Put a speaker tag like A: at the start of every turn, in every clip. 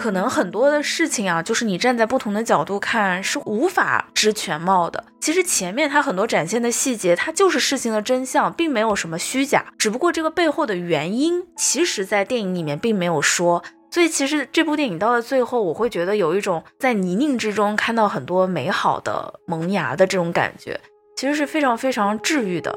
A: 可能很多的事情啊，就是你站在不同的角度看是无法知全貌的。其实前面它很多展现的细节，它就是事情的真相，并没有什么虚假。只不过这个背后的原因，其实在电影里面并没有说。所以其实这部电影到了最后，我会觉得有一种在泥泞之中看到很多美好的萌芽的这种感觉，其实是非常非常治愈的。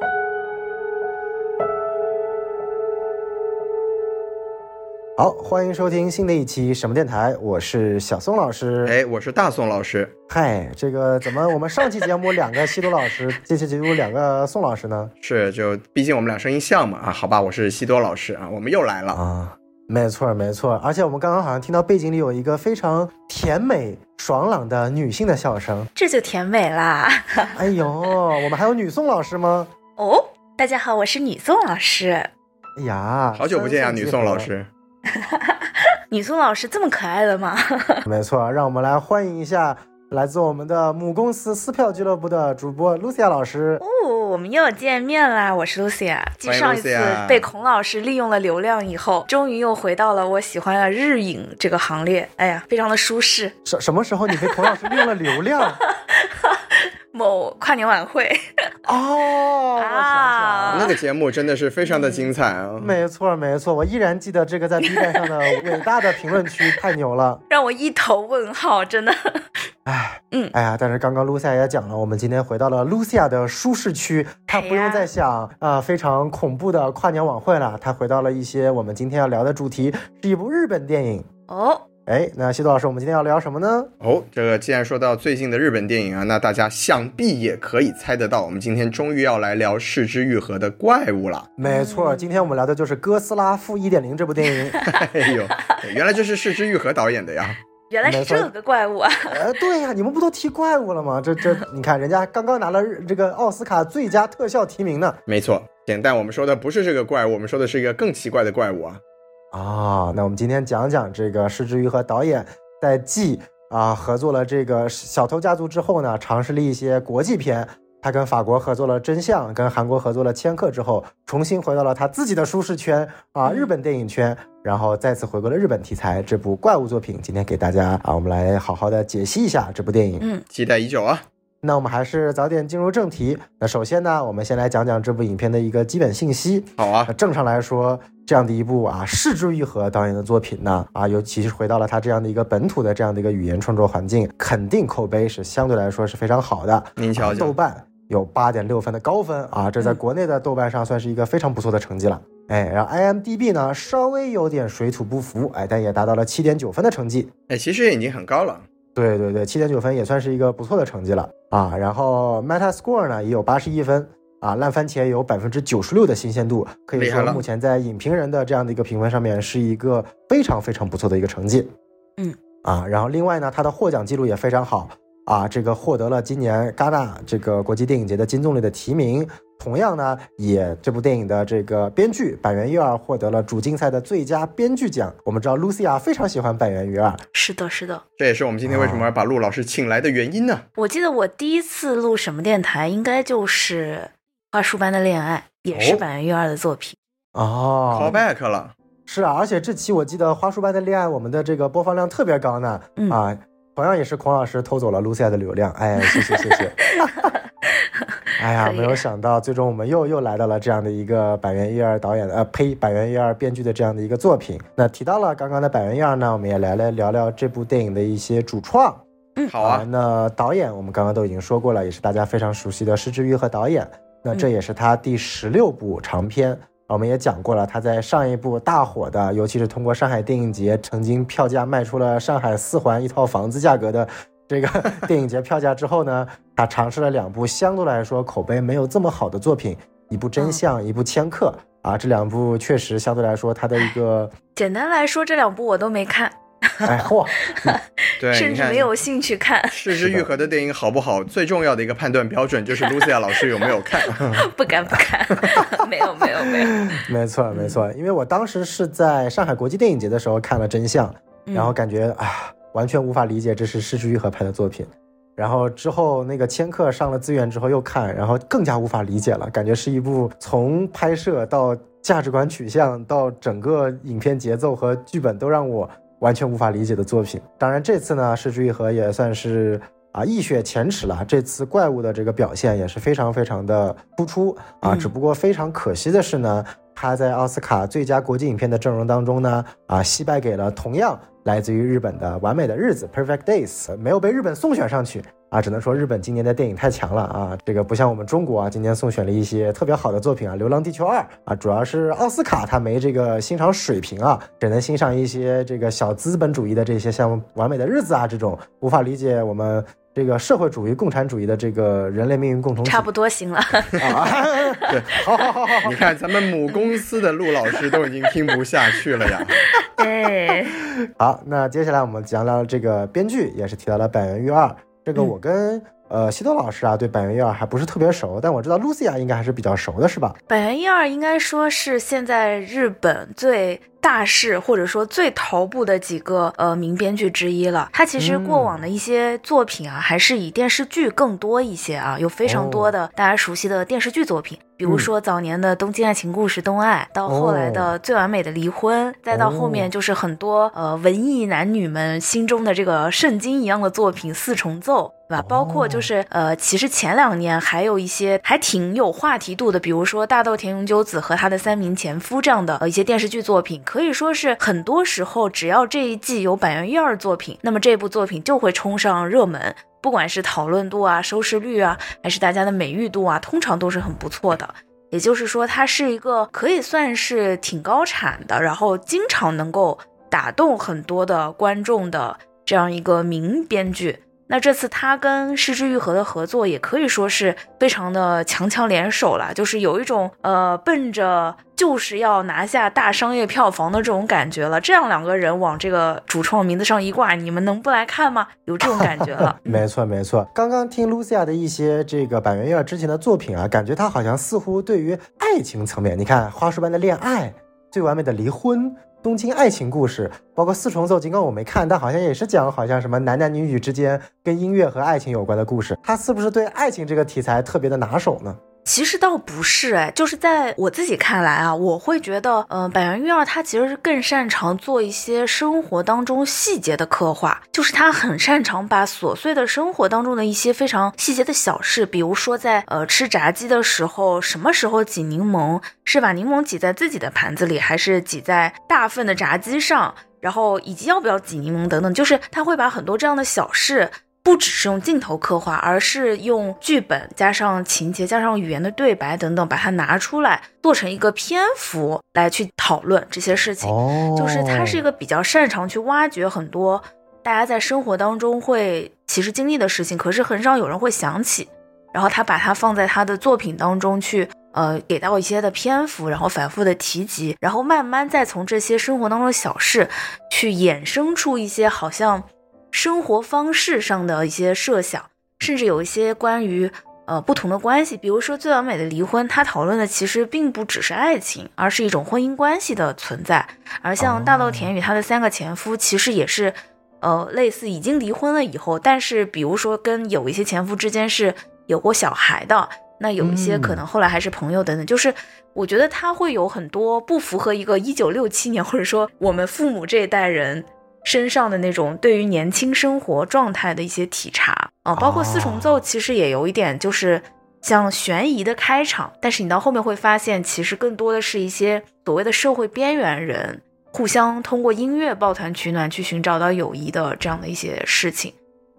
B: 好，欢迎收听新的一期什么电台，我是小宋老师。
C: 哎，我是大宋老师。
B: 嗨，这个怎么我们上期节目两个西多老师，这期节目两个宋老师呢？
C: 是，就毕竟我们俩声音像嘛啊？好吧，我是西多老师啊，我们又来了
B: 啊。没错，没错，而且我们刚刚好像听到背景里有一个非常甜美爽朗的女性的笑声，
A: 这就甜美啦。
B: 哎呦，我们还有女宋老师吗？
A: 哦，大家好，我是女宋老师。
B: 哎呀，
C: 好久不见呀，女宋老师。
A: 女宋老师这么可爱的吗？
B: 没错，让我们来欢迎一下来自我们的母公司撕票俱乐部的主播 Lucia 老师。
A: 哦，我们又见面啦！我是 Lucia。继上一次被孔老师利用了流量以后，终于又回到了我喜欢的日影这个行列。哎呀，非常的舒适。
B: 什什么时候你被孔老师利用了流量？
A: 某跨年晚会
B: 哦啊，
C: 那个节目真的是非常的精彩啊！
B: 没错没错，我依然记得这个在 B 站上的伟大的评论区，太牛了，
A: 让我一头问号，真的。
B: 哎，嗯，哎呀，但是刚刚 Lucia 也讲了，我们今天回到了 Lucia 的舒适区，她不用再想啊非常恐怖的跨年晚会了，她回到了一些我们今天要聊的主题，是一部日本电影
A: 哦。
B: 哎，那西多老师，我们今天要聊什么呢？
C: 哦，这个既然说到最近的日本电影啊，那大家想必也可以猜得到，我们今天终于要来聊《视之愈合》的怪物了。
B: 没错，今天我们聊的就是《哥斯拉负一点零》这部电影。
C: 哎呦，原来这是视之愈合导演的呀！
A: 原来是这个怪物啊！
B: 呃，对呀，你们不都提怪物了吗？这这，你看人家刚刚拿了这个奥斯卡最佳特效提名呢。
C: 没错，但我们说的不是这个怪物，我们说的是一个更奇怪的怪物啊。
B: 啊，那我们今天讲讲这个施之瑜和导演在继啊合作了这个《小偷家族》之后呢，尝试了一些国际片。他跟法国合作了《真相》，跟韩国合作了《千客》之后，重新回到了他自己的舒适圈啊，日本电影圈，然后再次回归了日本题材这部怪物作品。今天给大家啊，我们来好好的解析一下这部电影。
A: 嗯，
C: 期待已久啊。
B: 那我们还是早点进入正题。那首先呢，我们先来讲讲这部影片的一个基本信息。
C: 好啊。
B: 正常来说，这样的一部啊，市之愈合导演的作品呢，啊，尤其是回到了他这样的一个本土的这样的一个语言创作环境，肯定口碑是相对来说是非常好的。
C: 您瞧
B: 瞧，豆瓣有八点六分的高分啊，这在国内的豆瓣上算是一个非常不错的成绩了。哎，然后 IMDB 呢，稍微有点水土不服，哎，但也达到了七点九分的成绩。
C: 哎，其实已经很高了。
B: 对对对，七点九分也算是一个不错的成绩了啊。然后 Metascore 呢也有八十一分啊，烂番茄有百分之九十六的新鲜度，可以说目前在影评人的这样的一个评分上面是一个非常非常不错的一个成绩。
A: 嗯
B: 啊，然后另外呢，它的获奖记录也非常好啊，这个获得了今年戛纳这个国际电影节的金棕榈的提名。同样呢，也这部电影的这个编剧板垣瑞二获得了主竞赛的最佳编剧奖。我们知道露西亚非常喜欢板垣瑞二，
A: 是的，是的，
C: 这也是我们今天为什么要把陆老师请来的原因呢？
A: 我记得我第一次录什么电台，应该就是《花束般的恋爱》，也是板垣瑞二的作品
B: 哦。
C: Call back 了，
B: 是啊，而且这期我记得《花束般的恋爱》，我们的这个播放量特别高呢。啊，同样也是孔老师偷走了露西亚的流量，哎，谢谢谢谢。哎呀，没有想到，最终我们又又来到了这样的一个板垣一二导演的，呃，呸，板垣一二编剧的这样的一个作品。那提到了刚刚的板垣一二呢，我们也来来聊聊这部电影的一些主创。
A: 嗯，
C: 好啊。
B: 那导演我们刚刚都已经说过了，也是大家非常熟悉的石之瑜和导演。那这也是他第十六部长片。我们也讲过了，他在上一部大火的，尤其是通过上海电影节曾经票价卖出了上海四环一套房子价格的。这个 电影节票价之后呢，他尝试了两部相对来说口碑没有这么好的作品，一部《真相》，一部《千克》啊，这两部确实相对来说，他的一个
A: 简单来说，这两部我都没看，
B: 哎嚯，
C: 对，
A: 甚至没有兴趣看。
C: 失之愈合的电影好不好，最重要的一个判断标准就是 Lucia 老师有没有看。
A: 不敢不敢，没有没有没有。
B: 没错没错，因为我当时是在上海国际电影节的时候看了《真相》，然后感觉啊。完全无法理解这是失之愈合拍的作品，然后之后那个千客上了资源之后又看，然后更加无法理解了，感觉是一部从拍摄到价值观取向到整个影片节奏和剧本都让我完全无法理解的作品。当然，这次呢，失之愈合也算是啊一雪前耻了。这次怪物的这个表现也是非常非常的突出啊。只不过非常可惜的是呢，他在奥斯卡最佳国际影片的阵容当中呢，啊，惜败给了同样来自于日本的《完美的日子》（Perfect Days），没有被日本送选上去。啊，只能说日本今年的电影太强了啊！这个不像我们中国啊，今年送选了一些特别好的作品啊，《流浪地球二》啊，主要是奥斯卡他没这个欣赏水平啊，只能欣赏一些这个小资本主义的这些像《完美的日子》啊这种，无法理解我们这个社会主义、共产主义的这个人类命运共同体。
A: 差不多行了。
C: 对，好好好好，你看咱们母公司的陆老师都已经听不下去了呀。
A: 对，
B: 好，那接下来我们讲到这个编剧，也是提到了板垣育二。这个我跟呃西多老师啊，对板垣一二还不是特别熟，但我知道露西亚应该还是比较熟的，是吧？
A: 板垣一二应该说是现在日本最。大势或者说最头部的几个呃名编剧之一了。他其实过往的一些作品啊，还是以电视剧更多一些啊，有非常多的大家熟悉的电视剧作品，比如说早年的《东京爱情故事》《东爱》，到后来的《最完美的离婚》，再到后面就是很多呃文艺男女们心中的这个圣经一样的作品《四重奏》。对吧？包括就是呃，其实前两年还有一些还挺有话题度的，比如说大豆田永久子和他的三名前夫这样的呃一些电视剧作品，可以说是很多时候只要这一季有板垣瑞二作品，那么这部作品就会冲上热门，不管是讨论度啊、收视率啊，还是大家的美誉度啊，通常都是很不错的。也就是说，它是一个可以算是挺高产的，然后经常能够打动很多的观众的这样一个名编剧。那这次他跟失之愈合的合作也可以说是非常的强强联手了，就是有一种呃奔着就是要拿下大商业票房的这种感觉了。这样两个人往这个主创名字上一挂，你们能不来看吗？有这种感觉了。
B: 没错没错，刚刚听 Lucia 的一些这个板垣瑞二之前的作品啊，感觉他好像似乎对于爱情层面，你看花束般的恋爱，最完美的离婚。东京爱情故事，包括四重奏，尽管我没看，但好像也是讲好像什么男男女女之间跟音乐和爱情有关的故事。他是不是对爱情这个题材特别的拿手呢？
A: 其实倒不是哎，就是在我自己看来啊，我会觉得，呃，板垣育二他其实是更擅长做一些生活当中细节的刻画，就是他很擅长把琐碎的生活当中的一些非常细节的小事，比如说在呃吃炸鸡的时候，什么时候挤柠檬，是把柠檬挤在自己的盘子里，还是挤在大份的炸鸡上，然后以及要不要挤柠檬等等，就是他会把很多这样的小事。不只是用镜头刻画，而是用剧本加上情节加上语言的对白等等，把它拿出来做成一个篇幅来去讨论这些事情。就是他是一个比较擅长去挖掘很多大家在生活当中会其实经历的事情，可是很少有人会想起。然后他把它放在他的作品当中去，呃，给到一些的篇幅，然后反复的提及，然后慢慢再从这些生活当中的小事去衍生出一些好像。生活方式上的一些设想，甚至有一些关于呃不同的关系，比如说最完美的离婚，他讨论的其实并不只是爱情，而是一种婚姻关系的存在。而像大豆田与他的三个前夫，其实也是呃类似已经离婚了以后，但是比如说跟有一些前夫之间是有过小孩的，那有一些可能后来还是朋友等等。就是我觉得他会有很多不符合一个一九六七年或者说我们父母这一代人。身上的那种对于年轻生活状态的一些体察啊，包括四重奏，其实也有一点就是像悬疑的开场，但是你到后面会发现，其实更多的是一些所谓的社会边缘人互相通过音乐抱团取暖，去寻找到友谊的这样的一些事情。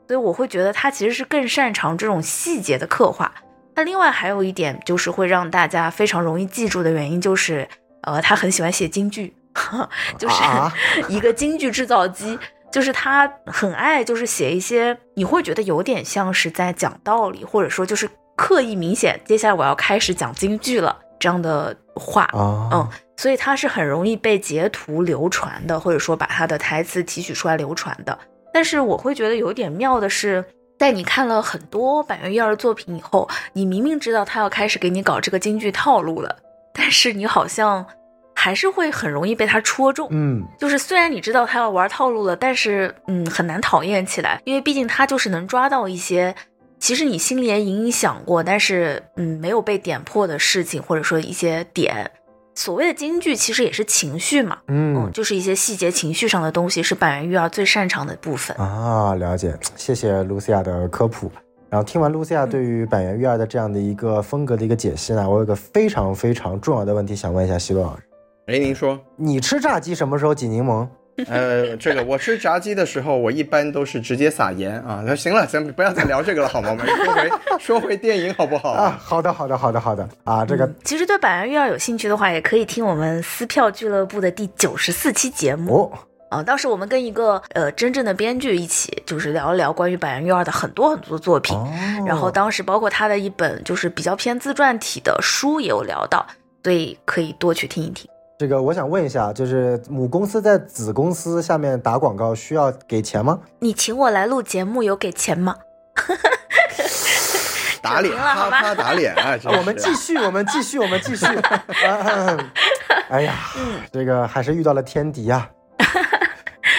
A: 所以我会觉得他其实是更擅长这种细节的刻画。那另外还有一点就是会让大家非常容易记住的原因，就是呃，他很喜欢写京剧。就是一个京剧制造机，就是他很爱，就是写一些你会觉得有点像是在讲道理，或者说就是刻意明显，接下来我要开始讲京剧了这样的话，嗯，所以他是很容易被截图流传的，或者说把他的台词提取出来流传的。但是我会觉得有点妙的是，在你看了很多板垣瑞二的作品以后，你明明知道他要开始给你搞这个京剧套路了，但是你好像。还是会很容易被他戳中，
B: 嗯，
A: 就是虽然你知道他要玩套路了，但是嗯，很难讨厌起来，因为毕竟他就是能抓到一些，其实你心里也隐隐想过，但是嗯，没有被点破的事情，或者说一些点，所谓的京剧其实也是情绪嘛，
B: 嗯。
A: 就是一些细节情绪上的东西是板垣育儿最擅长的部分。
B: 啊，了解，谢谢露西亚的科普。然后听完露西亚对于板垣育儿的这样的一个风格的一个解析呢，我有个非常非常重要的问题想问一下西多老师：
C: 哎，您说，
B: 你吃炸鸡什么时候挤柠檬？
C: 呃，这个我吃炸鸡的时候，我一般都是直接撒盐啊。那行了，咱们不要再聊这个了，好吗？我们说回说回电影好不好？
B: 啊，好的，好的，好的，好的啊，这个
A: 其实对板垣育二有兴趣的话，也可以听我们撕票俱乐部的第九十四期节目。
B: 哦，
A: 啊，当时我们跟一个呃真正的编剧一起，就是聊一聊关于板垣育二的很多很多作品。
B: 哦
A: 然后当时包括他的一本就是比较偏自传体的书也有聊到，所以可以多去听一听。
B: 这个我想问一下，就是母公司在子公司下面打广告需要给钱吗？
A: 你请我来录节目有给钱吗？
C: 打脸，啪啪打脸啊！
B: 我们继续，我们继续，我们继续。啊 哎呀，这个还是遇到了天敌呀、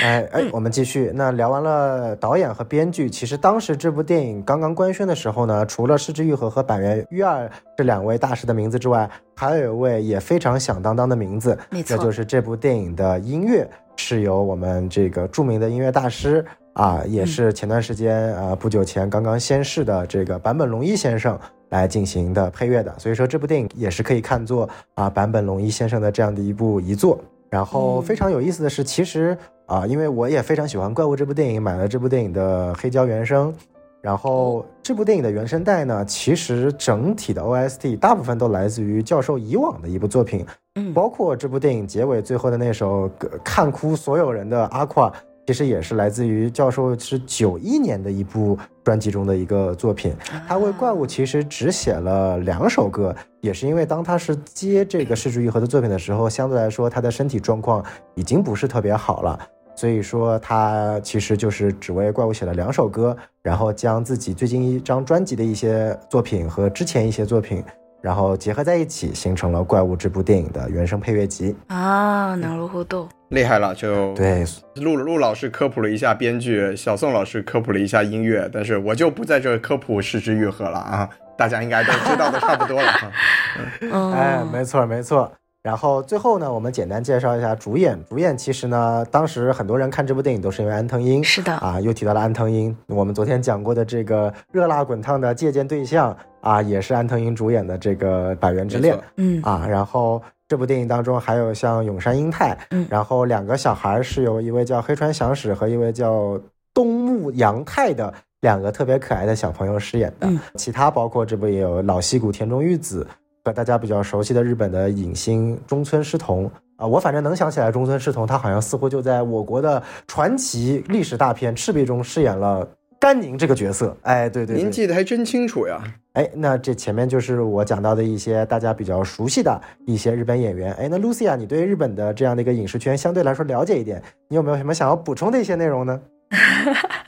B: 哎哎，我们继续。那聊完了导演和编剧，其实当时这部电影刚刚官宣的时候呢，除了失之愈合和板垣育二这两位大师的名字之外，还有一位也非常响当当的名字，
A: 没错
B: 那就是这部电影的音乐是由我们这个著名的音乐大师啊，也是前段时间呃不久前刚刚仙逝的这个坂本龙一先生来进行的配乐的，所以说这部电影也是可以看作啊坂本龙一先生的这样的一部遗作。然后
A: 嗯
B: 非常有意思的是，其实啊，因为我也非常喜欢《怪物》这部电影，买了这部电影的黑胶原声。然后这部电影的原声带呢，其实整体的 OST 大部分都来自于教授以往的一部作品，
A: 嗯，
B: 包括这部电影结尾最后的那首呃看哭所有人的《阿夸》，其实也是来自于教授是九一年的一部专辑中的一个作品。他为怪物其实只写了两首歌，也是因为当他是接这个世之愈合的作品的时候，相对来说他的身体状况已经不是特别好了。所以说，他其实就是只为怪物写了两首歌，然后将自己最近一张专辑的一些作品和之前一些作品，然后结合在一起，形成了《怪物》这部电影的原声配乐集。
A: 啊，なるほど。
C: 厉害了，就
B: 对，
C: 陆陆老师科普了一下编剧，小宋老师科普了一下音乐，但是我就不在这科普失之愈合了啊，大家应该都知道的差不多了哈。
A: 嗯，
B: 哎，没错没错。 然后最后呢，我们简单介绍一下主演。主演其实呢，当时很多人看这部电影都是因为安藤英。
A: 是的，
B: 啊，又提到了安藤英，我们昨天讲过的这个热辣滚烫的借鉴对象啊，也是安藤英主演的这个《百元之恋》
A: 嗯
B: 啊。然后这部电影当中还有像永山英太，
A: 嗯
B: 然后两个小孩是由一位叫黑川祥史和一位叫东木阳太的两个特别可爱的小朋友饰演的。
A: 嗯
B: 其他包括这部也有老戏骨田中裕子和大家比较熟悉的日本的影星中村狮童。啊，我反正能想起来，中村狮童他好像似乎就在我国的传奇历史大片《赤壁》中饰演了甘宁这个角色。哎，对对对，
C: 您记得还真清楚呀。
B: 哎，那这前面就是我讲到的一些大家比较熟悉的一些日本演员。哎，那 Lucia，你对日本的这样的一个影视圈相对来说了解一点，你有没有什么想要补充的一些内容呢？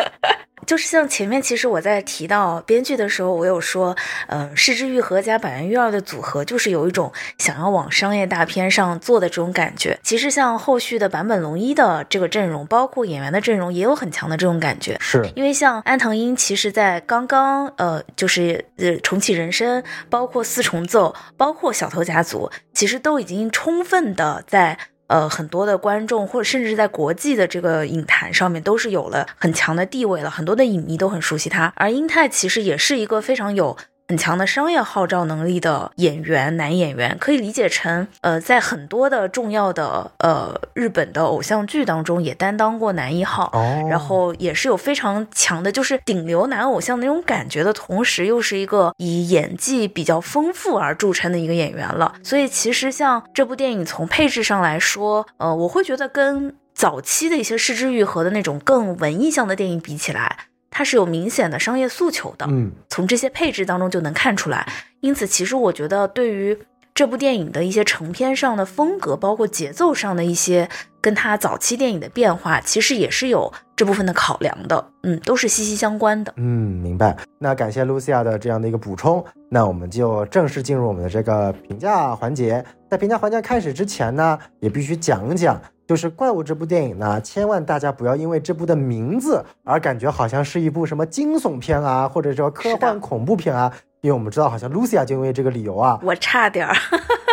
A: 就是像前面，其实我在提到编剧的时候，我有说，呃、失之愈合加板垣育二的组合，就是有一种想要往商业大片上做的这种感觉。其实像后续的坂本龙一的这个阵容，包括演员的阵容，也有很强的这种感觉。
B: 是，
A: 因为像安藤樱，其实在刚刚呃，就是呃重启人生，包括四重奏，包括小偷家族，其实都已经充分的在呃很多的观众或者甚至在国际的这个影坛上面都是有了很强的地位了，很多的影迷都很熟悉他。而英泰其实也是一个非常有。很强的商业号召能力的演员，男演员可以理解成，呃，在很多的重要的呃日本的偶像剧当中也担当过男一号，
B: 哦，
A: 然后也是有非常强的，就是顶流男偶像那种感觉的同时，又是一个以演技比较丰富而著称的一个演员了。所以其实像这部电影从配置上来说，呃，我会觉得跟早期的一些失之愈合的那种更文艺向的电影比起来，它是有明显的商业诉求的。
B: 嗯，
A: 从这些配置当中就能看出来。因此，其实我觉得对于这部电影的一些成片上的风格，包括节奏上的一些跟它早期电影的变化，其实也是有这部分的考量的。嗯，都是息息相关的。
B: 嗯，明白。那感谢 Lucia 的这样的一个补充，那我们就正式进入我们的这个评价环节。在评价环节开始之前呢，也必须讲一讲，就是《怪物》这部电影呢，千万大家不要因为这部的名字而感觉好像是一部什么惊悚片啊，或者说科幻恐怖片啊，因为我们知道好像 Lucia 就因为这个理由啊，
A: 我差点儿，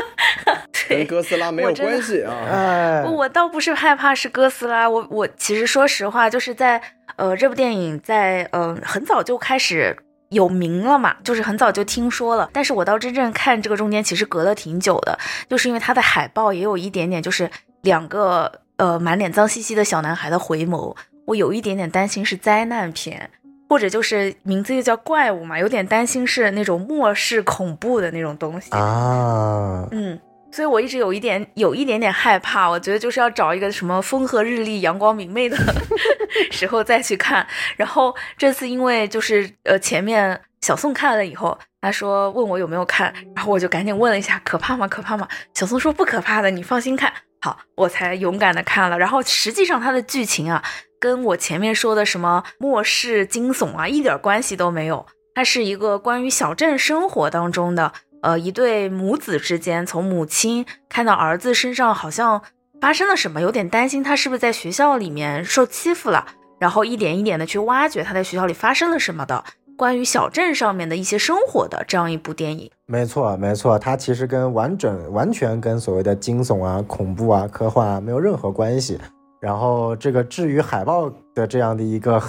C: 跟哥斯拉没有关系啊。
B: 哎，
A: 我倒不是害怕是哥斯拉，我我其实说实话，就是在呃这部电影在呃很早就开始有名了嘛，就是很早就听说了，但是我到真正看这个中间其实隔了挺久的，就是因为它的海报也有一点点就是两个呃满脸脏兮兮的小男孩的回眸，我有一点点担心是灾难片。或者就是名字又叫怪物嘛，有点担心是那种末世恐怖的那种东西
B: 啊。
A: 嗯，所以我一直有一点有一点点害怕。我觉得就是要找一个什么风和日丽、阳光明媚的 时候再去看。然后这次因为就是呃前面小宋看了以后，他说问我有没有看，然后我就赶紧问了一下可怕吗？可怕吗？小宋说不可怕的，你放心看。好，我才勇敢的看了。然后实际上它的剧情啊。跟我前面说的什么末世惊悚啊，一点关系都没有。它是一个关于小镇生活当中的，呃，一对母子之间，从母亲看到儿子身上好像发生了什么，有点担心他是不是在学校里面受欺负了，然后一点一点的去挖掘他在学校里发生了什么的，关于小镇上面的一些生活的这样一部电影。
B: 没错，没错，它其实跟完整完全跟所谓的惊悚啊、恐怖啊、科幻啊没有任何关系。然后这个至于海报的这样的一个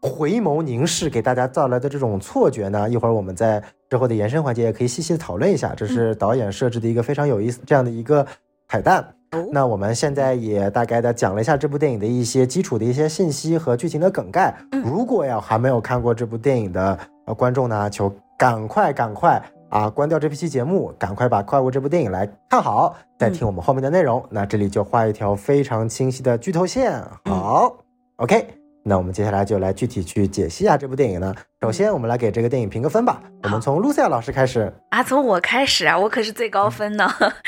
B: 回眸凝视给大家带来的这种错觉呢，一会儿我们在之后的延伸环节也可以细细的讨论一下。这是导演设置的一个非常有意思这样的一个彩蛋。那我们现在也大概的讲了一下这部电影的一些基础的一些信息和剧情的梗概。如果要还没有看过这部电影的呃观众呢，就赶快赶快。啊！关掉这期节目，赶快把《怪物》这部电影来看好，再听我们后面的内容。那这里就画一条非常清晰的剧透线。好，OK，那我们接下来就来具体去解析一下这部电影呢。首先，我们来给这个电影评个分吧。我们从露西亚老师开始
A: 啊，从我开始啊，我可是最高分呢。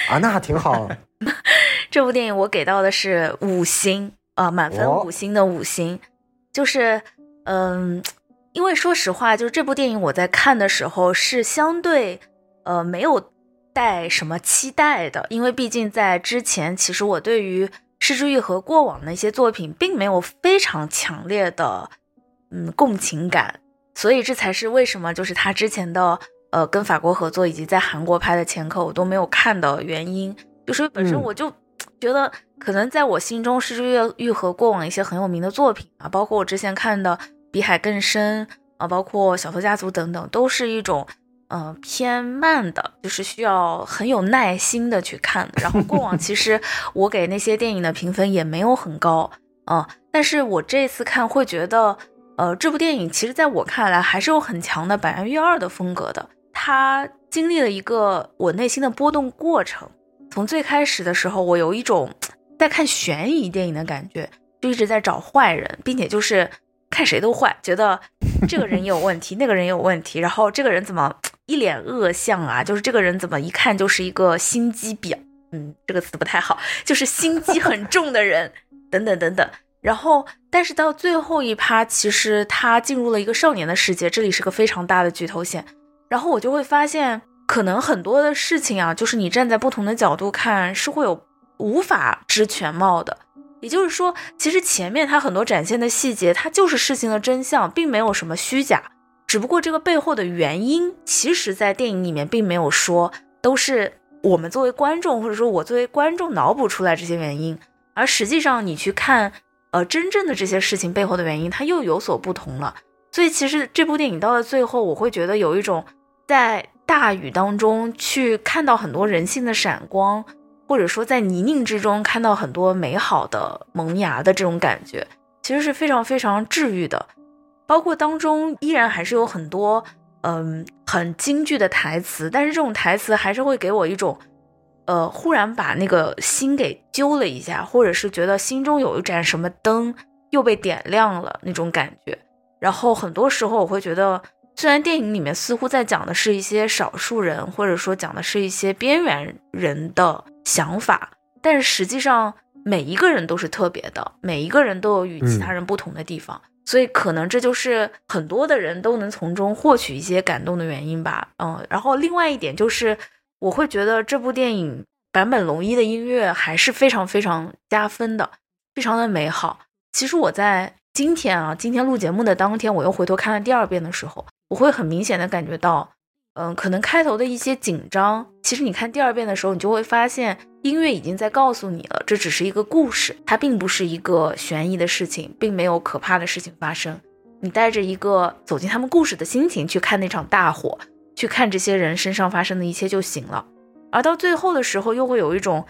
B: 啊，那挺好。
A: 这部电影我给到的是五星啊，满分五星的五星，就是嗯。因为说实话，就是这部电影我在看的时候是相对，呃，没有带什么期待的。因为毕竟在之前，其实我对于失之愈和过往的一些作品并没有非常强烈的，嗯，共情感。所以这才是为什么就是他之前的，呃，跟法国合作以及在韩国拍的《前科》我都没有看的原因。就是本身我就觉得，可能在我心中，失之愈愈和过往一些很有名的作品啊，包括我之前看的。比海更深啊，包括小偷家族等等，都是一种呃偏慢的，就是需要很有耐心的去看。然后过往 其实我给那些电影的评分也没有很高啊，但是我这次看会觉得，呃，这部电影其实在我看来还是有很强的百安月二的风格的。它经历了一个我内心的波动过程，从最开始的时候，我有一种在看悬疑电影的感觉，就一直在找坏人，并且就是。看谁都坏，觉得这个人也有问题，那个人也有问题，然后这个人怎么一脸恶相啊？就是这个人怎么一看就是一个心机婊，嗯，这个词不太好，就是心机很重的人，等等等等。然后，但是到最后一趴，其实他进入了一个少年的世界，这里是个非常大的剧透线。然后我就会发现，可能很多的事情啊，就是你站在不同的角度看，是会有无法知全貌的。也就是说，其实前面它很多展现的细节，它就是事情的真相，并没有什么虚假。只不过这个背后的原因，其实在电影里面并没有说，都是我们作为观众，或者说我作为观众脑补出来这些原因。而实际上你去看，呃，真正的这些事情背后的原因，它又有所不同了。所以其实这部电影到了最后，我会觉得有一种在大雨当中去看到很多人性的闪光。或者说，在泥泞之中看到很多美好的萌芽的这种感觉，其实是非常非常治愈的。包括当中依然还是有很多嗯很京剧的台词，但是这种台词还是会给我一种呃忽然把那个心给揪了一下，或者是觉得心中有一盏什么灯又被点亮了那种感觉。然后很多时候我会觉得。虽然电影里面似乎在讲的是一些少数人，或者说讲的是一些边缘人的想法，但是实际上每一个人都是特别的，每一个人都有与其他人不同的地方，所以可能这就是很多的人都能从中获取一些感动的原因吧。嗯，然后另外一点就是，我会觉得这部电影坂本龙一的音乐还是非常非常加分的，非常的美好。其实我在今天啊，今天录节目的当天，我又回头看了第二遍的时候。我会很明显的感觉到，嗯，可能开头的一些紧张，其实你看第二遍的时候，你就会发现音乐已经在告诉你了，这只是一个故事，它并不是一个悬疑的事情，并没有可怕的事情发生。你带着一个走进他们故事的心情去看那场大火，去看这些人身上发生的一切就行了。而到最后的时候，又会有一种，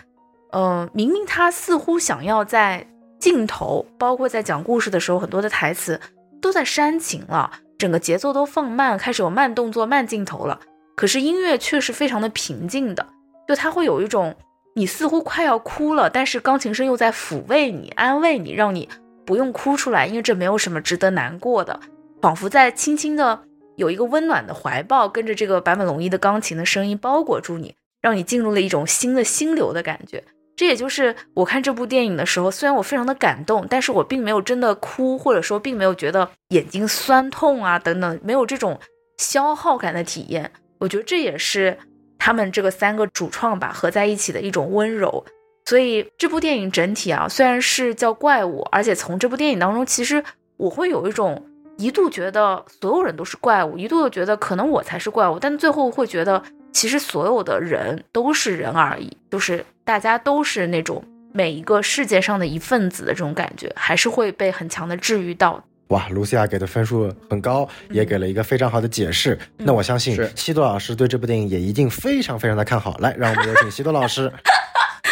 A: 嗯，明明他似乎想要在镜头，包括在讲故事的时候，很多的台词都在煽情了，整个节奏都放慢，开始有慢动作、慢镜头了。可是音乐却是非常的平静的，就它会有一种你似乎快要哭了，但是钢琴声又在抚慰你、安慰你，让你。不用哭出来，因为这没有什么值得难过的，仿佛在轻轻的有一个温暖的怀抱，跟着这个坂本龙一的钢琴的声音包裹住你，让你进入了一种新的心流的感觉。这也就是我看这部电影的时候，虽然我非常的感动，但是我并没有真的哭，或者说并没有觉得眼睛酸痛啊等等，没有这种消耗感的体验。我觉得这也是他们这个三个主创吧合在一起的一种温柔。所以这部电影整体啊，虽然是叫怪物，而且从这部电影当中，其实我会有一种一度觉得所有人都是怪物，一度又觉得可能我才是怪物，但最后会觉得其实所有的人都是人而已，就是大家都是那种每一个世界上的一份子的这种感觉，还是会被很强的治愈到。
B: 哇，卢西亚给的分数很高，也给了一个非常好的解释。那我相信西多老师对这部电影也一定非常非常的看好。来，让我们有请西多老师。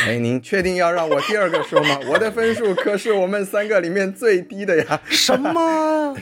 C: 哎，您确定要让我第二个说吗？我的分数可是我们三个里面最低的呀！
B: 什么？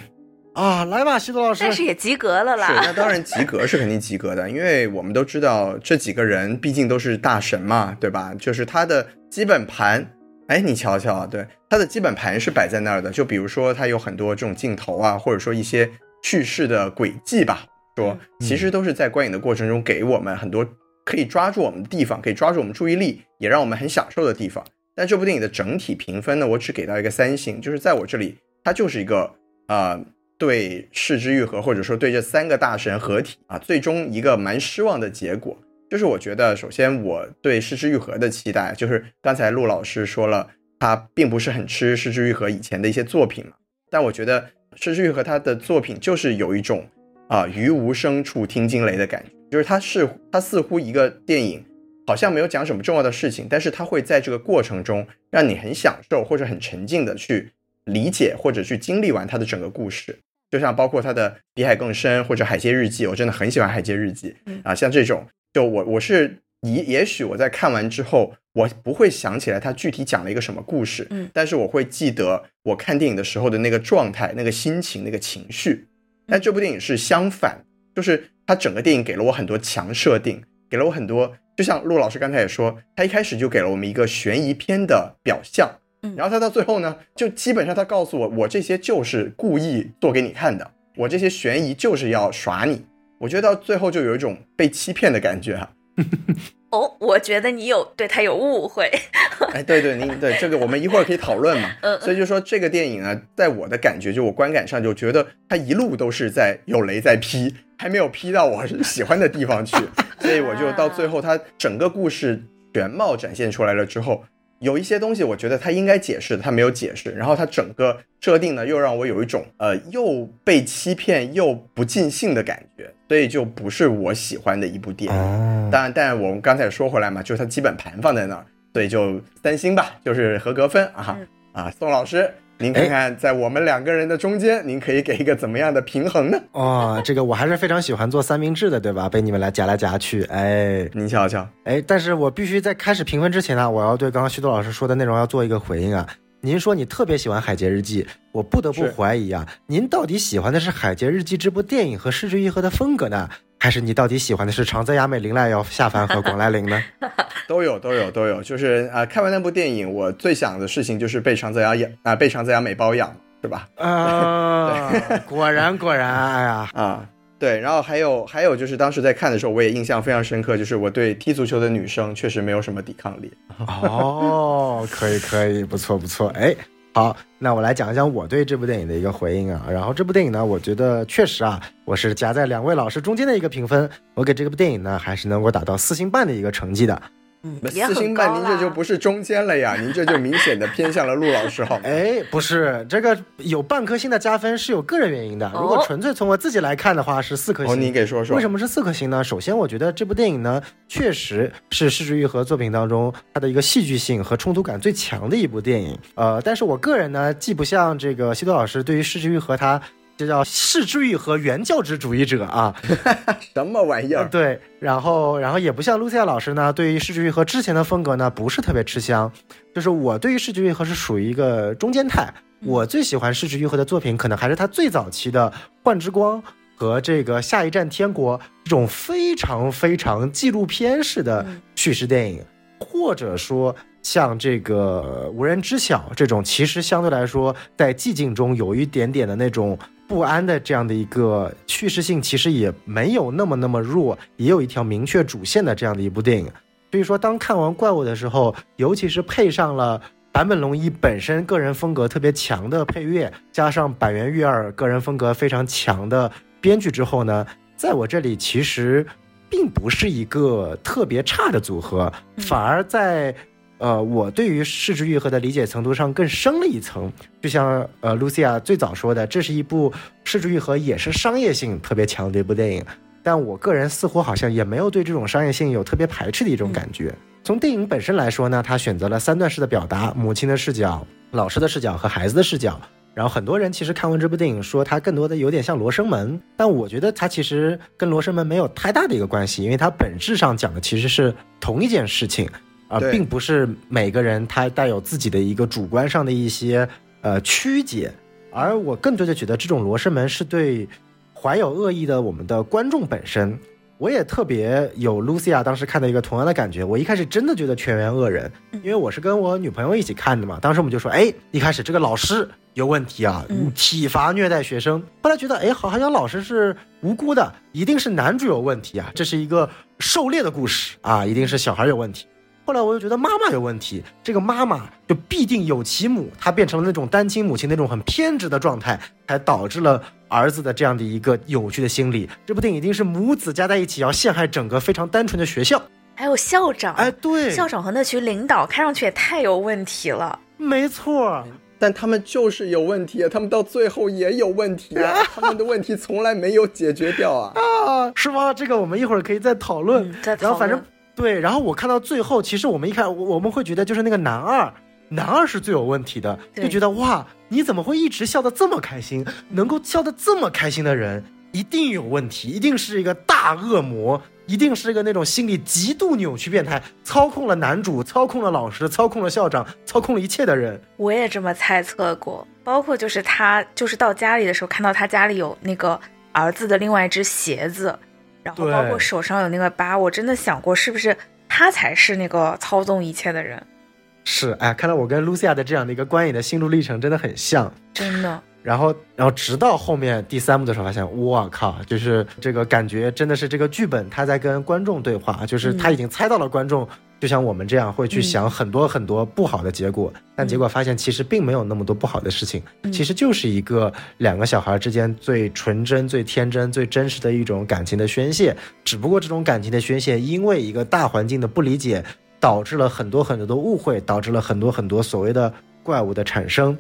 B: 啊，来吧，西多老师。
A: 但是也及格了啦。
C: 是，那当然及格是肯定及格的，因为我们都知道这几个人毕竟都是大神嘛，对吧？就是他的基本盘，哎，你瞧瞧，对，他的基本盘是摆在那儿的。就比如说他有很多这种镜头啊，或者说一些叙事的轨迹吧，说其实都是在观影的过程中给我们很多。可以抓住我们的地方，可以抓住我们注意力，也让我们很享受的地方。但这部电影的整体评分呢，我只给到一个三星，就是在我这里，它就是一个啊，对世之愈合或者说对这三个大神合体啊，最终一个蛮失望的结果。就是我觉得，首先我对世之愈合的期待，就是刚才陆老师说了，他并不是很吃世之愈合以前的一些作品嘛。但我觉得世之愈合他的作品就是有一种啊，于无声处听惊雷的感觉。就是他是他似乎一个电影，好像没有讲什么重要的事情，但是他会在这个过程中让你很享受或者很沉浸的去理解或者去经历完他的整个故事。就像包括他的《比海更深》或者《海街日记》，我真的很喜欢《海街日记》啊，像这种，就我我是也也许我在看完之后，我不会想起来他具体讲了一个什么故事，
A: 嗯，
C: 但是我会记得我看电影的时候的那个状态、那个心情、那个情绪。但这部电影是相反。就是它整个电影给了我很多强设定，给了我很多，就像陆老师刚才也说，他一开始就给了我们一个悬疑片的表象，
A: 嗯，
C: 然后他到最后呢，就基本上他告诉我，我这些就是故意做给你看的，我这些悬疑就是要耍你，我觉得到最后就有一种被欺骗的感觉哈。
A: 哦，我觉得你有对他有误会。
C: 哎，对对，您对这个我们一会儿可以讨论嘛。
A: 嗯，
C: 所以就说这个电影呢，在我的感觉，就我观感上就觉得他一路都是在有雷在劈，还没有劈到我喜欢的地方去。所以我就到最后，他整个故事全貌展现出来了之后。有一些东西，我觉得他应该解释的，他没有解释。然后他整个设定呢，又让我有一种呃，又被欺骗又不尽兴的感觉，所以就不是我喜欢的一部电影。当然，但我们刚才说回来嘛，就是它基本盘放在那儿，所以就三星吧，就是合格分啊啊，宋老师。您看看，在我们两个人的中间，您可以给一个怎么样的平衡呢？
B: 哦，这个我还是非常喜欢做三明治的，对吧？被你们来夹来夹去，哎，
C: 您瞧瞧，
B: 哎，但是我必须在开始评分之前呢，我要对刚刚徐多老师说的内容要做一个回应啊。您说你特别喜欢《海街日记》，我不得不怀疑啊，您到底喜欢的是《海街日记》这部电影和失之愈合的风格呢，还是你到底喜欢的是长泽雅美林濑遥下凡和广濑铃呢？
C: 都有，都有，都有。就是啊，看完那部电影，我最想的事情就是被长泽雅养啊，被长泽雅美包养，是吧？
B: 啊，果然，果然，哎呀，
C: 啊。对，然后还有还有就是当时在看的时候，我也印象非常深刻，就是我对踢足球的女生确实没有什么抵抗力。
B: 哦，可以可以，不错不错。哎，好，那我来讲一讲我对这部电影的一个回应啊。然后这部电影呢，我觉得确实啊，我是夹在两位老师中间的一个评分，我给这部电影呢还是能够打到四星半的一个成绩的。
A: 嗯，
C: 四星半，您这就不是中间了呀，您这就明显的偏向了陆老师，好吗？
B: 哎，不是，这个有半颗星的加分是有个人原因的。如果
A: 哦
B: 纯粹从我自己来看的话，是四颗星。
C: 哦，你给说说。
B: 为什么是四颗星呢？首先，我觉得这部电影呢，确实是失之愈合作品当中它的一个戏剧性和冲突感最强的一部电影。呃，但是我个人呢，既不像这个西多老师对于失之愈合他这叫市之愈和原教旨主义者啊，
C: 什么玩意儿？
B: 对，然后然后也不像露西亚老师呢，对于市之愈和之前的风格呢，不是特别吃香。就是我对于市之愈合是属于一个中间态。我最喜欢市之愈合的作品，可能还是他最早期的《幻之光》和这个《下一站天国》这种非常非常纪录片式的叙事电影，或者说像这个《无人知晓》这种，其实相对来说在寂静中有一点点的那种不安的这样的一个叙事性，其实也没有那么那么弱，也有一条明确主线的这样的一部电影。所以说，当看完怪物的时候，尤其是配上了。坂本龙一本身个人风格特别强的配乐，加上板垣裕二个人风格非常强的编剧之后呢，在我这里其实并不是一个特别差的组合，反而在呃我对于市之愈合的理解程度上更深了一层。就像呃 Lucia 最早说的，这是一部市之愈合也是商业性特别强的一部电影，但我个人似乎好像也没有对这种商业性有特别排斥的一种感觉。从电影本身来说呢，它选择了三段式的表达：母亲的视角、老师的视角和孩子的视角。然后很多人其实看完这部电影说它更多的有点像《罗生门》，但我觉得它其实跟《罗生门》没有太大的一个关系，因为它本质上讲的其实是同一件事情，而、
C: 对
B: 并不是每个人他带有自己的一个主观上的一些呃曲解。而我更多的觉得这种《罗生门》是对怀有恶意的我们的观众本身。我也特别有 Lucia 当时看的一个同样的感觉。我一开始真的觉得全员恶人，因为我是跟我女朋友一起看的嘛。当时我们就说，哎，一开始这个老师有问题啊，
A: 嗯
B: 体罚虐待学生。后来觉得，哎，好像老师是无辜的，一定是男主有问题啊，这是一个狩猎的故事啊，一定是小孩有问题。后来我又觉得妈妈有问题，这个妈妈就必定有其母，她变成了那种单亲母亲那种很偏执的状态，才导致了儿子的这样的一个扭曲的心理。这部电影一定是母子加在一起要陷害整个非常单纯的学校。
A: 还有校长，
B: 哎，对，
A: 校长和那群领导看上去也太有问题了。
B: 没错，
C: 但他们就是有问题啊，他们到最后也有问题啊，他们的问题从来没有解决掉啊。
B: 啊，是吗？这个我们一会儿可以再讨论。
A: 嗯再讨论
B: 然后反正对，然后我看到最后，其实我们一看，我我们会觉得就是那个男二，男二是最有问题的，就觉得哇，你怎么会一直笑得这么开心？能够笑得这么开心的人，一定有问题，一定是一个大恶魔。一定是一个那种心理极度扭曲、变态，操控了男主，操控了老师，操控了校长，操控了一切的人。
A: 我也这么猜测过，包括就是他，就是到家里的时候看到他家里有那个儿子的另外一只鞋子，然后包括手上有那个疤，我真的想过是不是他才是那个操纵一切的人，
B: 是，哎，看来我跟 Lucia 的这样的一个观影的心路历程真的很像。
A: 真的。
B: 然后，然后直到后面第三幕的时候，发现我靠，就是这个感觉真的是这个剧本他在跟观众对话，就是他已经猜到了观众，就像我们这样会去想很多很多不好的结果，但结果发现其实并没有那么多不好的事情，
A: 嗯
B: 其实就是一个两个小孩之间最纯真、最天真、最真实的一种感情的宣泄，只不过这种感情的宣泄因为一个大环境的不理解，导致了很多很多的误会，导致了很多很多所谓的怪物的产生。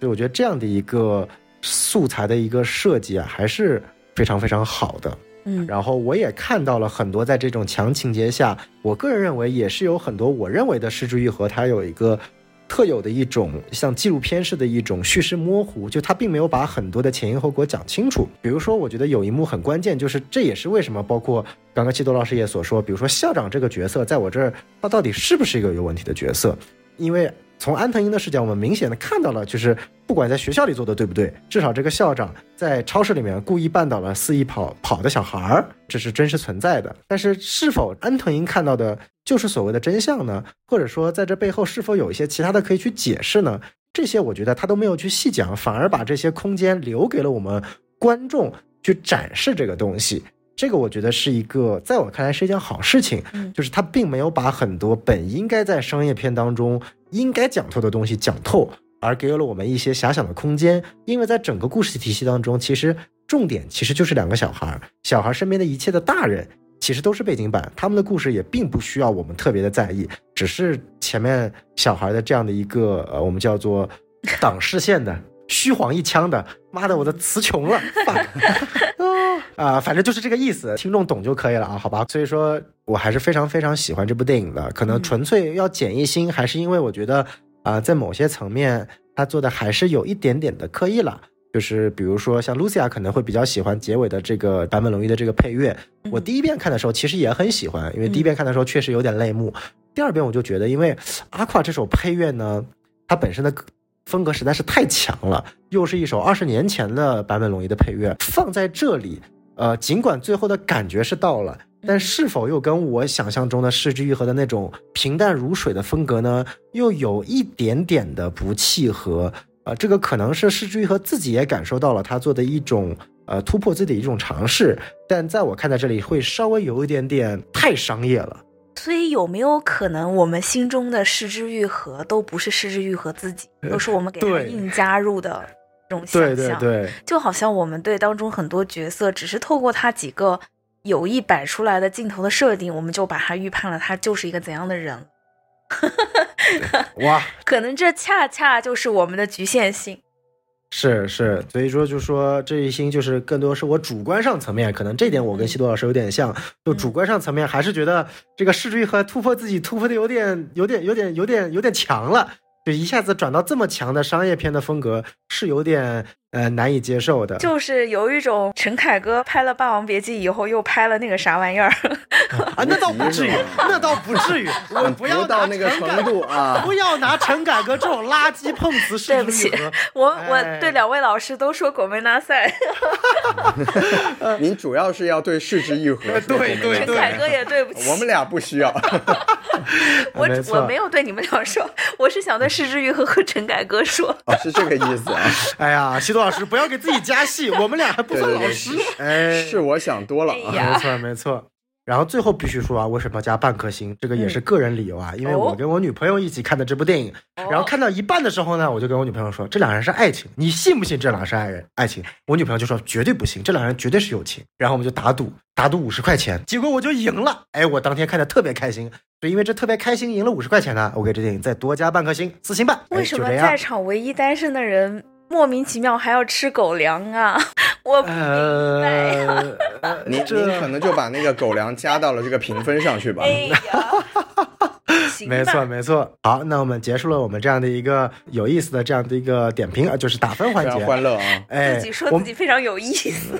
B: 所以我觉得这样的一个素材的一个设计啊，还是非常非常好的。
A: 嗯，
B: 然后我也看到了很多在这种强情节下，我个人认为也是有很多我认为的失之愈合，它有一个特有的一种像纪录片式的一种叙事模糊，就它并没有把很多的前因后果讲清楚。比如说，我觉得有一幕很关键，就是这也是为什么包括刚刚季多老师也所说，比如说校长这个角色，在我这儿他到底是不是一个有问题的角色？因为从安藤英的视角，我们明显的看到了，就是不管在学校里做的对不对，至少这个校长在超市里面故意绊倒了肆意跑跑的小孩儿，这是真实存在的。但是，是否安藤英看到的就是所谓的真相呢？或者说，在这背后是否有一些其他的可以去解释呢？这些我觉得他都没有去细讲，反而把这些空间留给了我们观众去展示这个东西。这个我觉得是一个，在我看来是一件好事情，
A: 嗯
B: 就是他并没有把很多本应该在商业片当中应该讲透的东西讲透，而给予了我们一些遐想的空间。因为在整个故事体系当中，其实重点其实就是两个小孩儿，小孩身边的一切的大人，其实都是背景板，他们的故事也并不需要我们特别的在意，只是前面小孩的这样的一个呃，我们叫做 挡视线的。虚晃一枪的，妈的，我的词穷了，啊，反正就是这个意思，听众懂就可以了啊，好吧。所以说我还是非常非常喜欢这部电影的，可能纯粹要减一星，还是因为我觉得啊，在某些层面他做的还是有一点点的刻意了，就是比如说像 Lucia 可能会比较喜欢结尾的这个版本龙一的这个配乐，我第一遍看的时候其实也很喜欢，因为第一遍看的时候确实有点泪目，第二遍我就觉得，因为阿夸这首配乐呢，它本身的。风格实在是太强了，又是一首二十年前的版本龙一的配乐，放在这里，呃，尽管最后的感觉是到了，但是否又跟我想象中的失之愈合的那种平淡如水的风格呢？又有一点点的不契合，呃，这个可能是失之愈合自己也感受到了他做的一种呃突破自己的一种尝试，但在我看在这里会稍微有一点点太商业了。
A: 所以有没有可能，我们心中的失之愈合都不是失之愈合自己，都是我们给他硬加入的这种想
B: 象？对对对，
A: 就好像我们对当中很多角色，只是透过他几个有意摆出来的镜头的设定，我们就把他预判了他就是一个怎样的人。
B: 哇，
A: 可能这恰恰就是我们的局限性。
B: 是是，所以说就说这一星就是更多是我主观上层面，可能这点我跟西多老师有点像，就主观上层面还是觉得这个视觉和突破自己突破的有点有点有点有点有点强了。就一下子转到这么强的商业片的风格，是有点呃难以接受的。
A: 就是有一种陈凯歌拍了《霸王别姬》以后，又拍了那个啥玩意儿
B: 啊？那倒不至于，那倒不至于。我不要
C: 到那个程度啊！
B: 不要拿陈凯歌这种垃圾碰瓷。
A: 对不起，我我对两位老师都说狗没拉塞。
C: 您主要是要对世之愈合。
B: 对对对。
A: 陈凯歌也对不起。
C: 我们俩不需要。
A: 我我没有对你们俩说，我是想对。世之愈合和陈凯歌说，
C: 是这个意思啊！
B: 哎呀，西多老师不要给自己加戏，我们俩还不算老师。哎，
C: 是我想多了啊，
B: 没错没错。然后最后必须说啊，为什么加半颗星？这个也是个人理由啊，因为我跟我女朋友一起看的这部电影，然后看到一半的时候呢，我就跟我女朋友说，这两人是爱情，你信不信这两是爱人爱情？我女朋友就说绝对不信，这两人绝对是友情。然后我们就打赌，打赌五十块钱，结果我就赢了。哎，我当天看的特别开心，就因为这特别开心赢了五十块钱呢，我给这电影再多加半颗星，四星半。
A: 为什么在场唯一单身的人？莫名其妙还要吃狗粮啊！我不明白。
C: 你你可能就把那个狗粮加到了这个评分上去吧。
A: 哎呀，
B: 没错没错。好，那我们结束了我们这样的一个有意思的这样的一个点评啊，就是打分环节。
C: 欢乐啊！
B: 哎，
A: 自己说自己非常有意思。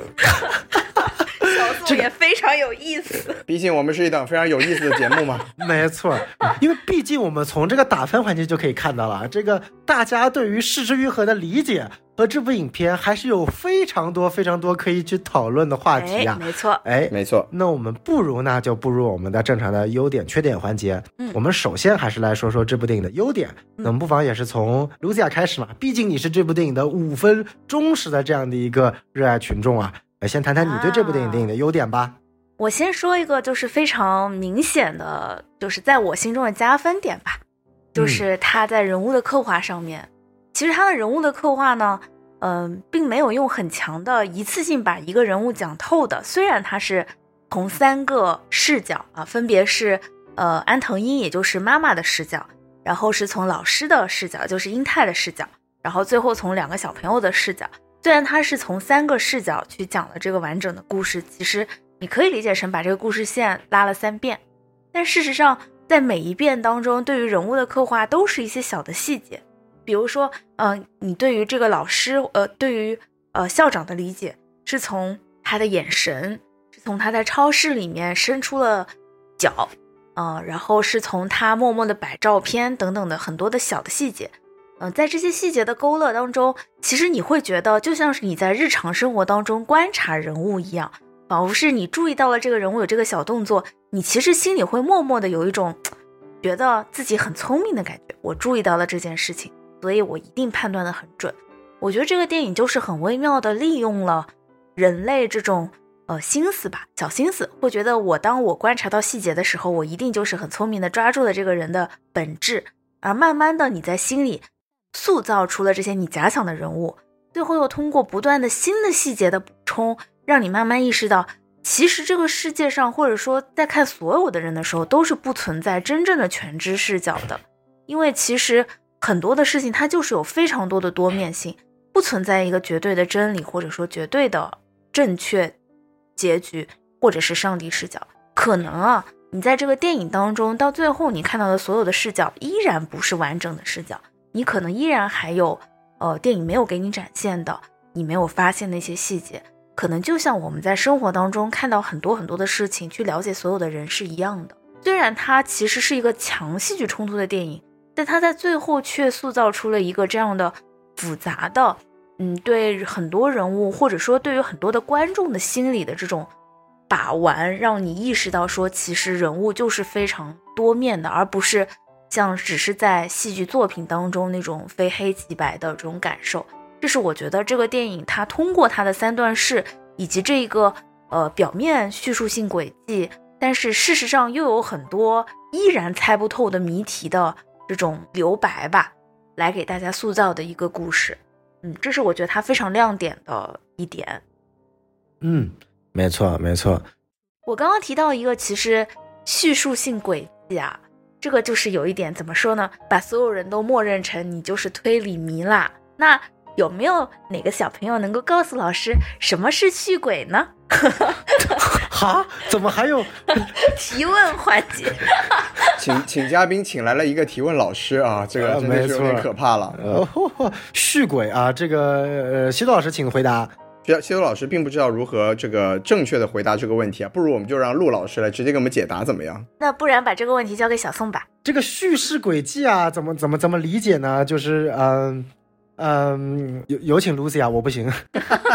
A: 这也非常有意思，
C: 毕竟我们是一档非常有意思的节目嘛。
B: 没错，因为毕竟我们从这个打分环节就可以看到了，这个大家对于《失之愈合》的理解和这部影片还是有非常多非常多可以去讨论的话题啊。
A: 没错，
B: 哎，
C: 没错。
B: 那我们不如呢就步入我们的正常的优点缺点环节。嗯，我们首先还是来说说这部电影的优点。那么不妨也是从卢西亚开始嘛，毕竟你是这部电影的五分忠实的这样的一个热爱群众啊。先谈谈你对这部电影电影的优点吧。
A: 我先说一个，就是非常明显的，就是在我心中的加分点吧，就是他在人物的刻画上面。其实他的人物的刻画呢，嗯，并没有用很强的一次性把一个人物讲透的。虽然他是从三个视角啊，分别是呃安藤英，也就是妈妈的视角，然后是从老师的视角，就是英泰的视角，然后最后从两个小朋友的视角。虽然他是从三个视角去讲了这个完整的故事，其实你可以理解成把这个故事线拉了三遍，但事实上在每一遍当中，对于人物的刻画都是一些小的细节，比如说，嗯，你对于这个老师，呃，对于呃校长的理解是从他的眼神，是从他在超市里面伸出了脚，嗯，然后是从他默默的摆照片等等的很多的小的细节。在这些细节的勾勒当中，其实你会觉得就像是你在日常生活当中观察人物一样，仿佛是你注意到了这个人物有这个小动作，你其实心里会默默的有一种觉得自己很聪明的感觉。我注意到了这件事情，所以我一定判断的很准。我觉得这个电影就是很微妙的利用了人类这种呃心思吧，小心思，会觉得我当我观察到细节的时候，我一定就是很聪明的抓住了这个人的本质，而慢慢的你在心里。塑造出了这些你假想的人物，最后又通过不断的新的细节的补充，让你慢慢意识到，其实这个世界上，或者说在看所有的人的时候，都是不存在真正的全知视角的，因为其实很多的事情它就是有非常多的多面性，不存在一个绝对的真理，或者说绝对的正确结局，或者是上帝视角。可能啊，你在这个电影当中，到最后你看到的所有的视角依然不是完整的视角，你可能依然还有呃电影没有给你展现的，你没有发现的一些细节。可能就像我们在生活当中看到很多很多的事情，去了解所有的人是一样的。虽然它其实是一个强戏剧冲突的电影，但它在最后却塑造出了一个这样的复杂的，嗯，对很多人物或者说对于很多的观众的心理的这种把玩，让你意识到说，其实人物就是非常多面的，而不是像只是在戏剧作品当中那种非黑即白的这种感受。这是我觉得这个电影它通过它的三段式以及这个呃表面叙述性轨迹，但是事实上又有很多依然猜不透的谜题的这种留白吧，来给大家塑造的一个故事。嗯，这是我觉得它非常亮点的一点。
B: 嗯，没错没错。
A: 我刚刚提到一个，其实叙述性轨迹啊，这个就是有一点怎么说呢？把所有人都默认成你就是推理迷啦。那有没有哪个小朋友能够告诉老师什么是续鬼呢？
B: 哈？怎么还有
A: 提问环节？
C: 请请嘉宾请来了一个提问老师啊，这个真的是有点可怕了。
B: 呃，续鬼啊，这个呃，西多老师请回答。
C: 西西多老师并不知道如何这个正确的回答这个问题啊，不如我们就让陆老师来直接给我们解答，怎么样？
A: 那不然把这个问题交给小宋吧。
B: 这个叙事轨迹啊，怎么怎么怎么理解呢？就是嗯。嗯，有有请 Lucy 啊，我不行，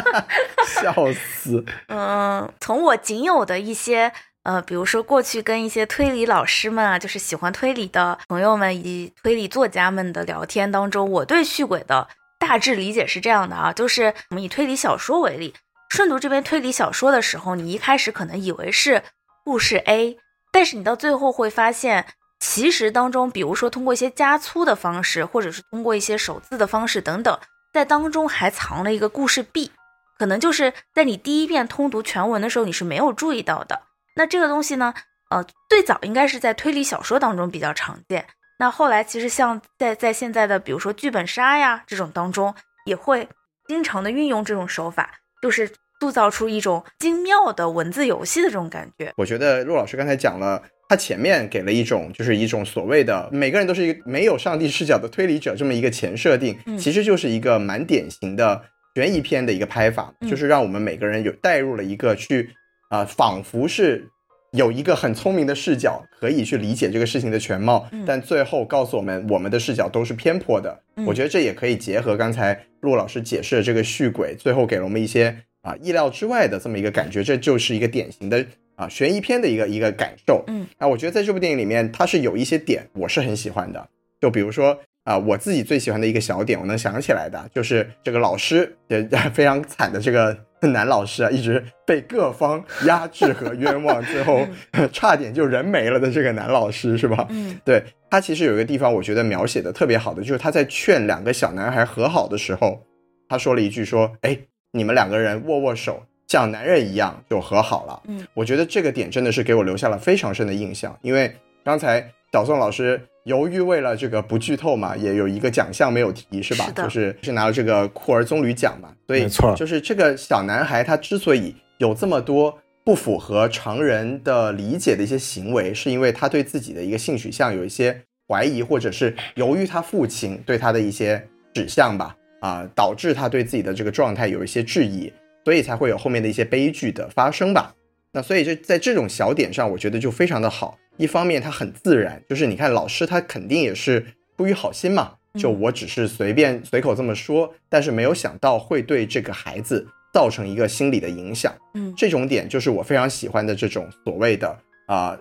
C: 笑死。
A: 嗯，从我仅有的一些呃，比如说过去跟一些推理老师们啊，就是喜欢推理的朋友们以及推理作家们的聊天当中，我对续轨的大致理解是这样的啊，就是我们以推理小说为例，顺读这边推理小说的时候，你一开始可能以为是故事 A，但是你到最后会发现。其实当中，比如说通过一些加粗的方式，或者是通过一些首字的方式等等，在当中还藏了一个故事 B，可能就是在你第一遍通读全文的时候你是没有注意到的。那这个东西呢，呃，最早应该是在推理小说当中比较常见。那后来其实像在在现在的比如说剧本杀呀这种当中，也会经常的运用这种手法，就是塑造出一种精妙的文字游戏的这种感觉。
C: 我觉得陆老师刚才讲了。他前面给了一种，就是一种所谓的每个人都是一个没有上帝视角的推理者这么一个前设定，其实就是一个蛮典型的悬疑片的一个拍法，就是让我们每个人有带入了一个去啊，仿佛是有一个很聪明的视角可以去理解这个事情的全貌，但最后告诉我们我们的视角都是偏颇的。我觉得这也可以结合刚才陆老师解释的这个续轨，最后给了我们一些啊意料之外的这么一个感觉，这就是一个典型的。啊，悬疑片的一个一个感受，
A: 嗯，
C: 啊，我觉得在这部电影里面，它是有一些点我是很喜欢的，就比如说啊，我自己最喜欢的一个小点，我能想起来的，就是这个老师也 非常惨的这个男老师啊，一直被各方压制和冤枉，最后 差点就人没了的这个男老师是吧？
A: 嗯，
C: 对他其实有一个地方我觉得描写的特别好的，就是他在劝两个小男孩和好的时候，他说了一句说，哎，你们两个人握握手。像男人一样就和好了，
A: 嗯，
C: 我觉得这个点真的是给我留下了非常深的印象。因为刚才小宋老师犹豫为了这个不剧透嘛，也有一个奖项没有提，是吧？
A: 是的，
C: 就是是拿了这个库尔棕榈奖嘛。所以
B: 没错，
C: 就是这个小男孩他之所以有这么多不符合常人的理解的一些行为，是因为他对自己的一个性取向有一些怀疑，或者是由于他父亲对他的一些指向吧，啊，导致他对自己的这个状态有一些质疑。所以才会有后面的一些悲剧的发生吧。那所以就在这种小点上，我觉得就非常的好。一方面他很自然，就是你看老师他肯定也是出于好心嘛，就我只是随便随口这么说，但是没有想到会对这个孩子造成一个心理的影响。
A: 嗯，
C: 这种点就是我非常喜欢的这种所谓的啊，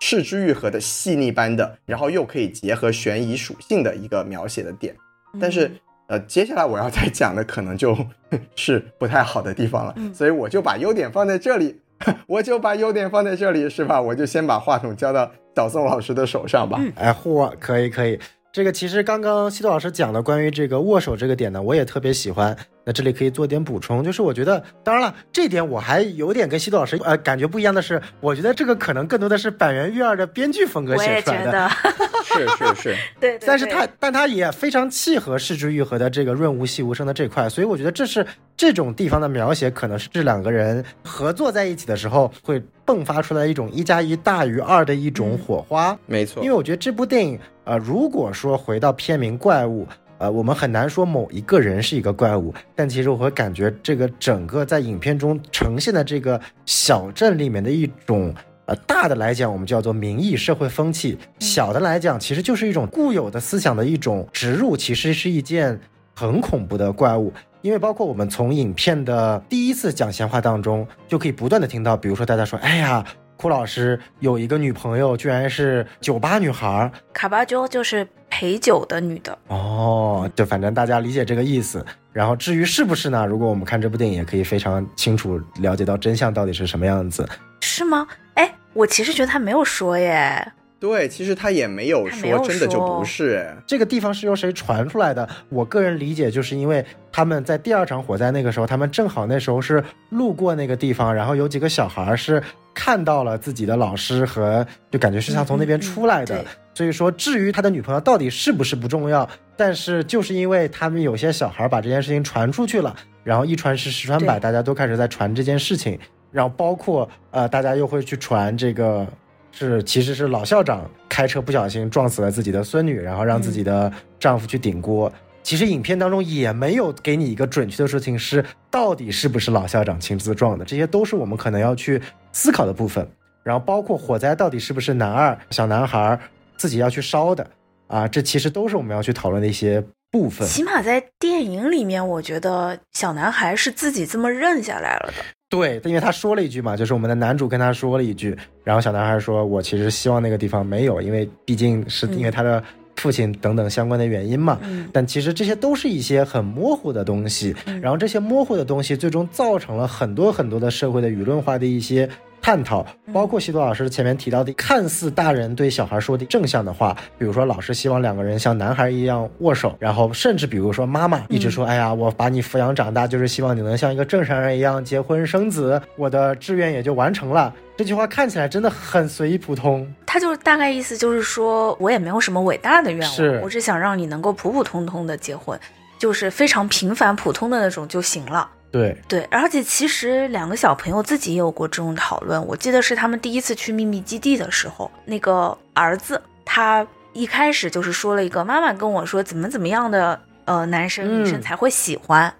C: 视之愈合的细腻般的，然后又可以结合悬疑属性的一个描写的点。但是。呃，接下来我要再讲的可能就 是不太好的地方了，所以我就把优点放在这里，我就把优点放在这里，是吧？我就先把话筒交到小宋老师的手上吧。
B: 哎，嚯，可以可以，这个其实刚刚西多老师讲的关于这个握手这个点呢，我也特别喜欢。那这里可以做点补充，就是我觉得，当然了，这点我还有点跟西多老师呃感觉不一样的是，我觉得这个可能更多的是板垣育二的编剧风格写出来
A: 的。
C: 是是是，
A: 对。
B: 但是他但他也非常契合市之愈合的这个润物细无声的这块，所以我觉得这是这种地方的描写，可能是这两个人合作在一起的时候会迸发出来一种一加一大于二的一种火花。
C: 没错，
B: 因为我觉得这部电影，呃，如果说回到片名怪物。呃，我们很难说某一个人是一个怪物，但其实我会感觉这个整个在影片中呈现的这个小镇里面的一种，呃，大的来讲我们叫做民意社会风气，小的来讲其实就是一种固有的思想的一种植入，其实是一件很恐怖的怪物。因为包括我们从影片的第一次讲闲话当中，就可以不断的听到，比如说大家说，哎呀。库老师有一个女朋友，居然是酒吧女孩，
A: 卡巴鸠就是陪酒的女的
B: 哦。就反正大家理解这个意思。然后至于是不是呢？如果我们看这部电影，也可以非常清楚了解到真相到底是什么样子。
A: 是吗？哎，我其实觉得他没有说耶。
C: 对，其实他也没有说真的就不是。
B: 这个地方是由谁传出来的？我个人理解，就是因为他们在第二场火灾那个时候，他们正好那时候是路过那个地方，然后有几个小孩是看到了自己的老师和，就感觉是他从那边出来的。所以说，至于他的女朋友到底是不是不重要，但是就是因为他们有些小孩把这件事情传出去了，然后一传十，十传百，大家都开始在传这件事情，然后包括呃，大家又会去传这个。是，其实是老校长开车不小心撞死了自己的孙女，然后让自己的丈夫去顶锅。其实影片当中也没有给你一个准确的事情是到底是不是老校长亲自撞的，这些都是我们可能要去思考的部分。然后包括火灾到底是不是男二小男孩自己要去烧的啊，这其实都是我们要去讨论的一些部分。
A: 起码在电影里面，我觉得小男孩是自己这么认下来了的。
B: 对，因为他说了一句嘛，就是我们的男主跟他说了一句，然后小男孩说：“我其实希望那个地方没有，因为毕竟是因为他的父亲等等相关的原因嘛。”但其实这些都是一些很模糊的东西，然后这些模糊的东西最终造成了很多很多的社会的舆论化的一些。探讨包括西多老师前面提到的看似大人对小孩说的正向的话，比如说老师希望两个人像男孩一样握手，然后甚至比如说妈妈一直说，哎呀，我把你抚养长大就是希望你能像一个正常人一样结婚生子，我的志愿也就完成了。这句话看起来真的很随意普通，
A: 他就大概意思就是说我也没有什么伟大的愿望，
B: 是
A: 我只想让你能够普普通通的结婚，就是非常平凡普通的那种就行了。
B: 对
A: 对，而且其实两个小朋友自己也有过这种讨论。我记得是他们第一次去秘密基地的时候，那个儿子他一开始就是说了一个妈妈跟我说怎么怎么样的呃男生女生才会喜欢，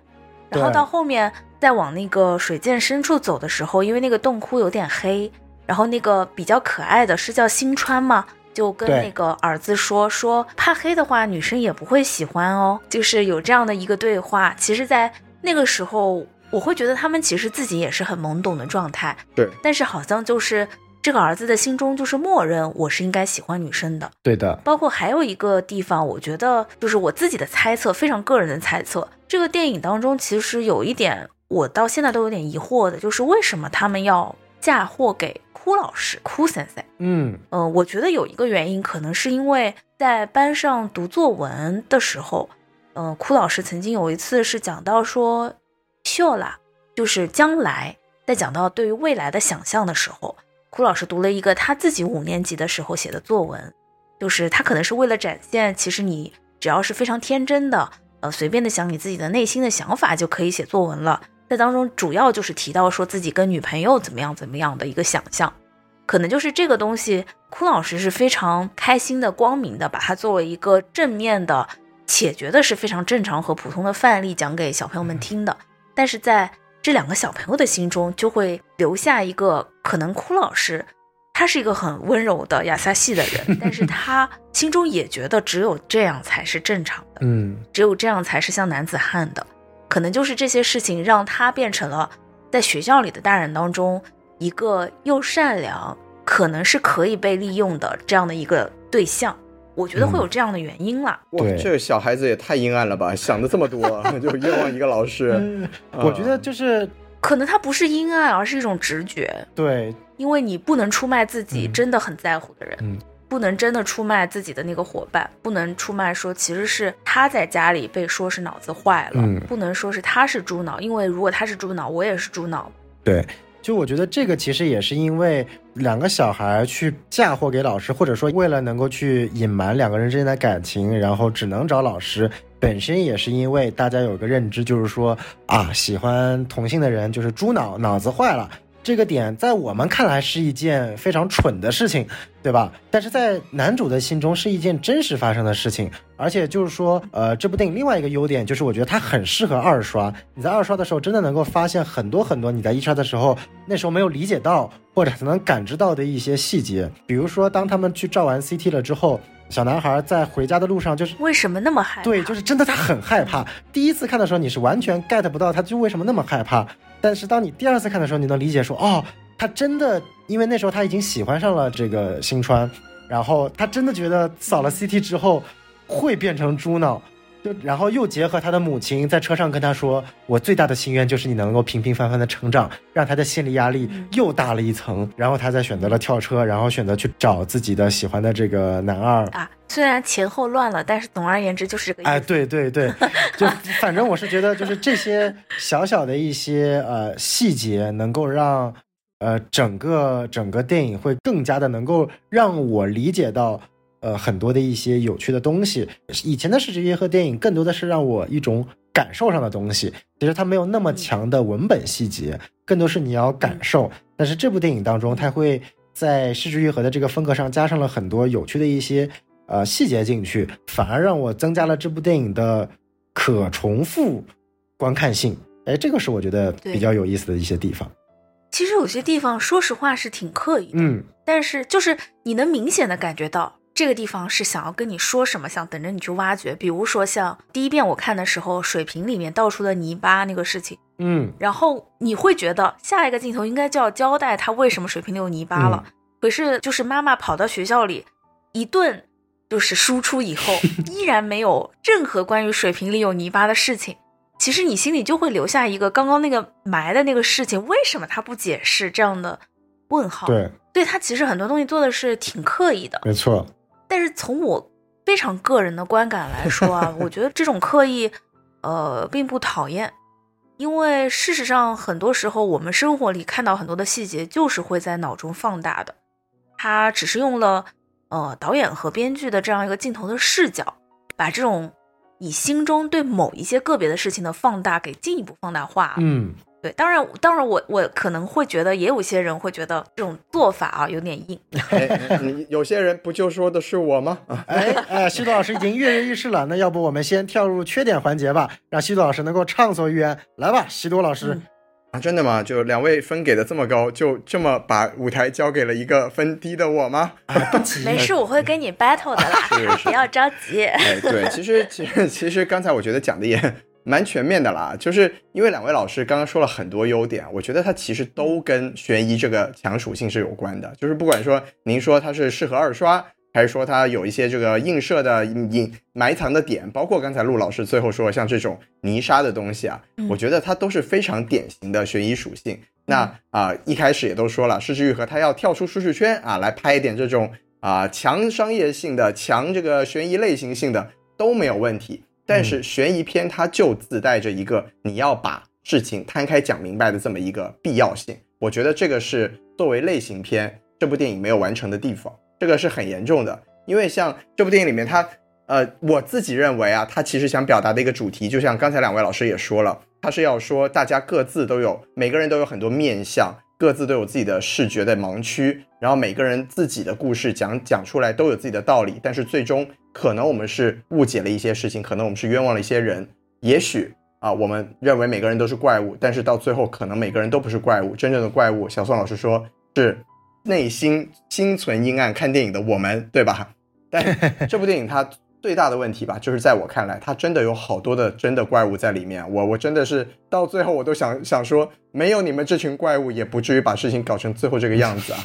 A: 然后到后面再往那个水涧深处走的时候，因为那个洞窟有点黑，然后那个比较可爱的是叫新川嘛，就跟那个儿子说说怕黑的话女生也不会喜欢哦，就是有这样的一个对话。其实，在那个时候，我会觉得他们其实自己也是很懵懂的状态。
C: 对，
A: 但是好像就是这个儿子的心中就是默认我是应该喜欢女生的。
B: 对的。
A: 包括还有一个地方，我觉得就是我自己的猜测，非常个人的猜测。这个电影当中其实有一点，我到现在都有点疑惑的，就是为什么他们要嫁祸给哭老师、哭先生？
B: 嗯
A: 嗯，我觉得有一个原因，可能是因为在班上读作文的时候。嗯，哭老师曾经有一次是讲到说，秀啦，就是将来，在讲到对于未来的想象的时候，哭老师读了一个他自己五年级的时候写的作文，就是他可能是为了展现，其实你只要是非常天真的，呃，随便的想你自己的内心的想法就可以写作文了。在当中主要就是提到说自己跟女朋友怎么样怎么样的一个想象，可能就是这个东西，哭老师是非常开心的、光明的，把它作为一个正面的。且觉得是非常正常和普通的范例讲给小朋友们听的，但是在这两个小朋友的心中就会留下一个可能，哭老师他是一个很温柔的亚萨系的人，但是他心中也觉得只有这样才是正常的，
B: 嗯，
A: 只有这样才是像男子汉的，可能就是这些事情让他变成了在学校里的大人当中一个又善良，可能是可以被利用的这样的一个对象。我觉得会有这样的原因了。
C: 哇，这个小孩子也太阴暗了吧，想的这么多，就冤枉一个老师。
B: 我觉得就是
A: 可能他不是阴暗，而是一种直觉。
B: 对，
A: 因为你不能出卖自己真的很在乎的人。
B: 嗯，
A: 不能真的出卖自己的那个伙伴，不能出卖说其实是他在家里被说是脑子坏了，
B: 嗯
A: 不能说是他是猪脑，因为如果他是猪脑，我也是猪脑。
B: 对，就我觉得这个其实也是因为两个小孩去嫁祸给老师，或者说为了能够去隐瞒两个人之间的感情，然后只能找老师。本身也是因为大家有个认知，就是说啊，喜欢同性的人就是猪脑，脑子坏了。这个点在我们看来是一件非常蠢的事情，对吧？但是在男主的心中是一件真实发生的事情，而且就是说，呃，这部电影另外一个优点就是，我觉得它很适合二刷。你在二刷的时候，真的能够发现很多很多你在一刷的时候那时候没有理解到或者可能感知到的一些细节。比如说，当他们去照完 CT 了之后，小男孩在回家的路上就是
A: 为什么那么害怕？
B: 对，就是真的他很害怕。第一次看的时候，你是完全 get 不到他就为什么那么害怕。但是当你第二次看的时候，你能理解说，哦，他真的因为那时候他已经喜欢上了这个新川，然后他真的觉得扫了 CT 之后会变成猪脑。就然后又结合他的母亲在车上跟他说：“我最大的心愿就是你能够平平凡凡的成长。”让他的心理压力又大了一层。然后他再选择了跳车，然后选择去找自己的喜欢的这个男二。
A: 啊，虽然前后乱了，但是总而言之就是这个意思。
B: 哎，对对对，就反正我是觉得，就是这些小小的一些呃细节，能够让呃整个整个电影会更加的能够让我理解到。呃，很多的一些有趣的东西，以前的视觉和电影更多的是让我一种感受上的东西，其实它没有那么强的文本细节，更多是你要感受。但是这部电影当中，它会在视觉愈合的这个风格上加上了很多有趣的一些呃细节进去，反而让我增加了这部电影的可重复观看性。哎，这个是我觉得比较有意思的一些地方。
A: 其实有些地方，说实话是挺刻意的，
B: 嗯，
A: 但是就是你能明显的感觉到。这个地方是想要跟你说什么，想等着你去挖掘。比如说像第一遍我看的时候，水瓶里面倒出的泥巴那个事情，
B: 嗯，
A: 然后你会觉得下一个镜头应该就要交代他为什么水瓶里有泥巴了。可是就是妈妈跑到学校里一顿就是输出以后，依然没有任何关于水瓶里有泥巴的事情。其实你心里就会留下一个刚刚那个埋的那个事情，为什么他不解释这样的问号？
B: 对，
A: 对他其实很多东西做的是挺刻意的，
B: 没错。
A: 但是从我非常个人的观感来说啊，我觉得这种刻意，呃，并不讨厌，因为事实上很多时候我们生活里看到很多的细节，就是会在脑中放大的。他只是用了呃导演和编剧的这样一个镜头的视角，把这种你心中对某一些个别的事情的放大给进一步放大化。
B: 嗯。
A: 对，当然，当然我，我我可能会觉得，也有些人会觉得这种做法啊有点硬。
C: 哎，你有些人不就说的是我吗？
B: 哎 哎，西多老师已经跃跃欲试了，那要不我们先跳入缺点环节吧，让西多老师能够畅所欲言。来吧，西多老师。
C: 啊，真的吗？就两位分给的这么高，就这么把舞台交给了一个分低的我吗？
B: 不急，
A: 没事，我会跟你 battle 的啦，不要着急。
C: 哎，对，其实其实其实刚才我觉得讲的也。蛮全面的啦，就是因为两位老师刚刚说了很多优点，我觉得它其实都跟悬疑这个强属性是有关的。就是不管说您说它是适合二刷，还是说它有一些这个映射的隐埋藏的点，包括刚才陆老师最后说像这种泥沙的东西啊，我觉得它都是非常典型的悬疑属性。那啊，一开始也都说了，失之愈合它要跳出舒适圈啊，来拍一点这种啊强商业性的、强这个悬疑类型性的都没有问题。但是悬疑片它就自带着一个你要把事情摊开讲明白的这么一个必要性，我觉得这个是作为类型片这部电影没有完成的地方，这个是很严重的。因为像这部电影里面，它呃，我自己认为啊，它其实想表达的一个主题，就像刚才两位老师也说了，它是要说大家各自都有，每个人都有很多面相，各自都有自己的视觉的盲区，然后每个人自己的故事讲讲出来都有自己的道理，但是最终。可能我们是误解了一些事情，可能我们是冤枉了一些人。也许啊，我们认为每个人都是怪物，但是到最后，可能每个人都不是怪物。真正的怪物，小宋老师说是内心心存阴暗看电影的我们，对吧？但这部电影它最大的问题吧，就是在我看来，它真的有好多的真的怪物在里面。我我真的是到最后，我都想想说，没有你们这群怪物，也不至于把事情搞成最后这个样子啊。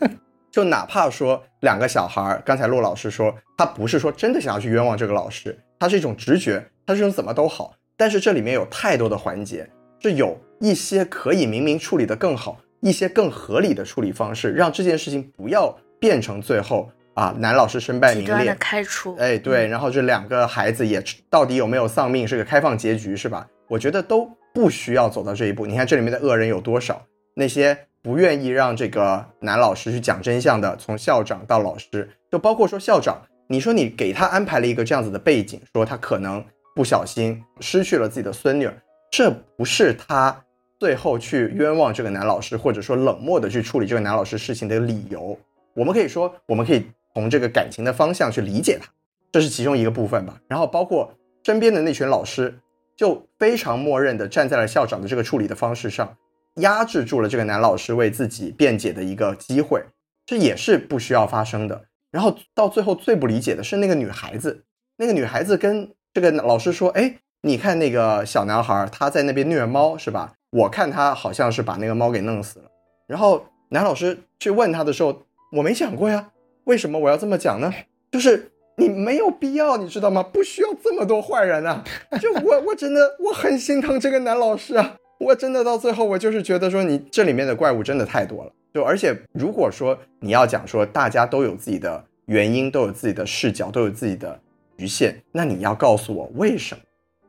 C: 就哪怕说两个小孩，刚才陆老师说他不是说真的想要去冤枉这个老师，他是一种直觉，他是种怎么都好。但是这里面有太多的环节，是有一些可以明明处理的更好，一些更合理的处理方式，让这件事情不要变成最后啊，男老师身败名裂，
A: 开除，
C: 哎，对，然后这两个孩子也到底有没有丧命，是个开放结局，是吧？我觉得都不需要走到这一步。你看这里面的恶人有多少？那些不愿意让这个男老师去讲真相的，从校长到老师，就包括说校长，你说你给他安排了一个这样子的背景，说他可能不小心失去了自己的孙女，这不是他最后去冤枉这个男老师，或者说冷漠的去处理这个男老师事情的理由。我们可以说，我们可以从这个感情的方向去理解他，这是其中一个部分吧。然后包括身边的那群老师，就非常默认的站在了校长的这个处理的方式上。压制住了这个男老师为自己辩解的一个机会，这也是不需要发生的。然后到最后最不理解的是那个女孩子，那个女孩子跟这个老师说：“哎，你看那个小男孩他在那边虐猫是吧？我看他好像是把那个猫给弄死了。”然后男老师去问他的时候，我没讲过呀，为什么我要这么讲呢？就是你没有必要，你知道吗？不需要这么多坏人啊！就我我真的我很心疼这个男老师啊。我真的到最后，我就是觉得说，你这里面的怪物真的太多了。就而且，如果说你要讲说，大家都有自己的原因，都有自己的视角，都有自己的局限，那你要告诉我为什么？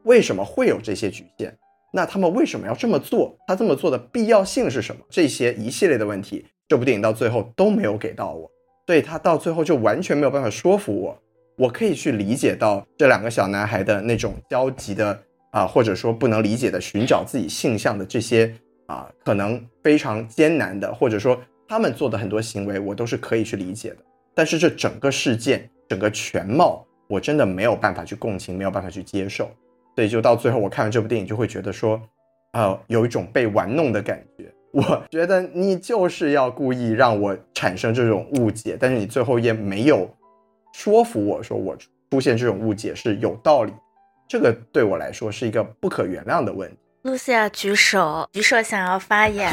C: 为什么会有这些局限？那他们为什么要这么做？他这么做的必要性是什么？这些一系列的问题，这部电影到最后都没有给到我，对他到最后就完全没有办法说服我。我可以去理解到这两个小男孩的那种焦急的。啊，或者说不能理解的寻找自己性向的这些啊，可能非常艰难的，或者说他们做的很多行为，我都是可以去理解的。但是这整个事件、整个全貌，我真的没有办法去共情，没有办法去接受。所以就到最后，我看完这部电影就会觉得说，呃，有一种被玩弄的感觉。我觉得你就是要故意让我产生这种误解，但是你最后也没有说服我说我出现这种误解是有道理。这个对我来说是一个不可原谅的问题。
A: 露西亚举手，举手想要发言，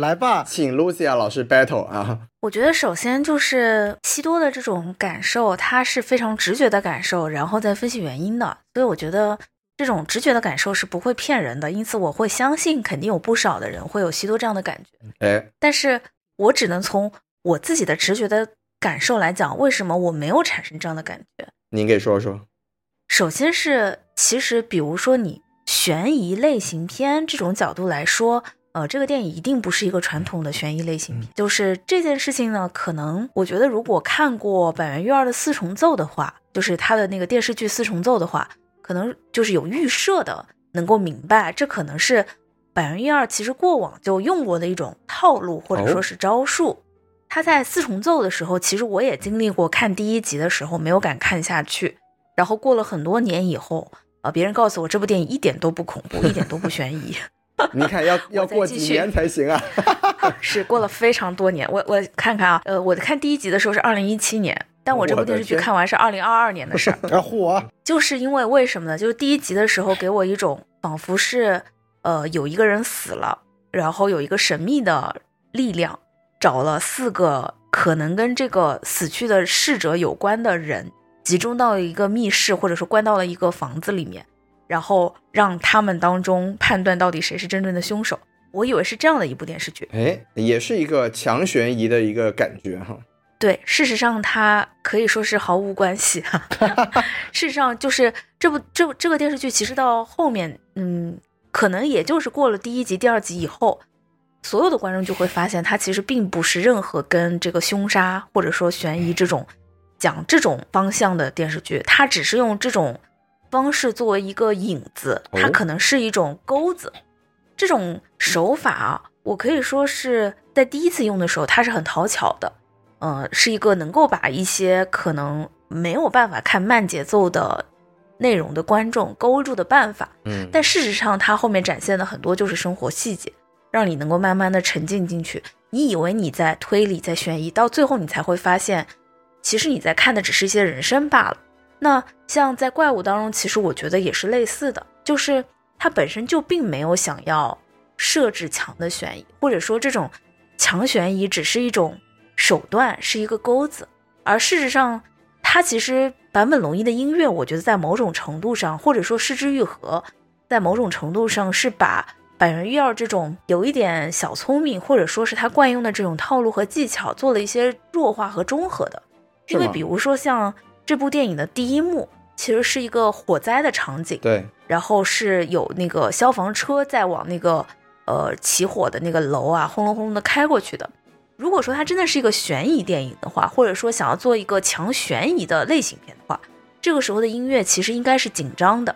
B: 来吧，
C: 请露西亚老师 battle 啊！
A: 我觉得首先就是西多的这种感受，他是非常直觉的感受，然后再分析原因的，所以我觉得这种直觉的感受是不会骗人的，因此我会相信肯定有不少的人会有西多这样的感觉。
C: 哎，
A: 但是我只能从我自己的直觉的感受来讲，为什么我没有产生这样的感觉？
C: 您给说说。
A: 首先是，其实比如说你悬疑类型片这种角度来说，呃，这个电影一定不是一个传统的悬疑类型片。就是这件事情呢，可能我觉得如果看过板垣育二的四重奏的话，就是他的那个电视剧四重奏的话，可能就是有预设的，能够明白这可能是百元一二其实过往就用过的一种套路或者说是招数。他在四重奏的时候，其实我也经历过，看第一集的时候没有敢看下去。然后过了很多年以后，啊，别人告诉我这部电影一点都不恐怖，一点都不悬疑。
C: 你看，要要过几年才行啊！
A: 是过了非常多年。我我看看啊，呃，我看第一集的时候是二零一七年，但我这部电视剧看完是二零二二年的事儿。
B: 啊，嚯！
A: 就是因为为什么呢？就是第一集的时候给我一种仿佛是，呃，有一个人死了，然后有一个神秘的力量找了四个可能跟这个死去的逝者有关的人。集中到一个密室，或者说关到了一个房子里面，然后让他们当中判断到底谁是真正的凶手。我以为是这样的一部电视剧，
C: 哎，也是一个强悬疑的一个感觉哈。
A: 对，事实上它可以说是毫无关系哈。事实上，就是这部这这个电视剧，其实到后面，嗯，可能也就是过了第一集、第二集以后，所有的观众就会发现，它其实并不是任何跟这个凶杀或者说悬疑这种。讲这种方向的电视剧，它只是用这种方式作为一个引子，它可能是一种钩子。这种手法啊，我可以说是在第一次用的时候，它是很讨巧的，呃，是一个能够把一些可能没有办法看慢节奏的内容的观众勾住的办法。
C: 嗯，
A: 但事实上，它后面展现的很多就是生活细节，让你能够慢慢的沉浸进去。你以为你在推理，在悬疑，到最后你才会发现。其实你在看的只是一些人生罢了。那像在怪物当中，其实我觉得也是类似的，就是它本身就并没有想要设置强的悬疑，或者说这种强悬疑只是一种手段，是一个钩子。而事实上，它其实坂本龙一的音乐，我觉得在某种程度上，或者说失之愈合，在某种程度上是把板垣育二这种有一点小聪明，或者说是他惯用的这种套路和技巧，做了一些弱化和中和的。因为比如说像这部电影的第一幕，其实是一个火灾的场景，
C: 对，
A: 然后是有那个消防车在往那个呃起火的那个楼啊轰隆轰隆的开过去的。如果说它真的是一个悬疑电影的话，或者说想要做一个强悬疑的类型片的话，这个时候的音乐其实应该是紧张的，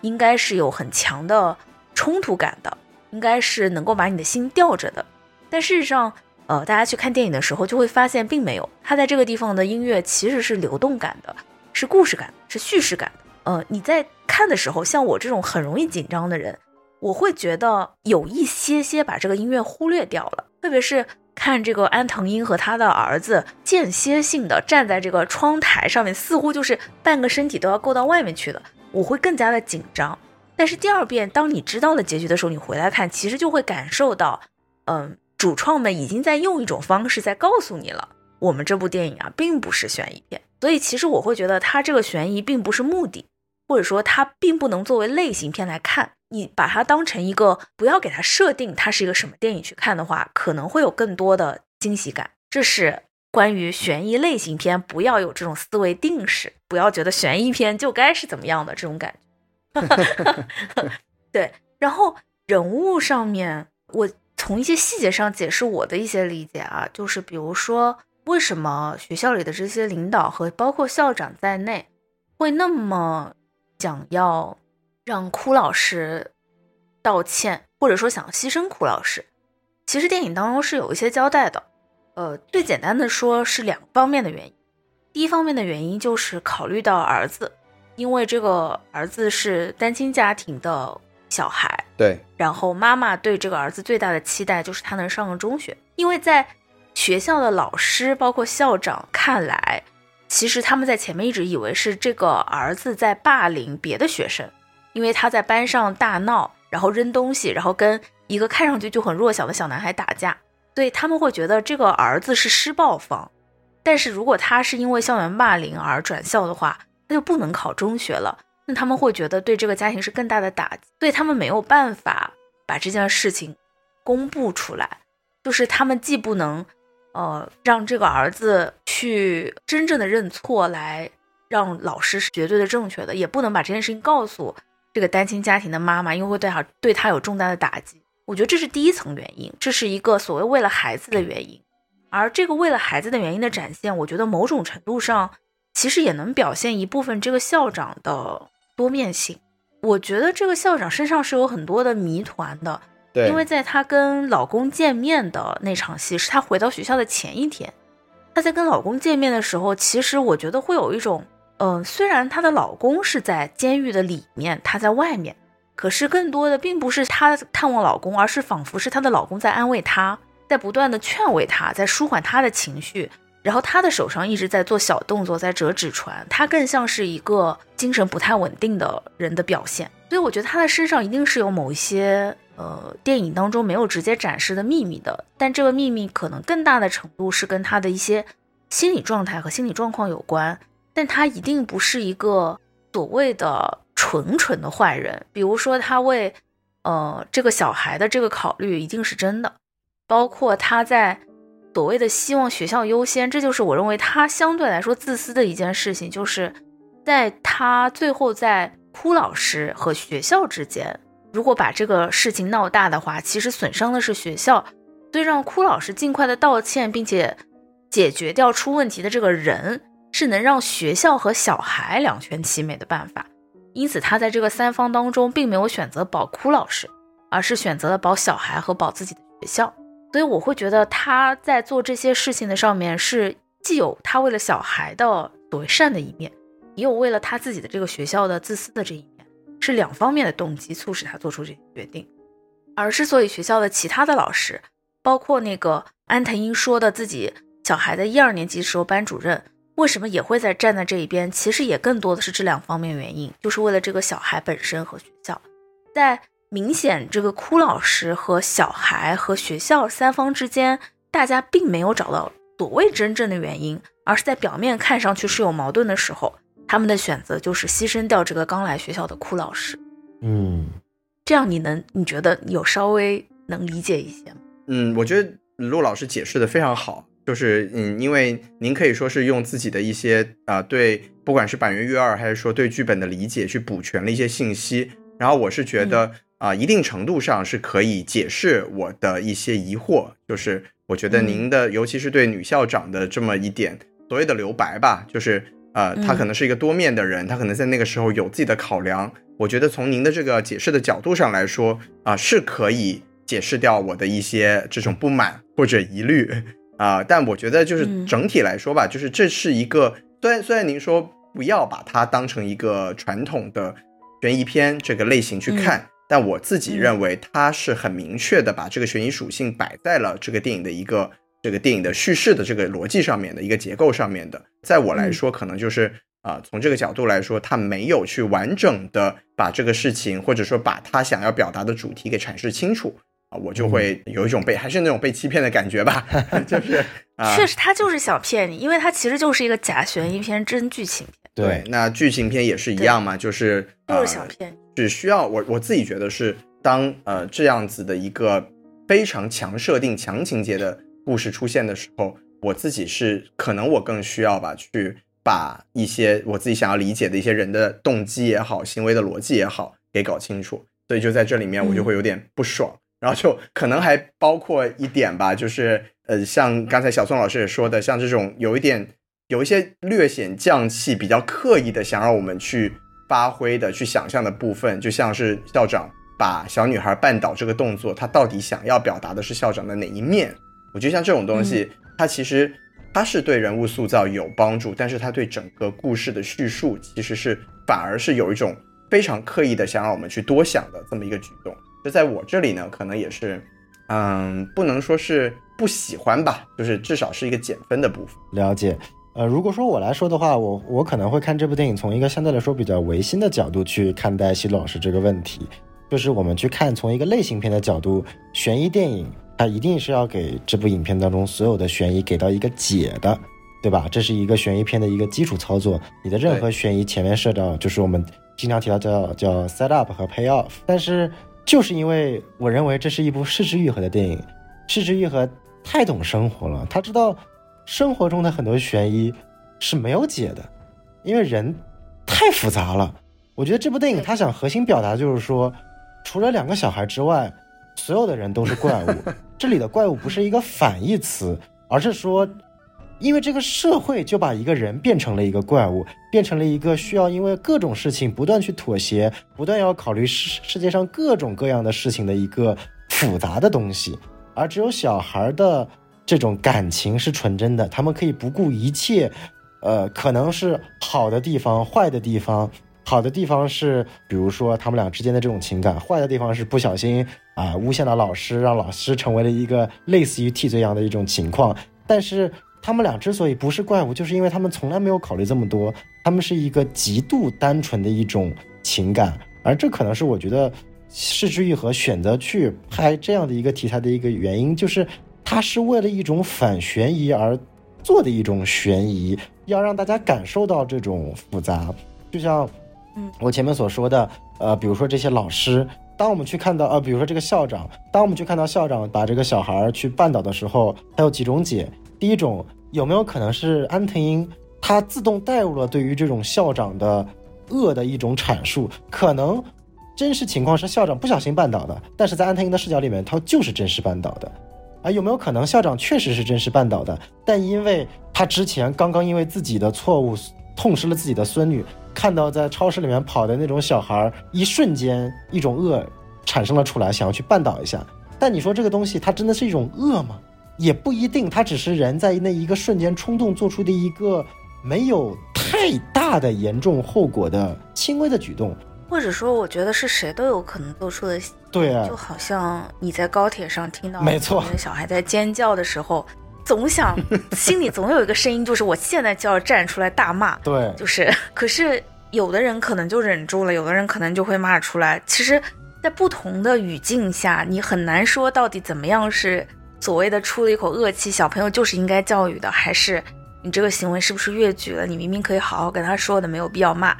A: 应该是有很强的冲突感的，应该是能够把你的心吊着的。但事实上，呃，大家去看电影的时候就会发现，并没有。它在这个地方的音乐其实是流动感的，是故事感，是叙事感的。呃，你在看的时候，像我这种很容易紧张的人，我会觉得有一些些把这个音乐忽略掉了，特别是看这个安藤英和他的儿子间歇性的站在这个窗台上面，似乎就是半个身体都要够到外面去了，我会更加的紧张。但是第二遍，当你知道了结局的时候，你回来看，其实就会感受到，嗯，主创们已经在用一种方式在告诉你了，我们这部电影啊，并不是悬疑片。所以其实我会觉得，它这个悬疑并不是目的，或者说它并不能作为类型片来看。你把它当成一个，不要给它设定它是一个什么电影去看的话，可能会有更多的惊喜感。这是关于悬疑类型片，不要有这种思维定式，不要觉得悬疑片就该是怎么样的这种感觉。对，然后人物上面，我从一些细节上解释我的一些理解啊，就是比如说，为什么学校里的这些领导和包括校长在内，会那么想要让哭老师道歉，或者说想牺牲哭老师？其实电影当中是有一些交代的，呃，最简单的说是两方面的原因。第一方面的原因就是考虑到儿子。因为这个儿子是单亲家庭的小孩，
C: 对，
A: 然后妈妈对这个儿子最大的期待就是他能上个中学。因为在学校的老师包括校长看来，其实他们在前面一直以为是这个儿子在霸凌别的学生，因为他在班上大闹，然后扔东西，然后跟一个看上去就很弱小的小男孩打架，所以他们会觉得这个儿子是施暴方。但是如果他是因为校园霸凌而转校的话，他就不能考中学了，那他们会觉得对这个家庭是更大的打击，所以他们没有办法把这件事情公布出来。就是他们既不能，呃，让这个儿子去真正的认错，来让老师是绝对的正确的，也不能把这件事情告诉这个单亲家庭的妈妈，因为会对他对他有重大的打击。我觉得这是第一层原因，这是一个所谓为了孩子的原因。而这个为了孩子的原因的展现，我觉得某种程度上。其实也能表现一部分这个校长的多面性。我觉得这个校长身上是有很多的谜团的，
C: 对，
A: 因为在她跟老公见面的那场戏，是她回到学校的前一天。她在跟老公见面的时候，其实我觉得会有一种，嗯，虽然她的老公是在监狱的里面，她在外面，可是更多的并不是她探望老公，而是仿佛是她的老公在安慰她，在不断的劝慰她，在舒缓她的情绪。然后他的手上一直在做小动作，在折纸船，他更像是一个精神不太稳定的人的表现。所以我觉得他的身上一定是有某一些呃电影当中没有直接展示的秘密的，但这个秘密可能更大的程度是跟他的一些心理状态和心理状况有关。但他一定不是一个所谓的纯纯的坏人，比如说他为呃这个小孩的这个考虑一定是真的，包括他在。所谓的希望学校优先，这就是我认为他相对来说自私的一件事情，就是在他最后在哭老师和学校之间，如果把这个事情闹大的话，其实损伤的是学校，所以让哭老师尽快的道歉，并且解决掉出问题的这个人，是能让学校和小孩两全其美的办法。因此，他在这个三方当中，并没有选择保哭老师，而是选择了保小孩和保自己的学校。所以我会觉得他在做这些事情的上面是既有他为了小孩的所谓善的一面，也有为了他自己的这个学校的自私的这一面，是两方面的动机促使他做出这些决定。而之所以学校的其他的老师，包括那个安藤英说的自己小孩的一二年级时候班主任，为什么也会在站在这一边，其实也更多的是这两方面原因，就是为了这个小孩本身和学校，在。明显，这个哭老师和小孩和学校三方之间，大家并没有找到所谓真正的原因，而是在表面看上去是有矛盾的时候，他们的选择就是牺牲掉这个刚来学校的哭老师。
B: 嗯，
A: 这样你能你觉得有稍微能理解一些吗？
C: 嗯，我觉得陆老师解释的非常好。就是嗯，因为您可以说是用自己的一些啊、对，不管是板垣悦二还是说对剧本的理解去补全了一些信息。然后我是觉得啊、一定程度上是可以解释我的一些疑惑，就是我觉得您的，尤其是对女校长的这么一点所谓的留白吧，就是呃，她可能是一个多面的人，她可能在那个时候有自己的考量。我觉得从您的这个解释的角度上来说啊、是可以解释掉我的一些这种不满或者疑虑。啊、但我觉得就是
A: 嗯。
C: 整体来说吧，就是这是一个虽然虽然您说不要把它当成一个传统的悬疑片这个类型去看，但我自己认为它是很明确的把这个悬疑属性摆在了这个电影的一个这个电影的叙事的这个逻辑上面的一个结构上面的。在我来说，可能就是啊、从这个角度来说，他没有去完整的把这个事情，或者说把他想要表达的主题给阐释清楚啊，我就会有一种被还是那种被欺骗的感觉吧，就是 啊，
A: 确实他就是想骗你，因为他其实就是一个假悬疑片、真剧情片，
C: 对，那剧情片也是一样嘛，就是
A: 就是
C: 呃
A: 想骗你。
C: 只需要我我自己觉得是当呃这样子的一个非常强设定、强情节的故事出现的时候，我自己是可能我更需要吧，去把一些我自己想要理解的一些人的动机也好、行为的逻辑也好给搞清楚，所以就在这里面我就会有点不爽，然后就可能还包括一点吧，就是呃像刚才小宋老师也说的，像这种有一点有一些略显匠气、比较刻意的想让我们去发挥的、去想象的部分，就像是校长把小女孩绊倒这个动作，他到底想要表达的是校长的哪一面？我觉得像这种东西，它其实它是对人物塑造有帮助，但是它对整个故事的叙述其实是反而是有一种非常刻意的想让我们去多想的这么一个举动。就在我这里呢，可能也是，嗯，不能说是不喜欢吧，就是至少是一个减分的部分。
B: 了解。呃，如果说我来说的话，我我可能会看这部电影从一个相对来说比较唯心的角度去看待西路老师这个问题，就是我们去看从一个类型片的角度，悬疑电影它一定是要给这部影片当中所有的悬疑给到一个解的，对吧？这是一个悬疑片的一个基础操作。你的任何悬疑前面设到就是我们经常提到叫叫 set up 和 pay off，但是就是因为我认为这是一部失之愈合的电影，失之愈合太懂生活了，他知道生活中的很多悬疑是没有解的，因为人太复杂了。我觉得这部电影它想核心表达就是说，除了两个小孩之外，所有的人都是怪物。这里的怪物不是一个反义词，而是说，因为这个社会就把一个人变成了一个怪物，变成了一个需要因为各种事情不断去妥协，不断要考虑世世界上各种各样的事情的一个复杂的东西。而只有小孩的这种感情是纯真的，他们可以不顾一切，呃，可能是好的地方、坏的地方。好的地方是，比如说他们俩之间的这种情感；坏的地方是不小心啊、诬陷了老师，让老师成为了一个类似于替罪羊的一种情况。但是他们俩之所以不是怪物，就是因为他们从来没有考虑这么多，他们是一个极度单纯的一种情感，而这可能是我觉得失之愈合选择去拍这样的一个题材的一个原因，就是它是为了一种反悬疑而做的一种悬疑，要让大家感受到这种复杂，就像。
A: 嗯，
B: 我前面所说的，呃，比如说这些老师，当我们去看到，呃，比如说这个校长，当我们去看到校长把这个小孩儿去绊倒的时候，他有几种解。第一种，有没有可能是安藤英他自动带入了对于这种校长的恶的一种阐述？可能真实情况是校长不小心绊倒的，但是在安藤英的视角里面，他就是真实绊倒的。啊，有没有可能校长确实是真实绊倒的？但因为他之前刚刚因为自己的错误痛失了自己的孙女，看到在超市里面跑的那种小孩，一瞬间一种恶产生了出来，想要去绊倒一下。但你说这个东西它真的是一种恶吗？也不一定，它只是人在那一个瞬间冲动做出的一个没有太大的严重后果的轻微的举动。
A: 或者说，我觉得是谁都有可能做出的，
B: 对啊
A: 就，好像你在高铁上听到
B: 没错
A: 小孩在尖叫的时候，总想心里总有一个声音，就是我现在就要站出来大骂，
B: 对，
A: 就是，可是有的人可能就忍住了，有的人可能就会骂出来。其实，在不同的语境下，你很难说到底怎么样是所谓的出了一口恶气，小朋友就是应该教育的，还是你这个行为是不是越矩了？你明明可以好好跟他说的，没有必要骂。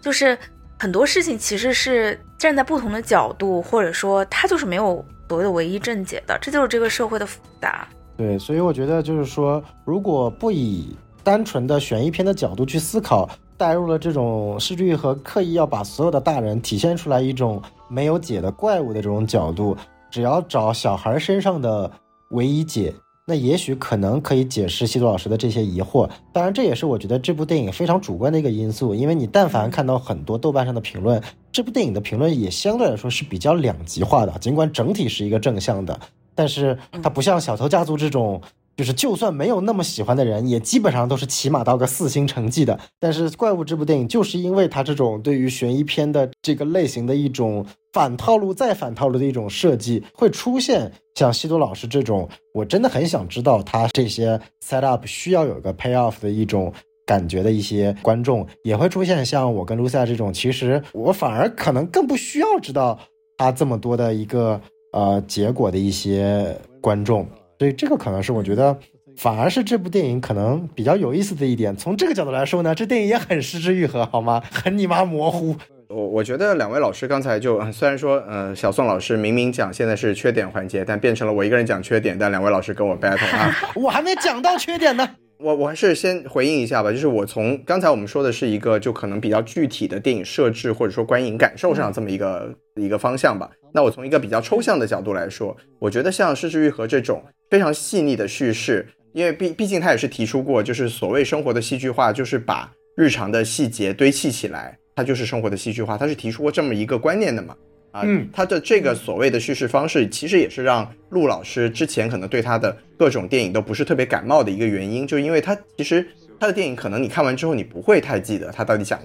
A: 就是很多事情其实是站在不同的角度，或者说他就是没有所谓的唯一正解的，这就是这个社会的复杂。
B: 对，所以我觉得就是说，如果不以单纯的悬疑片的角度去思考，带入了这种视剧和刻意要把所有的大人体现出来一种没有解的怪物的这种角度，只要找小孩身上的唯一解。那也许可能可以解释西多老师的这些疑惑，当然这也是我觉得这部电影非常主观的一个因素，因为你但凡看到很多豆瓣上的评论，这部电影的评论也相对来说是比较两极化的，尽管整体是一个正向的，但是它不像《小偷家族》这种。就是就算没有那么喜欢的人，也基本上都是起码到个四星成绩的。但是《怪物》这部电影，就是因为它这种对于悬疑片的这个类型的一种反套路再反套路的一种设计，会出现像西多老师这种，我真的很想知道他这些 set up 需要有个 pay off 的一种感觉的一些观众，也会出现像我跟露夏这种，其实我反而可能更不需要知道他这么多的一个呃结果的一些观众。所以这个可能是我觉得，反而是这部电影可能比较有意思的一点。从这个角度来说呢，这电影也很失之愈合，好吗？很你妈模糊。
C: 我我觉得两位老师刚才就虽然说，呃，小宋老师明明讲现在是缺点环节，但变成了我一个人讲缺点，但两位老师跟我 battle 啊，
B: 我还没讲到缺点呢。
C: 我我还是先回应一下吧，就是我从刚才我们说的是一个就可能比较具体的电影设置或者说观影感受上这么一个一个方向吧。那我从一个比较抽象的角度来说，我觉得像《失之愈合》这种非常细腻的叙事，因为毕毕竟他也是提出过，就是所谓生活的戏剧化，就是把日常的细节堆砌起来，它就是生活的戏剧化。他是提出过这么一个观念的嘛？啊，他的这个所谓的叙事方式，其实也是让陆老师之前可能对他的各种电影都不是特别感冒的一个原因，就因为他其实他的电影可能你看完之后你不会太记得他到底讲，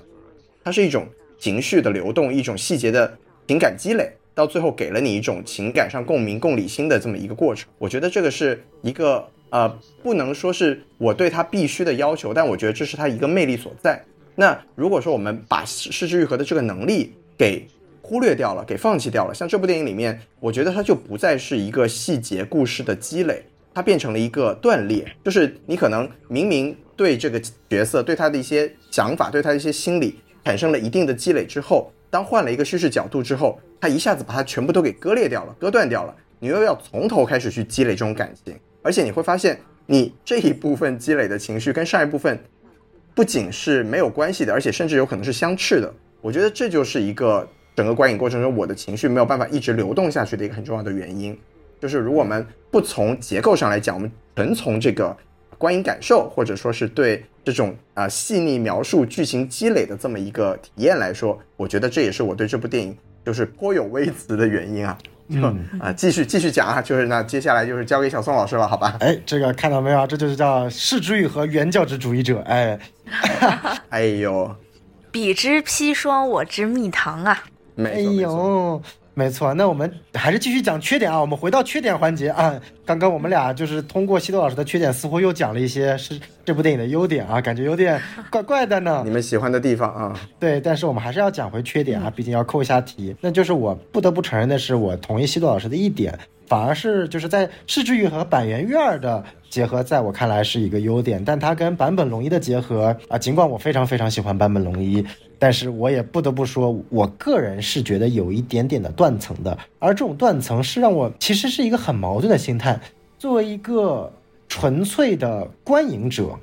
C: 它是一种情绪的流动，一种细节的情感积累，到最后给了你一种情感上共鸣、共理心的这么一个过程。我觉得这个是一个呃，不能说是我对他必须的要求，但我觉得这是他一个魅力所在。那如果说我们把失之愈合的这个能力给忽略掉了，给放弃掉了。像这部电影里面，我觉得它就不再是一个细节故事的积累，它变成了一个断裂。就是你可能明明对这个角色、对他的一些想法、对他的一些心理产生了一定的积累之后，当换了一个叙事角度之后，他一下子把它全部都给割裂掉了、割断掉了。你又要从头开始去积累这种感情，而且你会发现，你这一部分积累的情绪跟上一部分不仅是没有关系的，而且甚至有可能是相斥的。我觉得这就是一个。整个观影过程中，我的情绪没有办法一直流动下去的一个很重要的原因，就是如果我们不从结构上来讲，我们纯从这个观影感受，或者说是对这种啊细腻描述剧情积累的这么一个体验来说，我觉得这也是我对这部电影就是颇有微词的原因啊。嗯 啊，继续继续讲啊，就是那接下来就是交给小宋老师了，好吧？
B: 哎，这个看到没有？这就是叫视之欲和原教旨主义者。哎，
C: 哎呦，
A: 彼之砒霜，我之蜜糖啊。
B: 哎呦，没错，那我们还是继续讲缺点啊。我们回到缺点环节啊。刚刚我们俩就是通过西多老师的缺点，似乎又讲了一些是这部电影的优点啊，感觉有点怪怪的呢。
C: 你们喜欢的地方啊？
B: 对，但是我们还是要讲回缺点啊，毕竟要扣一下题。那就是我不得不承认的是，我同意西多老师的一点，反而是就是在视之愈和板垣悦二的结合，在我看来是一个优点。但它跟坂本龙一的结合啊，尽管我非常非常喜欢坂本龙一。但是我也不得不说，我个人是觉得有一点点的断层的，而这种断层是让我其实是一个很矛盾的心态。作为一个纯粹的观影者，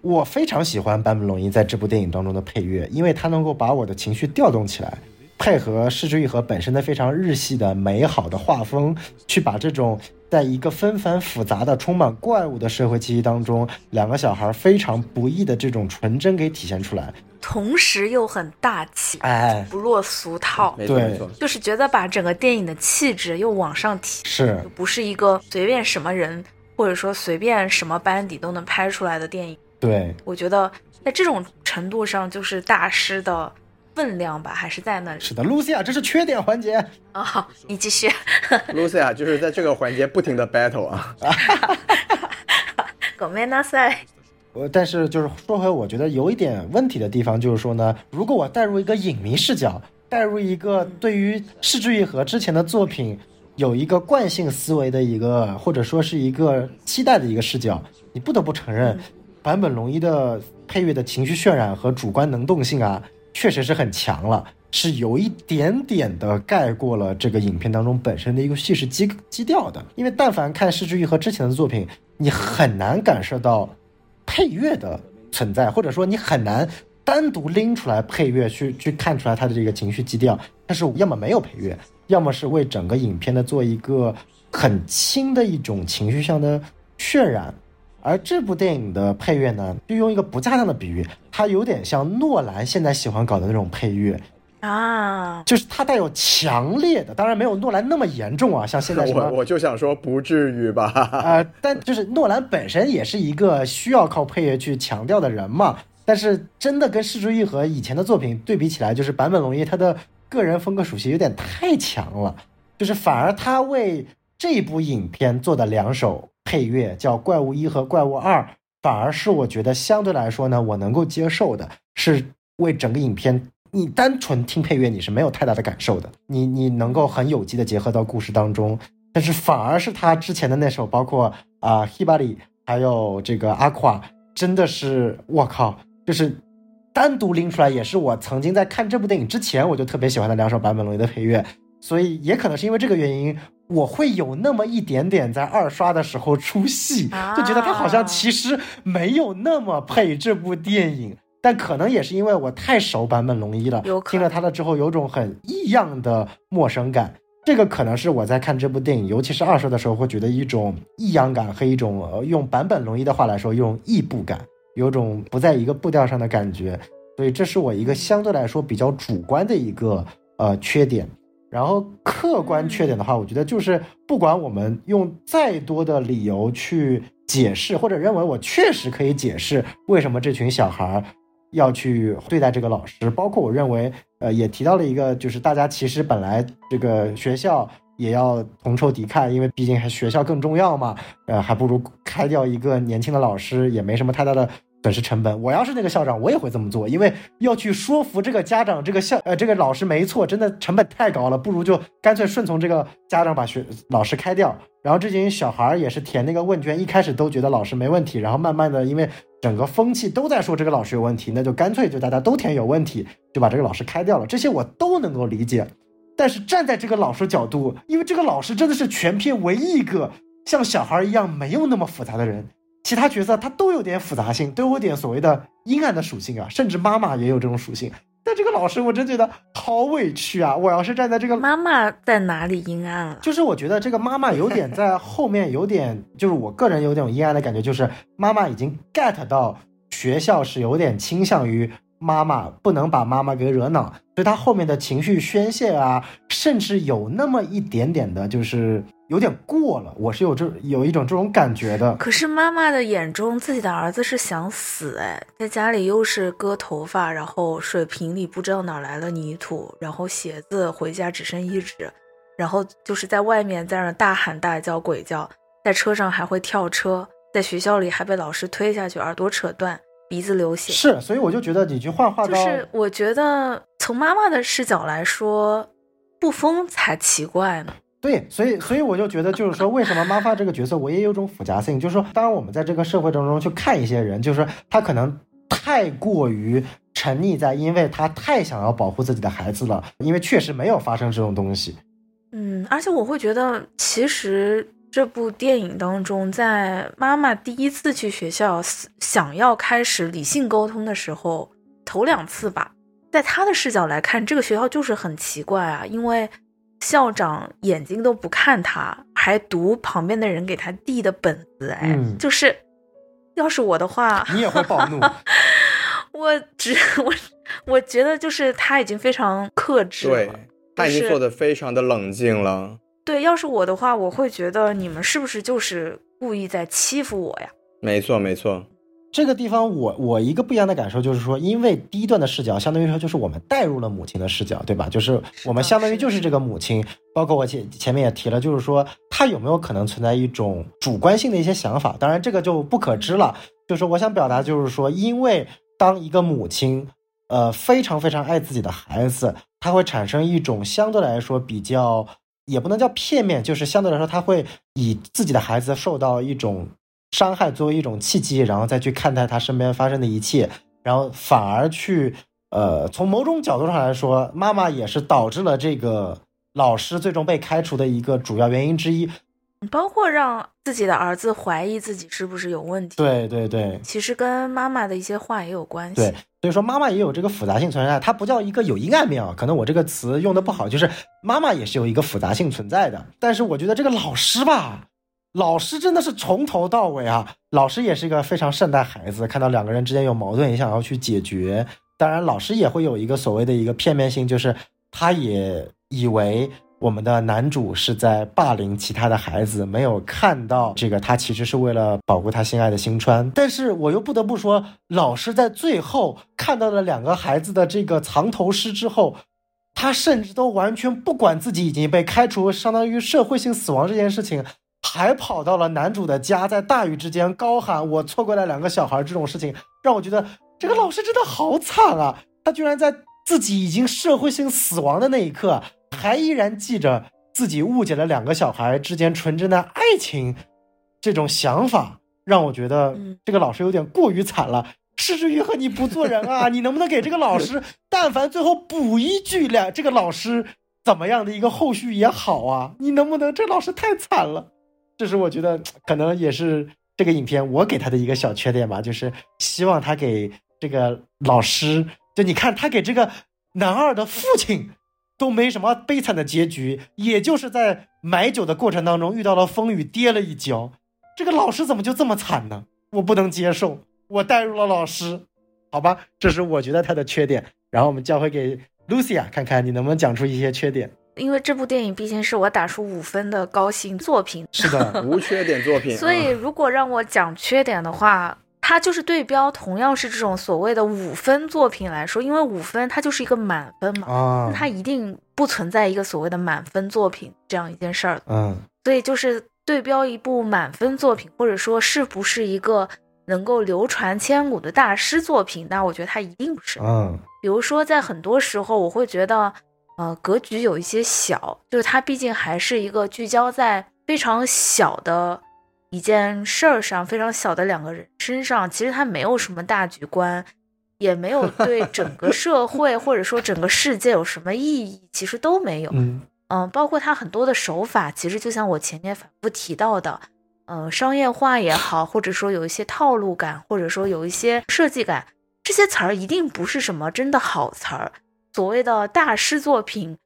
B: 我非常喜欢坂本龙一在这部电影当中的配乐，因为他能够把我的情绪调动起来，配合市之愈合本身的非常日系的美好的画风，去把这种在一个纷繁复杂的、充满怪物的社会气息当中，两个小孩非常不易的这种纯真给体现出来。
A: 同时又很大气，
B: 哎，
A: 不落俗套，
B: 对，
A: 就是觉得把整个电影的气质又往上提，
B: 是，
A: 不是一个随便什么人或者说随便什么班底都能拍出来的电影。
B: 对，
A: 我觉得在这种程度上，就是大师的分量吧，还是在那里。
B: 是的，，Lucia，，这是缺点环节
A: 啊，好，你继续。
C: Lucia 就是在这个环节不停的 battle 啊。
A: 狗妹那赛。
B: 我，但是就是说回，我觉得有一点问题的地方，就是说呢，如果我带入一个影迷视角，带入一个对于世之愈和之前的作品有一个惯性思维的一个，或者说是一个期待的一个视角，你不得不承认，坂本龙一的配乐的情绪渲染和主观能动性啊，确实是很强了。是有一点点的盖过了这个影片当中本身的一个叙事基基调的。因为但凡看失之愈合之前的作品，你很难感受到配乐的存在，或者说你很难单独拎出来配乐去去看出来它的这个情绪基调。但是要么没有配乐，要么是为整个影片的做一个很轻的一种情绪上的渲染。而这部电影的配乐呢，就用一个不恰当的比喻，它有点像诺兰现在喜欢搞的那种配乐
A: 啊，
B: 就是它带有强烈的，当然没有诺兰那么严重啊，像现在什么，
C: 我我就想说不至于吧，
B: 呃，但就是诺兰本身也是一个需要靠配乐去强调的人嘛，但是真的跟失之愈合以前的作品对比起来，就是坂本龙一他的个人风格属性有点太强了，就是反而他为这部影片做的两首。配乐叫《怪物一》和《怪物二》，反而是我觉得相对来说呢，我能够接受的，是为整个影片，你单纯听配乐你是没有太大的感受的，你你能够很有机的结合到故事当中，但是反而是他之前的那首，包括啊《Hibari》还有这个《阿夸》，真的是我靠，就是单独拎出来，也是我曾经在看这部电影之前我就特别喜欢的两首版本龙一的配乐，所以也可能是因为这个原因。我会有那么一点点在二刷的时候出戏，就觉得他好像其实没有那么配这部电影，但可能也是因为我太熟坂本龙一了，听了他的之后有种很异样的陌生感。这个可能是我在看这部电影，尤其是二刷的时候，会觉得一种异样感和一种用坂本龙一的话来说，一种异步感，有种不在一个步调上的感觉。所以这是我一个相对来说比较主观的一个呃缺点。然后客观缺点的话，我觉得就是不管我们用再多的理由去解释，或者认为我确实可以解释为什么这群小孩要去对待这个老师，包括我认为，呃，也提到了一个，就是大家其实本来这个学校也要同仇敌忾，因为毕竟还学校更重要嘛，呃，还不如开掉一个年轻的老师，也没什么太大的。损失成本，我要是那个校长，我也会这么做，因为要去说服这个家长，这个校呃这个老师没错，真的成本太高了，不如就干脆顺从这个家长把学老师开掉。然后这群小孩也是填那个问卷，一开始都觉得老师没问题，然后慢慢的因为整个风气都在说这个老师有问题，那就干脆就大家都填有问题，就把这个老师开掉了。这些我都能够理解，但是站在这个老师角度，因为这个老师真的是全片唯一一个像小孩一样没有那么复杂的人。其他角色他都有点复杂性，都有点所谓的阴暗的属性啊，甚至妈妈也有这种属性。但这个老师我真觉得好委屈啊！我要是站在这个
A: 妈妈在哪里阴暗了？
B: 就是我觉得这个妈妈有点在后面，有点就是我个人有点阴暗的感觉，就是妈妈已经 get 到学校是有点倾向于妈妈不能把妈妈给惹恼，所以她后面的情绪宣泄啊，甚至有那么一点点的，就是。有点过了，我是有这有一种这种感觉的。
A: 可是妈妈的眼中，自己的儿子是想死哎，在家里又是割头发，然后水瓶里不知道哪来了泥土，然后鞋子回家只剩一只，然后就是在外面在那大喊大叫鬼叫，在车上还会跳车，在学校里还被老师推下去，耳朵扯断，鼻子流血。
B: 是，所以我就觉得几句话话
A: 到，就是我觉得从妈妈的视角来说，不疯才奇怪呢。
B: 对，所以所以我就觉得，就是说，为什么妈妈这个角色，我也有种复杂性，就是说，当我们在这个社会当中去看一些人，就是说，他可能太过于沉溺在，因为他太想要保护自己的孩子了，因为确实没有发生这种东西。
A: 嗯，而且我会觉得，其实这部电影当中，在妈妈第一次去学校想要开始理性沟通的时候，头两次吧，在她的视角来看，这个学校就是很奇怪啊，因为。校长眼睛都不看她，还读旁边的人给她递的本子，哎，就是，要是我的话，
B: 你也会暴怒。
A: 我只我我觉得就是他已经非常克制
C: 了，他已经做的非常的冷静了。
A: 对，要是我的话，我会觉得你们是不是就是故意在欺负我呀？
C: 没错，没错。
B: 这个地方，我我一个不一样的感受就是说，因为第一段的视角，相当于说就是我们带入了母亲的视角，对吧？就是我们相当于就是这个母亲，包括我前前面也提了，就是说她有没有可能存在一种主观性的一些想法？当然这个就不可知了。就是我想表达就是说，因为当一个母亲，呃，非常非常爱自己的孩子，她会产生一种相对来说比较，也不能叫片面，就是相对来说，他会以自己的孩子受到一种。伤害作为一种契机，然后再去看待他身边发生的一切，然后反而去呃，从某种角度上来说，妈妈也是导致了这个老师最终被开除的一个主要原因之一。
A: 包括让自己的儿子怀疑自己是不是有问题。
B: 对对对，
A: 其实跟妈妈的一些话也有关系。
B: 对，所以说妈妈也有这个复杂性存在，它不叫一个有阴暗面啊，可能我这个词用的不好，就是妈妈也是有一个复杂性存在的。但是我觉得这个老师吧，老师真的是从头到尾啊，老师也是一个非常善待孩子，看到两个人之间有矛盾也想要去解决。当然，老师也会有一个所谓的一个片面性，就是他也以为。我们的男主是在霸凌其他的孩子，没有看到这个，他其实是为了保护他心爱的星川。但是我又不得不说，老师在最后看到了两个孩子的这个藏头诗之后，他甚至都完全不管自己已经被开除，相当于社会性死亡这件事情，还跑到了男主的家，在大雨之间高喊“我错过了两个小孩”这种事情，让我觉得这个老师真的好惨啊！他居然在自己已经社会性死亡的那一刻。还依然记着自己误解了两个小孩之间纯真的爱情，这种想法让我觉得这个老师有点过于惨了。失之于和，你不做人啊？你能不能给这个老师，但凡最后补一句两这个老师怎么样的一个后续也好啊？你能不能？这老师太惨了，这是我觉得可能也是这个影片我给他的一个小缺点吧，就是希望他给这个老师，就你看他给这个男二的父亲。都没什么悲惨的结局，也就是在买酒的过程当中遇到了风雨，跌了一跤。这个老师怎么就这么惨呢？我不能接受，我带入了老师，好吧，这是我觉得他的缺点。然后我们交回给 Lucia，看看你能不能讲出一些缺点。
A: 因为这部电影毕竟是我打出五分的高薪作品，
B: 是的，
C: 无缺点作品。
A: 所以如果让我讲缺点的话。它就是对标，同样是这种所谓的五分作品来说，因为五分它就是一个满分嘛，它一定不存在一个所谓的满分作品这样一件事儿。
B: 嗯，
A: 所以就是对标一部满分作品，或者说是不是一个能够流传千古的大师作品，那我觉得它一定不是。
B: 嗯，
A: 比如说在很多时候，我会觉得，呃，格局有一些小，就是它毕竟还是一个聚焦在非常小的。一件事儿上非常小的两个人身上，其实他没有什么大局观，也没有对整个社会或者说整个世界有什么意义，其实都没有。
B: 嗯
A: 嗯，包括他很多的手法，其实就像我前面反复提到的，呃，商业化也好，或者说有一些套路感，或者说有一些设计感，这些词儿一定不是什么真的好词儿。所谓的大师作品，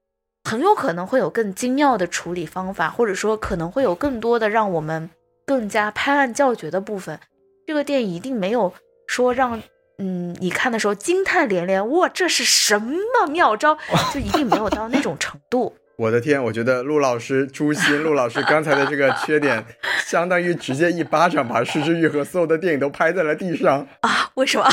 A: 很有可能会有更精妙的处理方法，或者说可能会有更多的让我们。更加拍案叫绝的部分，这个电影一定没有说让嗯你看的时候惊叹连连，哇，这是什么妙招？就一定没有到那种程度。
C: 我的天，我觉得陆老师诛心，陆老师刚才的这个缺点，相当于直接一巴掌把《失之愈合》所有的电影都拍在了地上
A: 啊！为什么？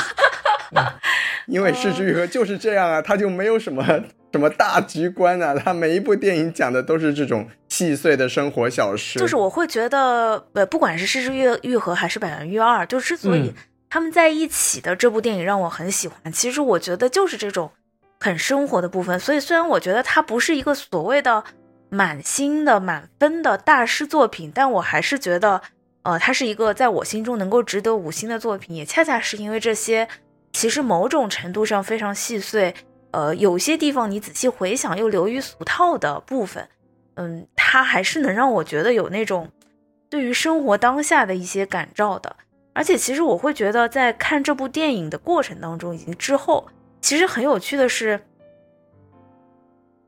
C: 因为《失之愈合》就是这样啊，他就没有什么。什么大局观啊？他每一部电影讲的都是这种细碎的生活小事。
A: 就是我会觉得，呃，不管是《失之愈愈合》还是《百元育二》，就之所以他们在一起的这部电影让我很喜欢，其实我觉得就是这种很生活的部分。所以虽然我觉得它不是一个所谓的满星的满分的大师作品，但我还是觉得，呃，它是一个在我心中能够值得五星的作品。也恰恰是因为这些，其实某种程度上非常细碎。呃，有些地方你仔细回想又流于俗套的部分，嗯，它还是能让我觉得有那种对于生活当下的一些感召的。而且，其实我会觉得在看这部电影的过程当中以及之后，其实很有趣的是，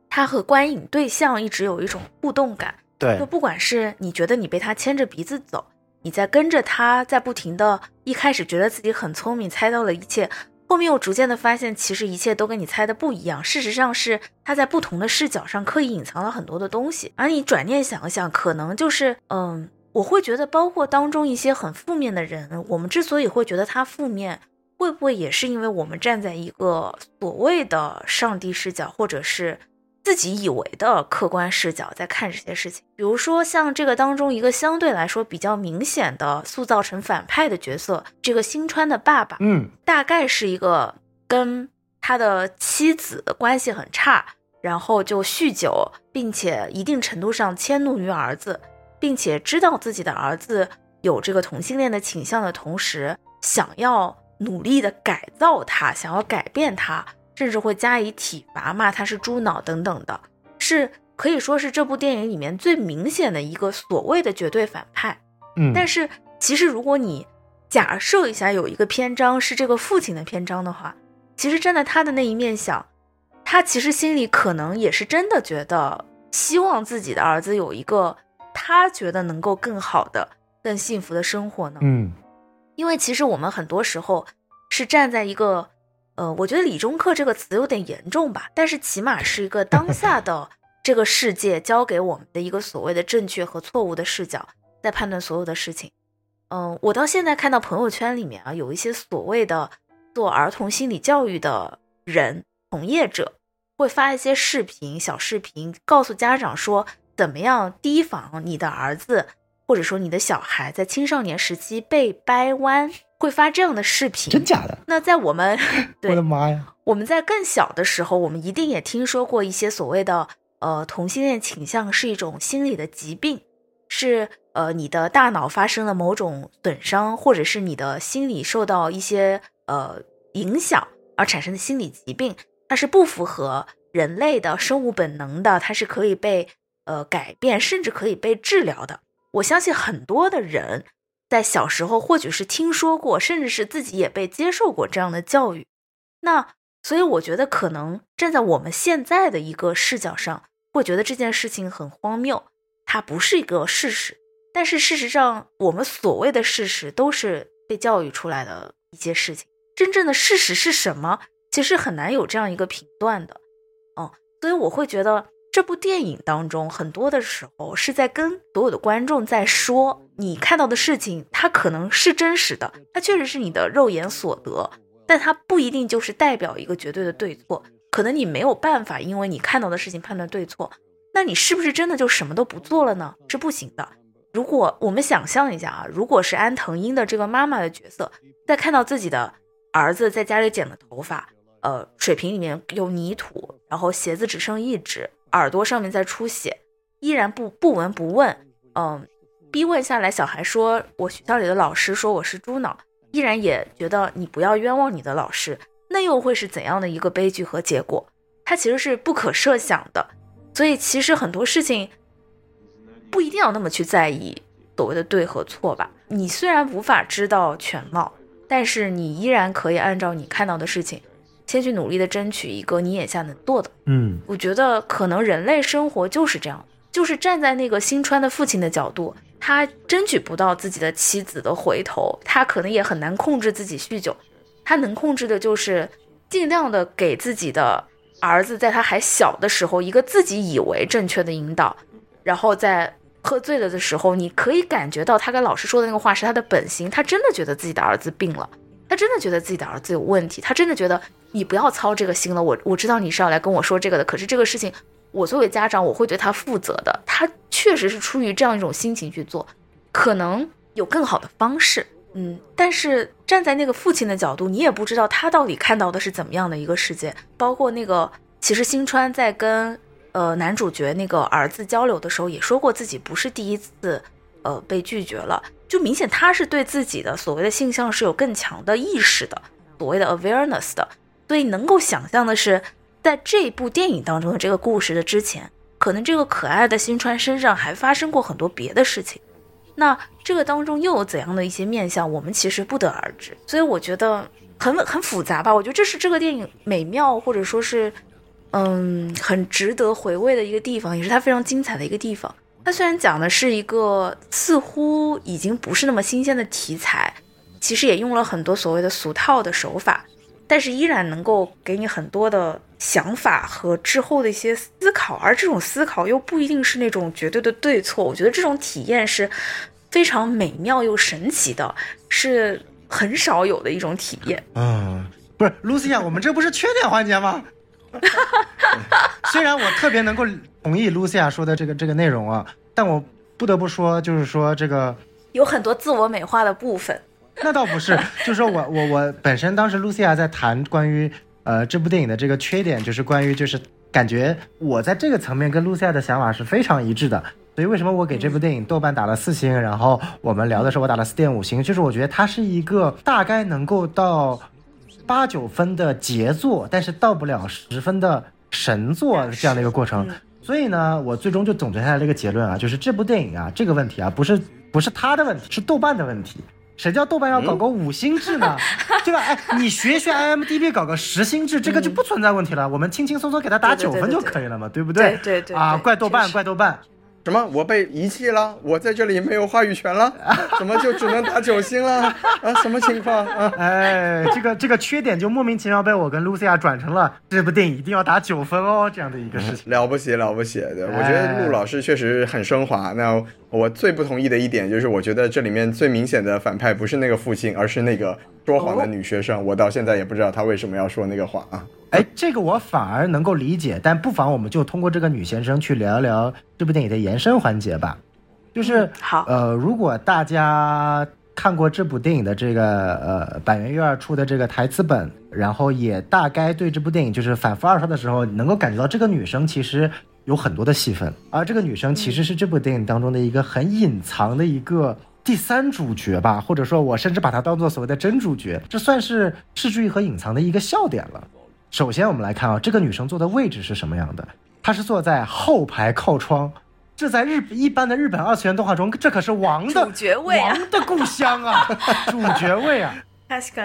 A: 他和观影对象一直有一种互动感。
B: 对，
A: 就不管是你觉得你被他牵着鼻子走，你在跟着他在不停的，一开始觉得自己很聪明，猜到了一切。后面我逐渐的发现，其实一切都跟你猜的不一样。事实上是他在不同的视角上刻意隐藏了很多的东西。而你转念想想，可能就是，嗯，我会觉得，包括当中一些很负面的人，我们之所以会觉得他负面，会不会也是因为我们站在一个所谓的上帝视角，或者是？自己以为的客观视角在看这些事情，比如说像这个当中一个相对来说比较明显的塑造成反派的角色，这个新川的爸爸，
B: 嗯，
A: 大概是一个跟他的妻子关系很差，然后就酗酒，并且一定程度上迁怒于儿子，并且知道自己的儿子有这个同性恋的倾向的同时，想要努力的改造他，想要改变他。甚至会加以体罚，骂他是猪脑等等的，是可以说是这部电影里面最明显的一个所谓的绝对反派。
B: 嗯，
A: 但是其实如果你假设一下有一个篇章是这个父亲的篇章的话，其实站在他的那一面想，他其实心里可能也是真的觉得希望自己的儿子有一个他觉得能够更好的、更幸福的生活呢。
B: 嗯，
A: 因为其实我们很多时候是站在一个，呃，我觉得“理中客”这个词有点严重吧，但是起码是一个当下 的这个世界教给我们的一个所谓的正确和错误的视角，在判断所有的事情。嗯，我到现在看到朋友圈里面啊，有一些所谓的做儿童心理教育的人从业者，会发一些视频、小视频，告诉家长说怎么样提防你的儿子或者说你的小孩在青少年时期被掰弯，会发这样的视频。
B: 真假的？
A: 那在我们 对我
B: 的妈呀！
A: 我们在更小的时候，我们一定也听说过一些所谓的呃同性恋倾向是一种心理的疾病，是呃你的大脑发生了某种损伤，或者是你的心理受到一些呃影响而产生的心理疾病，它是不符合人类的生物本能的，它是可以被呃改变，甚至可以被治疗的。我相信很多的人在小时候或许是听说过，甚至是自己也被接受过这样的教育。那所以我觉得，可能站在我们现在的一个视角上，会觉得这件事情很荒谬，它不是一个事实。但是事实上，我们所谓的事实都是被教育出来的一些事情。真正的事实是什么？其实很难有这样一个评断的。嗯，所以我会觉得这部电影当中，很多的时候是在跟所有的观众在说，你看到的事情，它可能是真实的，它确实是你的肉眼所得。但它不一定就是代表一个绝对的对错，可能你没有办法，因为你看到的事情判断对错，那你是不是真的就什么都不做了呢？是不行的。如果我们想象一下啊，如果是安藤英的这个妈妈的角色，在看到自己的儿子在家里剪了头发，呃，水瓶里面有泥土，然后鞋子只剩一只，耳朵上面在出血，依然不不闻不问，嗯，逼问下来，小孩说，我学校里的老师说我是猪脑。依然也觉得你不要冤枉你的老师，那又会是怎样的一个悲剧和结果？它其实是不可设想的。所以其实很多事情不一定要那么去在意所谓的对和错吧。你虽然无法知道全貌，但是你依然可以按照你看到的事情，先去努力的争取一个你眼下能做的。
B: 嗯，
A: 我觉得可能人类生活就是这样，就是站在那个新川的父亲的角度。他争取不到自己的妻子的回头，他可能也很难控制自己酗酒，他能控制的就是尽量的给自己的儿子，在他还小的时候一个自己以为正确的引导，然后在喝醉了的时候，你可以感觉到他跟老师说的那个话是他的本心，他真的觉得自己的儿子病了，他真的觉得自己的儿子有问题，他真的觉得你不要操这个心了，我我知道你是要来跟我说这个的，可是这个事情。我作为家长，我会对他负责的。他确实是出于这样一种心情去做，可能有更好的方式，嗯。但是站在那个父亲的角度，你也不知道他到底看到的是怎么样的一个世界。包括那个，其实新川在跟呃男主角那个儿子交流的时候，也说过自己不是第一次呃被拒绝了，就明显他是对自己的所谓的性向是有更强的意识的，所谓的 awareness 的。所以能够想象的是。在这部电影当中的这个故事的之前，可能这个可爱的新川身上还发生过很多别的事情。那这个当中又有怎样的一些面相，我们其实不得而知。所以我觉得很很复杂吧。我觉得这是这个电影美妙，或者说是，嗯，很值得回味的一个地方，也是它非常精彩的一个地方。它虽然讲的是一个似乎已经不是那么新鲜的题材，其实也用了很多所谓的俗套的手法。但是依然能够给你很多的想法和之后的一些思考，而这种思考又不一定是那种绝对的对错。我觉得这种体验是非常美妙又神奇的，是很少有的一种体验。
B: 嗯，不是，Lucia，我们这不是缺点环节吗？虽然我特别能够同意 Lucia 说的这个这个内容啊，但我不得不说，就是说这个
A: 有很多自我美化的部分。
B: 那倒不是，就是说我我我本身当时露西亚在谈关于呃这部电影的这个缺点，就是关于就是感觉我在这个层面跟露西亚的想法是非常一致的，所以为什么我给这部电影豆瓣打了四星，然后我们聊的时候我打了四点五星，就是我觉得它是一个大概能够到八九分的杰作，但是到不了十分的神作这样的一个过程。所以呢，我最终就总结下来了一个结论啊，就是这部电影啊，这个问题啊，不是不是他的问题，是豆瓣的问题。谁叫豆瓣要搞个五星制呢？对 吧？哎，你学学 IMDB 搞个十星制，这个就不存在问题了。我们轻轻松松给他打九分就可以了嘛，对不
A: 对？对对
B: 啊，怪豆瓣，怪豆瓣。
C: 什么？我被遗弃了？我在这里没有话语权了？怎么就只能打九星了？啊，什么情况？啊，
B: 哎，这个这个缺点就莫名其妙被我跟露西亚转成了这部电影一定要打九分哦这样的一个事情。
C: 了不起了不起！对，我觉得陆老师确实很升华。那我最不同意的一点就是，我觉得这里面最明显的反派不是那个父亲，而是那个说谎的女学生。我到现在也不知道她为什么要说那个谎啊。
B: 哎，这个我反而能够理解，但不妨我们就通过这个女先生去聊一聊这部电影的延伸环节吧。就是
A: 好，
B: 呃，如果大家看过这部电影的这个呃板垣瑞出的这个台词本，然后也大概对这部电影就是反复二刷的时候，能够感觉到这个女生其实有很多的戏份，而这个女生其实是这部电影当中的一个很隐藏的一个第三主角吧，或者说我甚至把它当做所谓的真主角，这算是视剧和隐藏的一个笑点了。首先，我们来看啊，这个女生坐的位置是什么样的？她是坐在后排靠窗，这在日一般的日本二次元动画中，这可是王的
A: 主角位
B: 啊，王的故乡啊，主角位啊。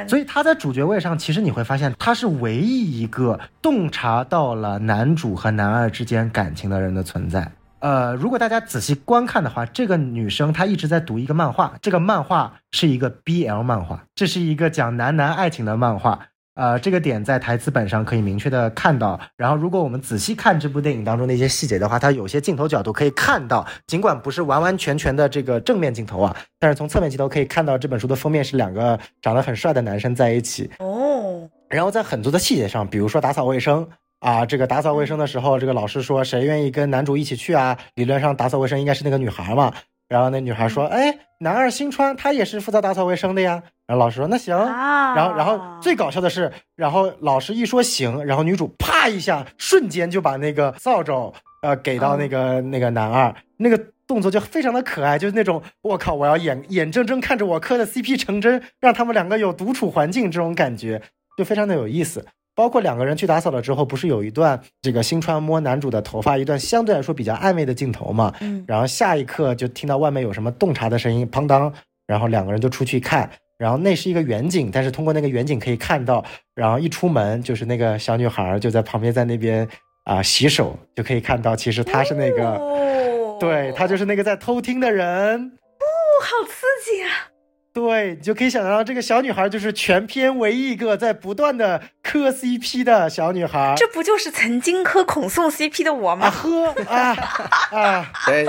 B: 所以她在主角位上，其实你会发现，她是唯一一个洞察到了男主和男二之间感情的人的存在。呃，如果大家仔细观看的话，这个女生她一直在读一个漫画，这个漫画是一个 BL 漫画，这是一个讲男男爱情的漫画。呃，这个点在台词本上可以明确的看到。然后，如果我们仔细看这部电影当中的一些细节的话，它有些镜头角度可以看到，尽管不是完完全全的这个正面镜头啊，但是从侧面镜头可以看到这本书的封面是两个长得很帅的男生在一起
A: 哦。
B: 然后在很多的细节上，比如说打扫卫生啊，这个打扫卫生的时候，这个老师说谁愿意跟男主一起去啊？理论上打扫卫生应该是那个女孩嘛。然后那女孩说：“哎，男二新川他也是负责打扫卫生的呀。”然后老师说：“那行。”然后，然后最搞笑的是，然后老师一说行，然后女主啪一下，瞬间就把那个扫帚呃给到那个那个男二，那个动作就非常的可爱，就是那种我靠，我要眼眼睁睁看着我磕的 CP 成真，让他们两个有独处环境这种感觉，就非常的有意思。包括两个人去打扫了之后，不是有一段这个新川摸男主的头发，一段相对来说比较暧昧的镜头嘛？嗯，然后下一刻就听到外面有什么洞察的声音，砰当，然后两个人就出去看，然后那是一个远景，但是通过那个远景可以看到，然后一出门就是那个小女孩就在旁边在那边啊洗手，就可以看到其实她是那个，对她就是那个在偷听的人，哦，
A: 好刺激啊！
B: 对，你就可以想象到这个小女孩就是全片唯一一个在不断的磕 CP 的小女孩。
A: 这不就是曾经磕孔宋 CP 的我吗？
B: 呵啊啊！
C: 哎，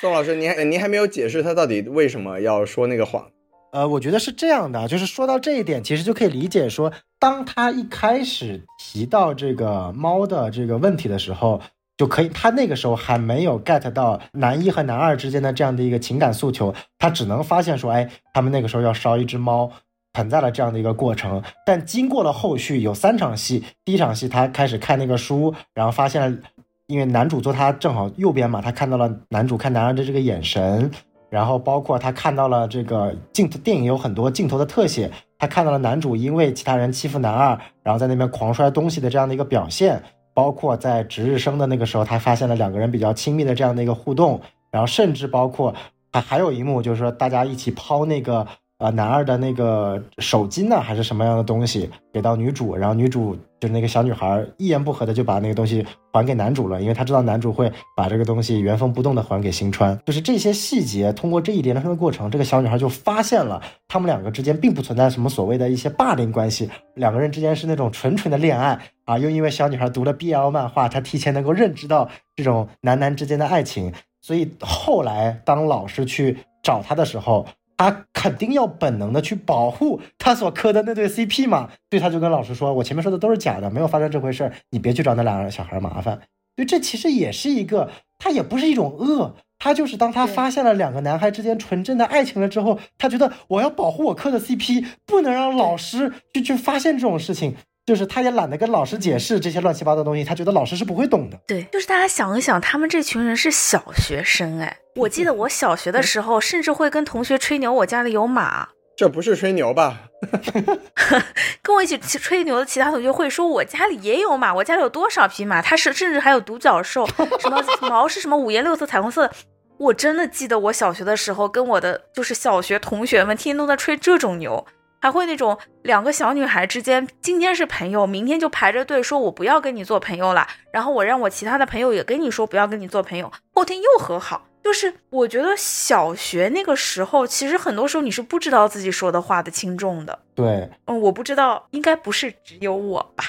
C: 宋老师，您还您还没有解释他到底为什么要说那个谎？
B: 呃，我觉得是这样的，就是说到这一点，其实就可以理解说，当他一开始提到这个猫的这个问题的时候。就可以，他那个时候还没有 get 到男一和男二之间的这样的一个情感诉求，他只能发现说，哎，他们那个时候要烧一只猫，存在了这样的一个过程。但经过了后续有三场戏，第一场戏他开始看那个书，然后发现了，因为男主坐他正好右边嘛，他看到了男主看男二的这个眼神，然后包括他看到了这个镜头，电影有很多镜头的特写，他看到了男主因为其他人欺负男二，然后在那边狂摔东西的这样的一个表现。包括在值日生的那个时候，他发现了两个人比较亲密的这样的一个互动，然后甚至包括还还有一幕，就是说大家一起抛那个。呃，男二的那个手巾呢，还是什么样的东西给到女主，然后女主就是那个小女孩一言不合的就把那个东西还给男主了，因为她知道男主会把这个东西原封不动的还给新川。就是这些细节，通过这一连串的过程，这个小女孩就发现了他们两个之间并不存在什么所谓的一些霸凌关系，两个人之间是那种纯纯的恋爱啊。又因为小女孩读了 BL 漫画，她提前能够认知到这种男男之间的爱情，所以后来当老师去找她的时候。他肯定要本能的去保护他所磕的那对 CP 嘛，所以他就跟老师说：“我前面说的都是假的，没有发生这回事儿，你别去找那两个小孩麻烦。”所以这其实也是一个，他也不是一种恶，他就是当他发现了两个男孩之间纯真的爱情了之后，他觉得我要保护我磕的 CP，不能让老师去去发现这种事情。就是他也懒得跟老师解释这些乱七八糟的东西，他觉得老师是不会懂的。
A: 对，就是大家想一想，他们这群人是小学生，哎，我记得我小学的时候，甚至会跟同学吹牛，我家里有马，
C: 这不是吹牛吧？
A: 跟我一起吹牛的其他同学会说，我家里也有马，我家里有多少匹马？它是甚至还有独角兽，什么 毛是什么五颜六色、彩虹色的。我真的记得我小学的时候，跟我的就是小学同学们天天都在吹这种牛，还会那种两个小女孩之间今天是朋友，明天就排着队说我不要跟你做朋友了，然后我让我其他的朋友也跟你说不要跟你做朋友，后天又和好。就是我觉得小学那个时候，其实很多时候你是不知道自己说的话的轻重的。
B: 对，
A: 嗯，我不知道，应该不是只有我吧？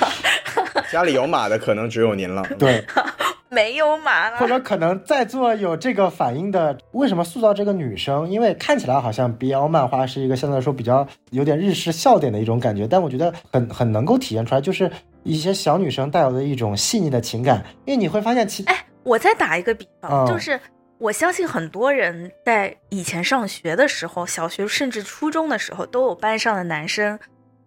C: 家里有马的可能只有您了。
B: 对，
A: 没有马了，
B: 或者可能在座有这个反应的，为什么塑造这个女生？因为看起来好像 BL 漫画是一个相对来说比较有点日式笑点的一种感觉，但我觉得很很能够体现出来，就是一些小女生带有的一种细腻的情感。因为你会发现，其
A: 哎。我再打一个比方，
B: 嗯
A: 就是我相信很多人在以前上学的时候，小学甚至初中的时候，都有班上的男生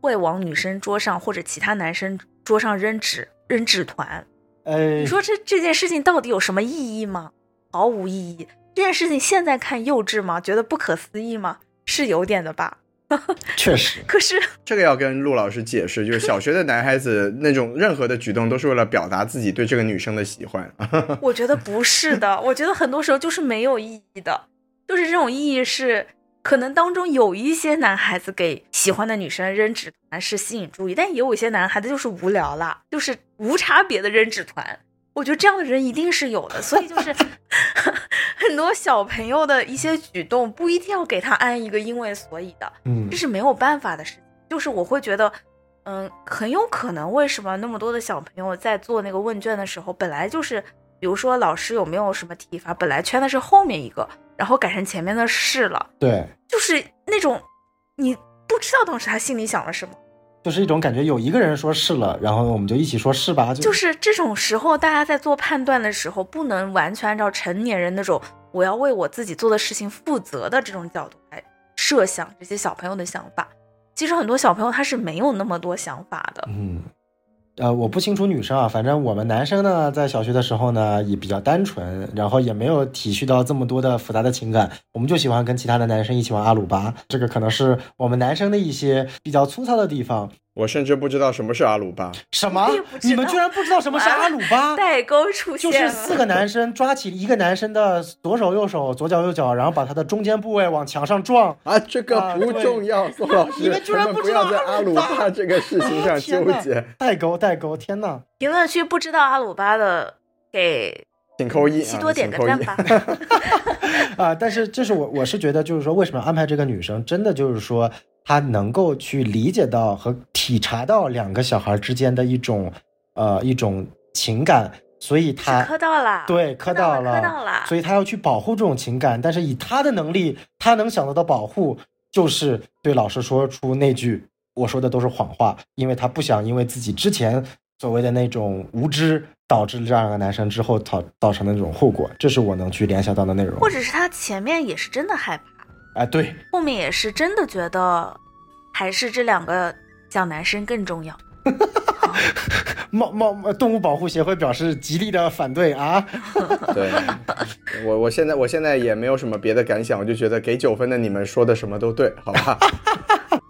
A: 会往女生桌上或者其他男生桌上扔纸、扔纸团。
B: 呃
A: 你，说这这件事情到底有什么意义吗？毫无意义。这件事情现在看幼稚吗？觉得不可思议吗？是有点的吧。
B: 确实，
A: 可是
C: 这个要跟陆老师解释，就是小学的男孩子那种任何的举动都是为了表达自己对这个女生的喜欢。
A: 我觉得不是的，我觉得很多时候就是没有意义的，就是这种意义是可能当中有一些男孩子给喜欢的女生扔纸团是吸引注意，但也有一些男孩子就是无聊啦，就是无差别的扔纸团。我觉得这样的人一定是有的，所以就是 很多小朋友的一些举动不一定要给他安一个因为所以的，
B: 嗯
A: 这是没有办法的事情。就是我会觉得，嗯，很有可能为什么那么多的小朋友在做那个问卷的时候，本来就是，比如说老师有没有什么提法，本来圈的是后面一个，然后改成前面的是了，
B: 对，
A: 就是那种你不知道当时他心里想了什么。
B: 就是一种感觉，有一个人说是了，然后我们就一起说是吧，就
A: 就是这种时候，大家在做判断的时候，不能完全按照成年人那种我要为我自己做的事情负责的这种角度来设想这些小朋友的想法。其实很多小朋友他是没有那么多想法的。
B: 嗯，呃，我不清楚女生啊，反正我们男生呢，在小学的时候呢，也比较单纯，然后也没有体恤到这么多的复杂的情感，我们就喜欢跟其他的男生一起玩阿鲁巴，这个可能是我们男生的一些比较粗糙的地方。
C: 我甚至不知道什么是阿鲁巴。
B: 什么你们居然不知道什么是阿鲁巴？
A: 代沟出现就
B: 是四个男生抓起一个男生的左手、右手、左脚、右脚，然后把他的中间部位往墙上撞。
C: 啊，这个不重要，宋老师，
B: 你们居然
C: 不
B: 不知道
C: 在阿鲁巴这个事情上纠结，
B: 代沟，代沟！天呐！
A: 评论区不知道阿鲁巴的给
C: 请扣一，
A: 西多
C: 啊请扣一
A: 点个赞吧。
B: 啊，但是这是我我是觉得，就是说，为什么安排这个女生，真的就是说，她能够去理解到和体察到两个小孩之间的一种呃一种情感，所以他
A: 磕到了，
B: 对磕到
A: 了，磕到了。
B: 所以他要去保护这种情感，但是以他的能力，他能想到的保护就是对老师说出那句我说的都是谎话，因为他不想因为自己之前所谓的那种无知，导致这样一个男生之后造造成的那种后果，这是我能去联想到的内容。
A: 或者是他前面也是真的害怕，
B: 哎，对，
A: 后面也是真的觉得还是这两个小男生更重要。
B: 猫猫动物保护协会表示极力的反对啊！
C: 对，我我现在我现在也没有什么别的感想，我就觉得给九分的你们说的什么都对，好吧？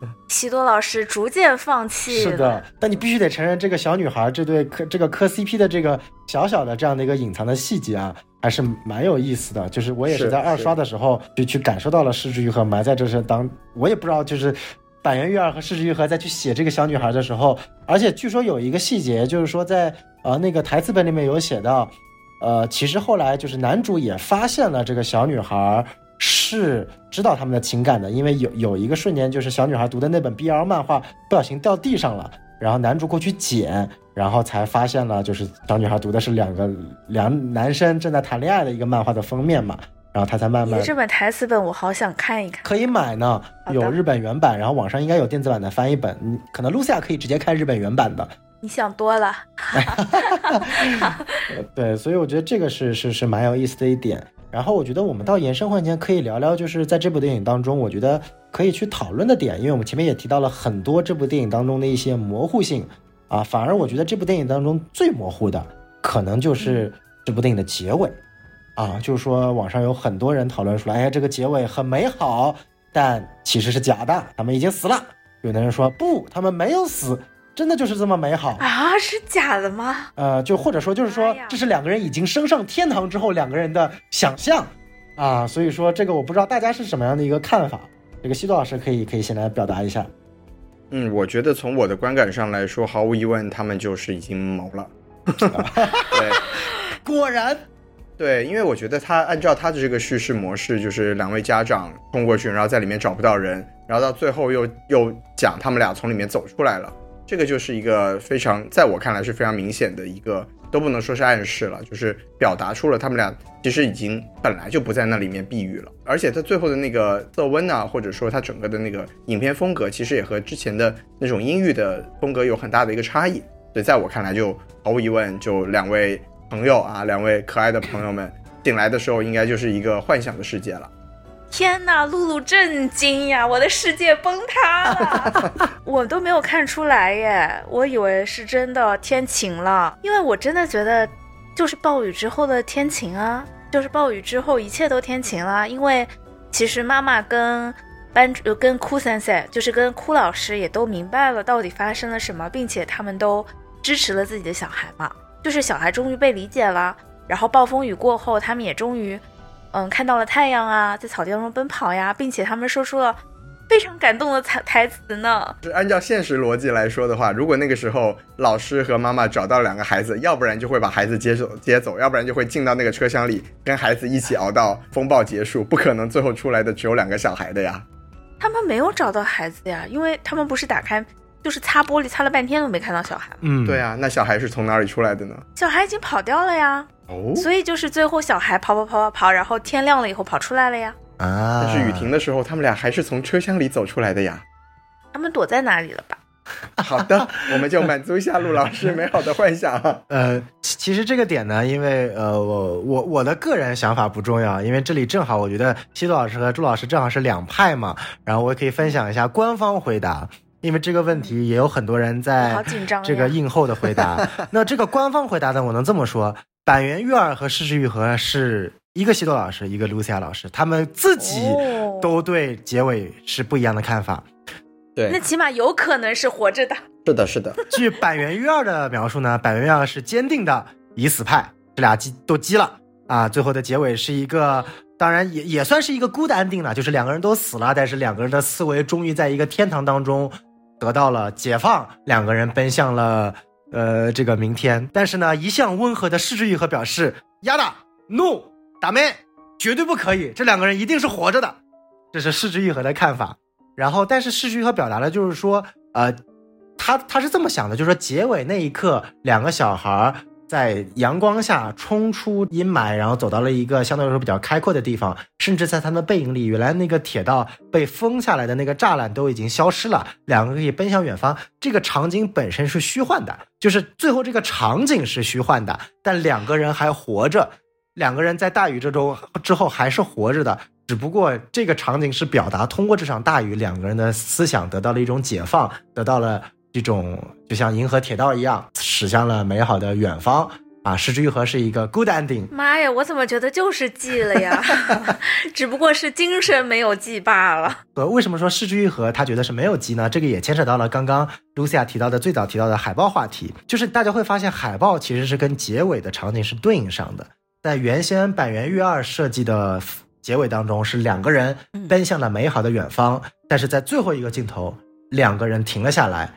A: 西多老师逐渐放弃
B: 是的，但你必须得承认，这个小女孩这对磕这个磕 CP 的这个小小的这样的一个隐藏的细节啊，还是蛮有意思的。就是我也是
C: 是
B: 在二刷的时候就去感受到了失之愈合埋在这是当，我也不知道就是板垣裕二和失之愈合再去写这个小女孩的时候，而且据说有一个细节，就是说在呃那个台词本里面有写到，呃，其实后来就是男主也发现了这个小女孩是知道他们的情感的，因为有有一个瞬间，就是小女孩读的那本 BL 漫画不小心掉地上了，然后男主过去捡，然后才发现了，就是小女孩读的是两个两男生正在谈恋爱的一个漫画的封面嘛，然后他才慢慢
A: 这本台词本我好想看一看。
B: 可以买呢，有日本原版，然后网上应该有电子版的翻译本，你可能露西亚可以直接看日本原版的，
A: 你想多了，
B: 呃 对，所以我觉得这个是是是蛮有意思的一点。然后我觉得我们到延伸环节可以聊聊，就是在这部电影当中，我觉得可以去讨论的点，因为我们前面也提到了很多这部电影当中的一些模糊性啊，反而我觉得这部电影当中最模糊的，可能就是这部电影的结尾啊，就是说网上有很多人讨论出来，哎，这个结尾很美好，但其实是假的，他们已经死了。有的人说不，他们没有死，真的就是这么美好。
A: 啊，是假的吗？
B: 呃，就或者说就是说，这是两个人已经升上天堂之后两个人的想象啊。所以说这个我不知道大家是什么样的一个看法。这个西多老师可以可以先来表达一下。
C: 嗯，我觉得从我的观感上来说，毫无疑问，他们就是已经谋了。对
B: 果然，
C: 对，因为我觉得他按照他的这个叙事模式，就是两位家长冲过去，然后在里面找不到人，然后到最后又又讲他们俩从里面走出来了，这个就是一个非常，在我看来是非常明显的一个，都不能说是暗示了，就是表达出了他们俩其实已经本来就不在那里面避雨了，而且他最后的那个色温啊，或者说他整个的那个影片风格，其实也和之前的那种阴郁的风格有很大的一个差异。所以在我看来，就毫无疑问，就两位朋友啊，两位可爱的朋友们醒来的时候，应该就是一个幻想的世界了。
A: 天呐，露露震惊呀！我的世界崩塌了，我都没有看出来耶，我以为是真的天晴了，因为我真的觉得就是暴雨之后的天晴啊，就是暴雨之后一切都天晴了，因为其实妈妈跟班主呃跟哭三三，就是跟哭老师也都明白了到底发生了什么，并且他们都支持了自己的小孩嘛，就是小孩终于被理解了，然后暴风雨过后，他们也终于。嗯，看到了太阳啊，在草地当中奔跑呀，并且他们说出了非常感动的台台词呢。
C: 是按照现实逻辑来说的话，如果那个时候老师和妈妈找到两个孩子，要不然就会把孩子接走接走，要不然就会进到那个车厢里跟孩子一起熬到风暴结束，不可能最后出来的只有两个小孩的呀。
A: 他们没有找到孩子呀，因为他们不是打开，就是擦玻璃，擦了半天都没看到小孩。
B: 嗯，
C: 对啊，那小孩是从哪里出来的呢？
A: 小孩已经跑掉了呀，
C: 哦，
A: 所以就是最后小孩跑跑跑跑跑，然后天亮了以后跑出来了呀。
B: 啊，
C: 但是雨停的时候，他们俩还是从车厢里走出来的呀。
A: 他们躲在哪里了吧？
C: 好的，我们就满足一下陆老师美好的幻想。
B: 呃，其其实这个点呢，因为呃，我我我的个人想法不重要，因为这里正好我觉得西渡老师和朱老师正好是两派嘛，然后我也可以分享一下官方回答，因为这个问题也有很多人在
A: 好紧张。
B: 这个映后的回答。那这个官方回答呢，我能这么说：板垣育二和失之愈合是一个西多老师，一个 Lucia 老师，他们自己
A: 哦
B: 都对结尾是不一样的看法。
A: 对那
C: 对，
A: 起码有可能是活着的。
C: 是的，是的，
B: 据板垣育二的描述呢，板垣育二是坚定的已死派，这俩鸡都鸡了啊。最后的结尾是一个，当然也也算是一个 good ending 了，就是两个人都死了，但是两个人的思维终于在一个天堂当中得到了解放，两个人奔向了呃这个明天。但是呢，一向温和的势之愈和表示，亚达 no 打妹绝对不可以，这两个人一定是活着的，这是势之愈和的看法。然后，但是势之愈和表达的就是说，呃，他他是这么想的，就是说结尾那一刻，两个小孩在阳光下冲出阴霾，然后走到了一个相对来说比较开阔的地方，甚至在他的背影里，原来那个铁道被封下来的那个栅栏都已经消失了，两个可以奔向远方。这个场景本身是虚幻的，就是最后这个场景是虚幻的，但两个人还活着，两个人在大雨之中之后还是活着的。只不过这个场景是表达通过这场大雨，两个人的思想得到了一种解放，得到了这种就像银河铁道一样，驶向了美好的远方。啊，失之愈合是一个 good ending，
A: 妈呀，我怎么觉得就是记了呀？只不过是精神没有记罢了。
B: 呃，为什么说失之愈合他觉得是没有记呢？这个也牵扯到了刚刚 Lucia 提到的最早提到的海报话题，就是大家会发现海报其实是跟结尾的场景是对应上的。在原先板垣育二设计的结尾当中，是两个人奔向了美好的远方，但是在最后一个镜头，两个人停了下来，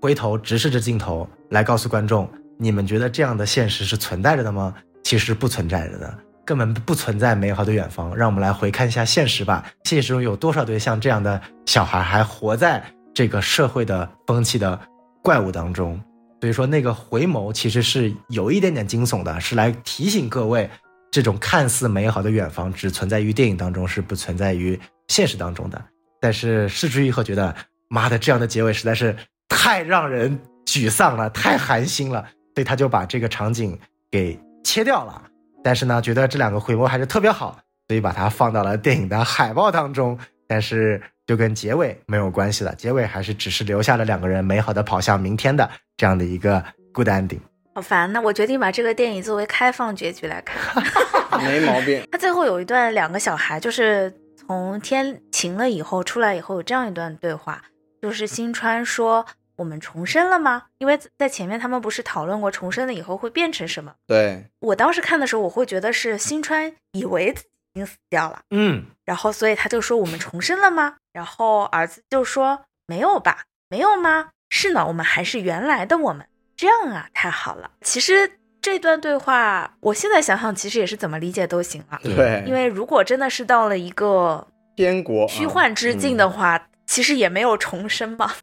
B: 回头直视着镜头来告诉观众：你们觉得这样的现实是存在着的吗？其实不存在着的。根本不存在美好的远方，让我们来回看一下现实吧。现实中有多少对像这样的小孩还活在这个社会的风气的怪物当中？所以说，那个回眸其实是有一点点惊悚的，是来提醒各位，这种看似美好的远方只存在于电影当中，是不存在于现实当中的。但是事之愈合觉得，妈的，这样的结尾实在是太让人沮丧了，太寒心了，所以他就把这个场景给切掉了。但是呢，觉得这两个回眸还是特别好，所以把它放到了电影的海报当中。但是就跟结尾没有关系了，结尾还是只是留下了两个人美好的跑向明天的这样的一个 good ending。
A: 好烦那！我决定把这个电影作为开放结局来看。
C: 没毛病。
A: 他最后有一段，两个小孩就是从天晴了以后出来以后有这样一段对话，就是新川说：“我们重生了吗？”因为在前面他们不是讨论过重生了以后会变成什么？
C: 对
A: 我当时看的时候，我会觉得是新川以为自己已经死掉了，
B: 嗯，
A: 然后所以他就说：“我们重生了吗？”然后儿子就说：“没有吧，没有吗？是呢，我们还是原来的我们。”这样啊，太好了。其实这段对话，我现在想想，其实也是怎么理解都行了。
C: 对，
A: 因为如果真的是到了一个
C: 天国
A: 虚幻之境的话，其实也没有重生嘛。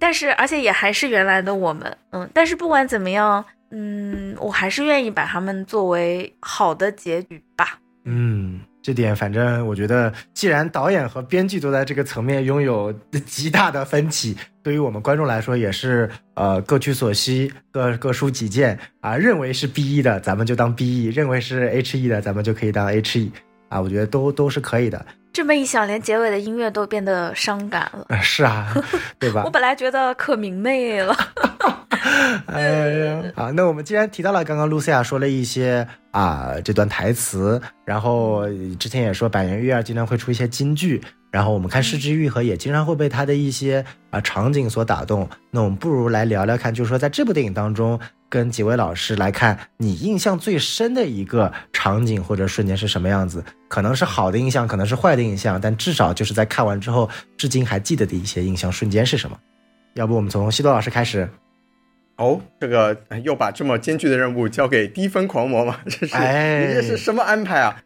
A: 但是，而且也还是原来的我们。嗯，但是不管怎么样，嗯，我还是愿意把他们作为好的结局吧。
B: 嗯。这点反正我觉得，既然导演和编剧都在这个层面拥有极大的分歧，对于我们观众来说也是呃各取所需，各各抒己见啊。认为是 B E 的，咱们就当 B E；认为是 H E 的，咱们就可以当 H E 啊。我觉得都都是可以的。
A: 这么一想，连结尾的音乐都变得伤感了。
B: 是啊，对吧？
A: 我本来觉得可明媚了。
B: 哎呀，好，那我们既然提到了刚刚露西亚说了一些啊这段台词，然后之前也说百元玉儿经常会出一些金句，然后我们看失之愈合也经常会被他的一些啊场景所打动。那我们不如来聊聊看，就是说在这部电影当中，跟几位老师来看，你印象最深的一个场景或者瞬间是什么样子？可能是好的印象，可能是坏的印象，但至少就是在看完之后至今还记得的一些印象瞬间是什么？要不我们从西多老师开始。
C: 哦，这个又把这么艰巨的任务交给低分狂魔吗？这是你这是什么安排啊？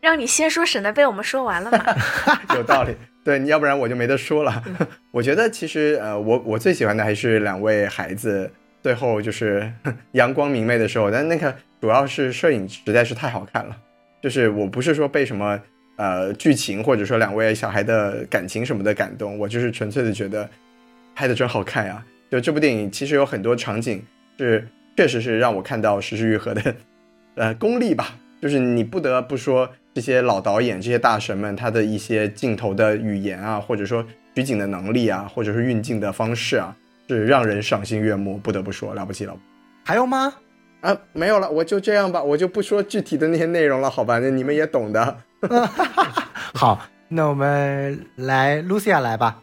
A: 让你先说，省得被我们说完了嘛。
C: 有道理，对，你要不然我就没得说了。我觉得其实呃，我我最喜欢的还是两位孩子最后就是 阳光明媚的时候，但那个主要是摄影实在是太好看了。就是我不是说被什么呃剧情或者说两位小孩的感情什么的感动，我就是纯粹的觉得拍的真好看呀。就这部电影其实有很多场景是确实是让我看到石之愈合的，呃功力吧。就是你不得不说这些老导演、这些大神们他的一些镜头的语言啊，或者说取景的能力啊，或者是运镜的方式啊，是让人赏心悦目。不得不说了不起了。
B: 还有吗？
C: 啊，没有了，我就这样吧，我就不说具体的那些内容了，好吧？那你们也懂的。
B: 好，那我们来，Lucia 来吧。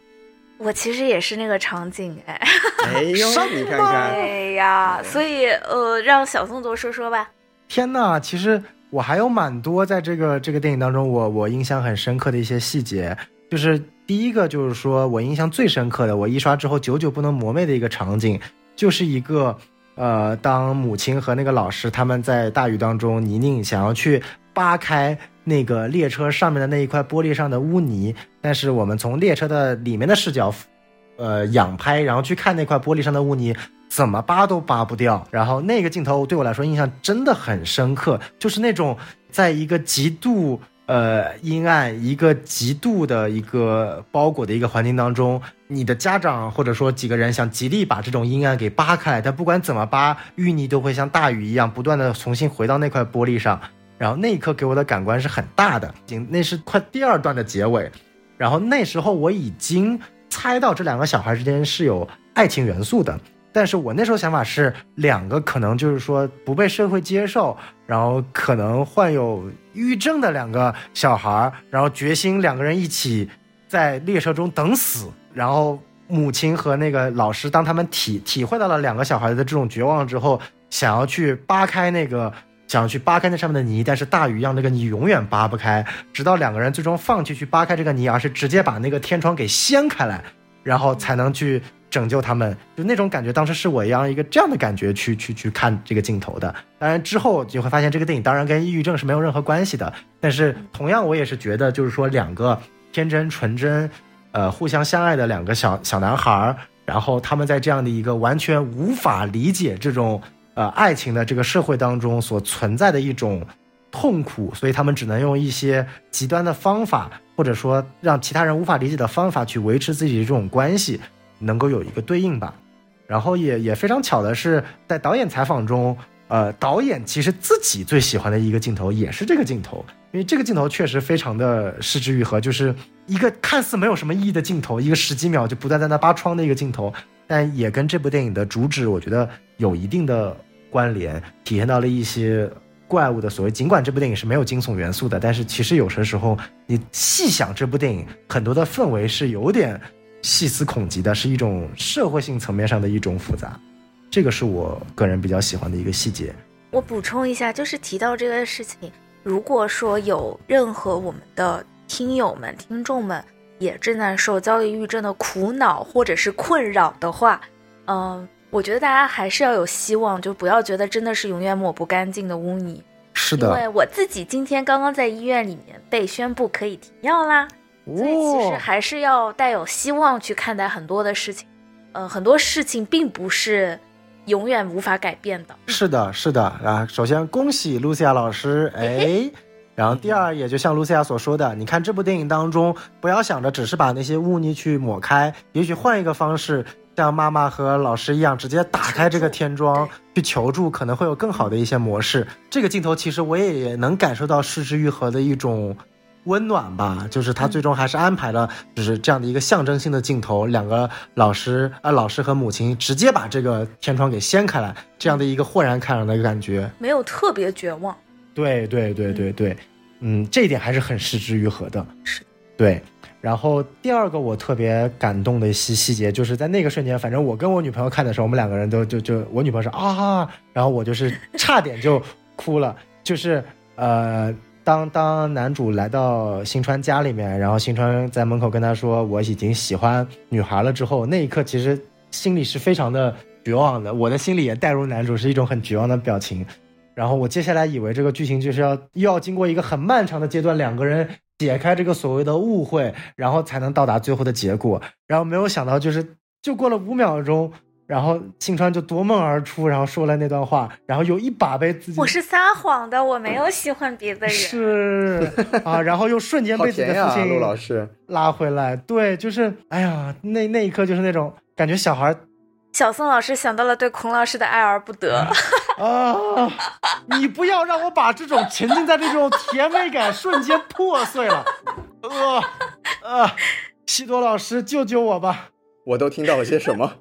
A: 我其实也是那个场景，哎，
C: 哎呦，你看看，
A: 哎呀，所以呃，让小宋多说说吧。
B: 天呐，其实我还有蛮多在这个这个电影当中，我我印象很深刻的一些细节。就是第一个，就是说我印象最深刻的，我一刷之后久久不能磨灭的一个场景，就是一个呃，当母亲和那个老师他们在大雨当中泥泞，想要去扒开。那个列车上面的那一块玻璃上的污泥，但是我们从列车的里面的视角，呃，仰拍，然后去看那块玻璃上的污泥，怎么扒都扒不掉。然后那个镜头对我来说印象真的很深刻，就是那种在一个极度呃阴暗、一个极度的一个包裹的一个环境当中，你的家长或者说几个人想极力把这种阴暗给扒开，但不管怎么扒，淤泥都会像大雨一样不断的重新回到那块玻璃上。然后那一刻给我的感官是很大的，那是快第二段的结尾，然后那时候我已经猜到这两个小孩之间是有爱情元素的，但是我那时候想法是两个可能就是说不被社会接受，然后可能患有抑郁症的两个小孩，然后决心两个人一起在列车中等死，然后母亲和那个老师当他们体 体会到了两个小孩的这种绝望之后，想要去扒开那个。想要去扒开那上面的泥，但是大雨让那个泥永远扒不开，直到两个人最终放弃去扒开这个泥，而是直接把那个天窗给掀开来，然后才能去拯救他们。就那种感觉，当时是我一样一个这样的感觉去去去看这个镜头的。当然之后你会发现，这个电影当然跟抑郁症是没有任何关系的。但是同样，我也是觉得，就是说两个天真纯真，呃，互相相爱的两个小小男孩，然后他们在这样的一个完全无法理解这种。呃，爱情的这个社会当中所存在的一种痛苦，所以他们只能用一些极端的方法，或者说让其他人无法理解的方法去维持自己的这种关系，能够有一个对应吧。然后也也非常巧的是，在导演采访中，呃，导演其实自己最喜欢的一个镜头也是这个镜头，因为这个镜头确实非常的失之愈合，就是一个看似没有什么意义的镜头，一个十几秒就不断在那扒窗的一个镜头，但也跟这部电影的主旨，我觉得有一定的。关联体现到了一些怪物的所谓。尽管这部电影是没有惊悚元素的，但是其实有些时候你细想这部电影，很多的氛围是有点细思恐极的，是一种社会性层面上的一种复杂。这个是我个人比较喜欢的一个细节。
A: 我补充一下，就是提到这个事情，如果说有任何我们的听友们、听众们也正在受焦虑抑郁症的苦恼或者是困扰的话，嗯。我觉得大家还是要有希望，就不要觉得真的是永远抹不干净的污泥。
B: 是的，
A: 因为我自己今天刚刚在医院里面被宣布可以停药啦，所以其实还是要带有希望去看待很多的事情。呃，很多事情并不是永远无法改变的。
B: 是的，是的啊。首先恭喜露西亚老师，哎，然后第二，也就像露西亚所说的，你看这部电影当中，不要想着只是把那些污泥去抹开，也许换一个方式。像妈妈和老师一样，直接打开这个天窗去求助，可能会有更好的一些模式。这个镜头其实我也能感受到失之愈合的一种温暖吧，就是他最终还是安排了，就是这样的一个象征性的镜头，两个老师啊，老师和母亲直接把这个天窗给掀开来，这样的一个豁然开朗的感觉，
A: 没有特别绝望。
B: 对对对对对，嗯，这一点还是很失之于合的。
A: 是，
B: 对。然后第二个我特别感动的细细节，就是在那个瞬间，反正我跟我女朋友看的时候，我们两个人都就就我女朋友说啊，然后我就是差点就哭了，就是呃，当当男主来到新川家里面，然后新川在门口跟他说我已经喜欢女孩了之后，那一刻其实心里是非常的绝望的，我的心里也带入男主是一种很绝望的表情，然后我接下来以为这个剧情就是要又要经过一个很漫长的阶段，两个人。解开这个所谓的误会，然后才能到达最后的结果。然后没有想到，就是就过了五秒钟，然后青川就夺门而出，然后说了那段话，然后有一把被自己
A: 我是撒谎的，我没有喜欢别的人
B: 是啊，然后又瞬间被自己的父亲陆
C: 老师
B: 拉回来。对，就是哎呀，那那一刻就是那种感觉，小孩。
A: 小宋老师想到了对孔老师的爱而不得
B: 啊！你不要让我把这种沉浸在这种甜美感瞬间破碎了。呃呃，西多老师救救我吧！
C: 我都听到了些什么？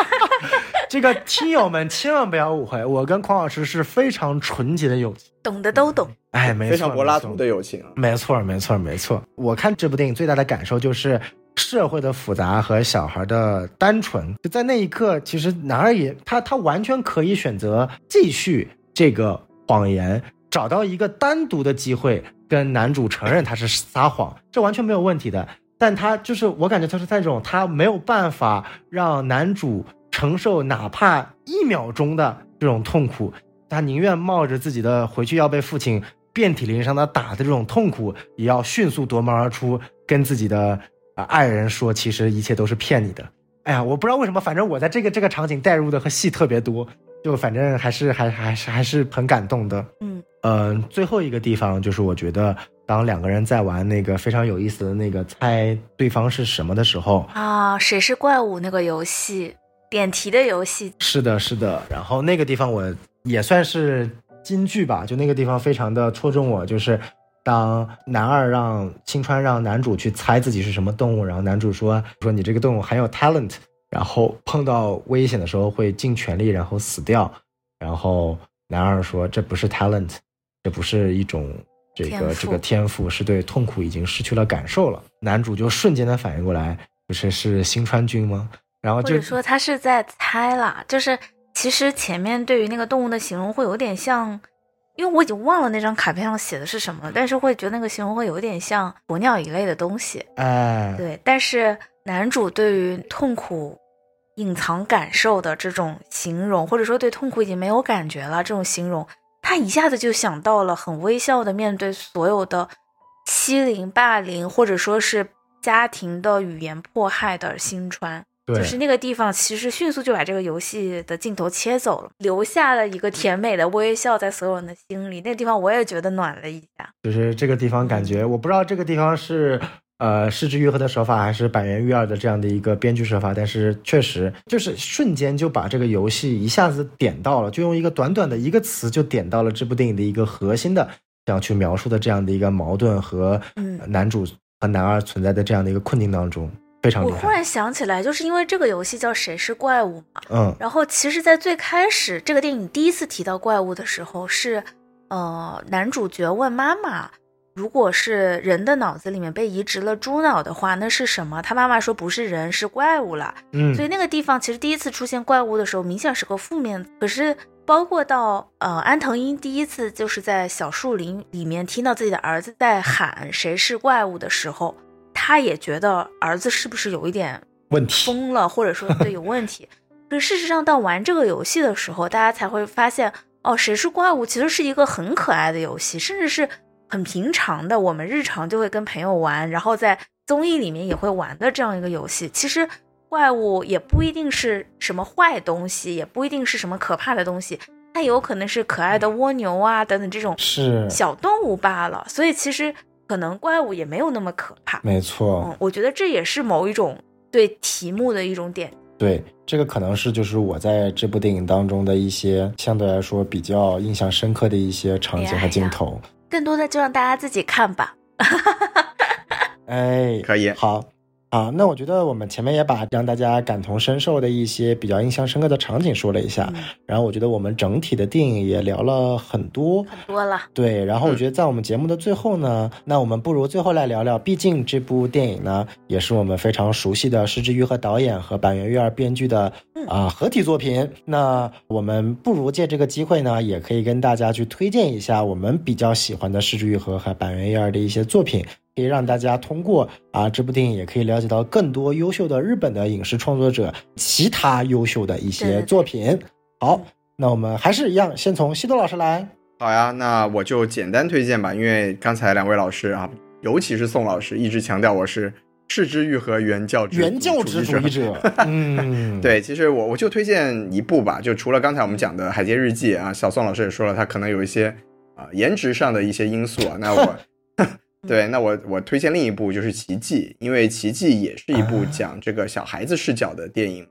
B: 这个听友们千万不要误会，我跟匡老师是非常纯洁的友情，
A: 懂的都懂。
B: 哎，没错，
C: 非常柏拉图的友情啊！
B: 没错，没错，没错。我看这部电影最大的感受就是。社会的复杂和小孩的单纯，就在那一刻，其实男二也他他完全可以选择继续这个谎言，找到一个单独的机会跟男主承认他是撒谎，这完全没有问题的。但他就是我感觉他是在这种他没有办法让男主承受哪怕一秒钟的这种痛苦，他宁愿冒着自己的回去要被父亲遍体鳞伤的打的这种痛苦，也要迅速夺门而出，跟自己的。啊！爱人说，其实一切都是骗你的。哎呀，我不知道为什么，反正我在这个这个场景带入的和戏特别多，就反正还是还还是还是很感动的。
A: 嗯
B: 嗯，最后一个地方就是我觉得，当两个人在玩那个非常有意思的那个猜对方是什么的时候
A: 啊，谁是怪物那个游戏，点题的游戏。
B: 是的，是的。然后那个地方我也算是金句吧，就那个地方非常的戳中我，就是。当男二让青川让男主去猜自己是什么动物，然后男主说说你这个动物很有 talent，然后碰到危险的时候会尽全力然后死掉，然后男二说这不是 talent，这不是一种这个这个天赋，是对痛苦已经失去了感受了。男主就瞬间的反应过来，不是是新川君吗？然后就
A: 说他是在猜啦，就是其实前面对于那个动物的形容会有点像。因为我已经忘了那张卡片上写的是什么了，但是会觉得那个形容会有点像鸵鸟一类的东西。
B: 哎，
A: 对。但是男主对于痛苦隐藏感受的这种形容，或者说对痛苦已经没有感觉了这种形容，他一下子就想到了很微笑的面对所有的欺凌、霸凌，或者说是家庭的语言迫害的新川。就是那个地方，其实迅速就把这个游戏的镜头切走了，留下了一个甜美的微笑在所有人的心里。那个地方我也觉得暖了一下。
B: 就是这个地方感觉，我不知道这个地方是呃失之愈合的手法，还是板垣育二的这样的一个编剧手法，但是确实就是瞬间就把这个游戏一下子点到了，就用一个短短的一个词就点到了这部电影的一个核心的想要去描述的这样的一个矛盾和男主和男二存在的这样的一个困境当中。非常
A: 我忽然想起来，就是因为这个游戏叫《谁是怪物》嘛，
B: 嗯，
A: 然后其实，在最开始这个电影第一次提到怪物的时候，是呃，男主角问妈妈，如果是人的脑子里面被移植了猪脑的话，那是什么？他妈妈说不是人，是怪物了。
B: 嗯
A: 所以那个地方其实第一次出现怪物的时候，明显是个负面。可是包括到呃安藤英第一次就是在小树林里面听到自己的儿子在喊谁是怪物的时候，他也觉得儿子是不是有一点
B: 问题，
A: 疯了，或者说对有问题。可事实上，到玩这个游戏的时候，大家才会发现，哦，谁是怪物其实是一个很可爱的游戏，甚至是很平常的，我们日常就会跟朋友玩，然后在综艺里面也会玩的这样一个游戏。其实怪物也不一定是什么坏东西，也不一定是什么可怕的东西，它有可能是可爱的蜗牛啊等等这种
B: 是
A: 小动物罢了。所以其实可能怪物也没有那么可怕。
B: 没错。
A: 嗯，我觉得这也是某一种对题目的一种点。
B: 对，这个可能是就是我在这部电影当中的一些相对来说比较印象深刻的一些场景和镜头。
A: 更多的就让大家自己看吧。
B: 哎，
C: 可以
B: 好。啊，那我觉得我们前面也把让大家感同身受的一些比较印象深刻的场景说了一下，
A: 嗯
B: 然后我觉得我们整体的电影也聊了很多，
A: 很多了。
B: 对，然后我
C: 嗯
B: 觉得在我们节目的最后呢，那我们不如最后来聊聊，毕竟这部电影呢也是我们非常熟悉的石之予和导演和板垣瑞二编剧的
A: 嗯
B: 啊、合体作品。那我们不如借这个机会呢，也可以跟大家去推荐一下我们比较喜欢的石之予和和板垣瑞二的一些作品。可以让大家通过啊这部电影，也可以了解到更多优秀的日本的影视创作者其他优秀的一些
A: 对对对
B: 作品。好
A: 嗯，
B: 那我们还是一样，先从西多老师来。
C: 好呀，那我就简单推荐吧，因为刚才两位老师啊，尤其是宋老师一直强调我是视之愈和原教旨
B: 原教旨主义
C: 者。
B: 者，嗯，，
C: 对，其实我我就推荐一部吧，就除了刚才我们讲的《海街日记》啊，小宋老师也说了，他可能有一些啊、颜值上的一些因素啊，那我 对，那我我推荐另一部就是《奇迹》，因为《奇迹》也是一部
B: 啊
C: 讲这个小孩子视角的电影。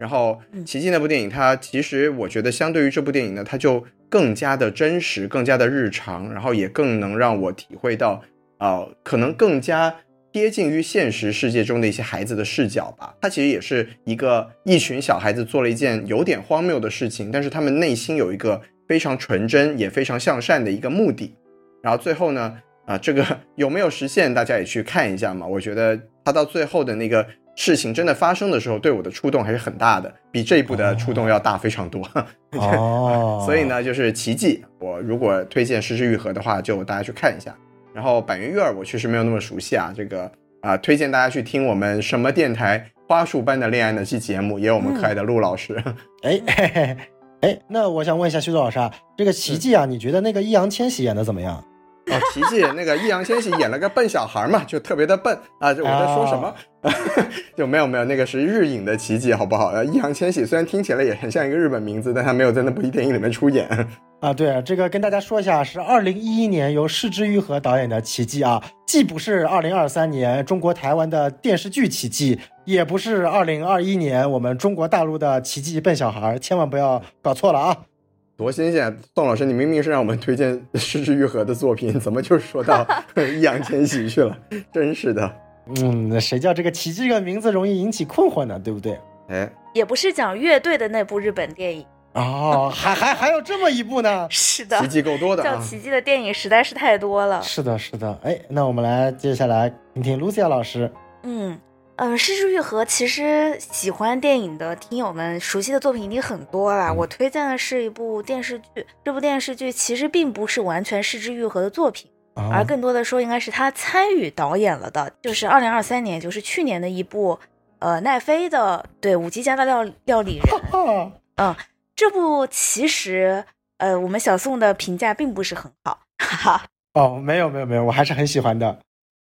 C: 然后
A: 嗯《
C: 奇迹》那部电影，它其实我觉得相对于这部电影呢，它就更加的真实，更加的日常，然后也更能让我体会到，呃，可能更加贴近于现实世界中的一些孩子的视角吧。它其实也是一个一群小孩子做了一件有点荒谬的事情，但是他们内心有一个非常纯真也非常向善的一个目的。然后最后呢，啊、这个 有没有实现，大家也去看一下嘛。我觉得他到最后的那个事情真的发生的时候，对我的触动还是很大的，比这一部的触动要大非常多。
B: 哦，
C: 所以，呢，就是奇迹。我如果推荐《失之愈合》的话，就大家去看一下。然后板垣悦儿，我确实没有那么熟悉啊。这个啊、推荐大家去听我们什么电台花束般的恋爱那期节目，也有我们可爱的陆老师。
B: 哎嘿嘿哎，那我想问一下徐总老师啊，这个奇迹啊，你觉得那个易烊千玺演的怎么样？
C: 哦，奇迹那个易烊千玺演了个笨小孩嘛，就特别的笨啊！就我在说什么？就没有没有，那个是日影的奇迹，好不好？呃，易烊千玺虽然听起来也很像一个日本名字，但他没有在那部电影里面出演。
B: 啊，对，这个跟大家说一下，是二零一一年由市之愈和导演的《奇迹》啊，既不是二零二三年中国台湾的电视剧《奇迹》，也不是二零二一年我们中国大陆的《奇迹笨小孩》，千万不要搞错了啊！
C: 多新鲜！宋老师，你明明是让我们推荐失之愈合的作品，怎么就说到 易烊千玺去了？真是的，
B: 嗯，谁叫这个“奇迹”这个名字容易引起困惑呢？对不对？
C: 哎，
A: 也不是讲乐队的那部日本电影。
B: 哦，还还还有这么一部呢？
A: 是的
C: 奇，迹够多的
A: 叫
C: 啊！
A: 奇迹的电影实在是太多了。
B: 是的，是的。哎，那我们来接下来听听 Lucia 老师。
A: 嗯。嗯，失之愈合其实喜欢电影的听友们熟悉的作品已经很多了。我推荐的是一部电视剧，这部电视剧其实并不是完全失之愈合的作品，
B: 啊
A: 而更多的说应该是他参与导演了的，就是二零二三年，就是去年的一部呃奈飞的对五 G 家的料料理人。
B: 嗯，
A: 这部其实呃我们小宋的评价并不是很好，哈哈。
B: 哦，没有没有没有，我还是很喜欢的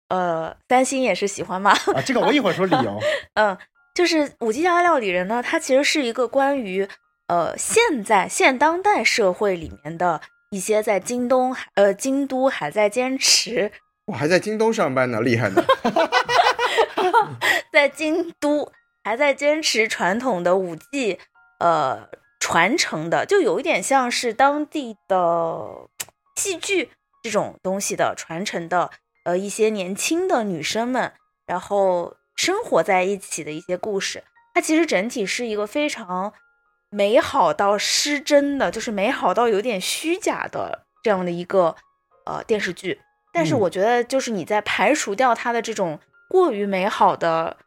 A: 呃，三星也是喜欢吗？
B: 啊。这个我一会儿说理由。
A: 嗯，就是《五 G 家的料理人》呢，它其实是一个关于呃现在现当代社会里面的一些在京东呃京都还在坚持
C: 我还在京东上班呢，厉害呢！
A: 在京都还在坚持传统的五 G 呃传承的，就有一点像是当地的 戏剧这种东西的传承的呃一些年轻的女生们，然后生活在一起的一些故事。它其实整体是一个非常美好到失真的，就是美好到有点虚假的这这样的一个呃电视剧。但是
B: 嗯
A: 我觉得，就是你在排除掉它的这种过于美好的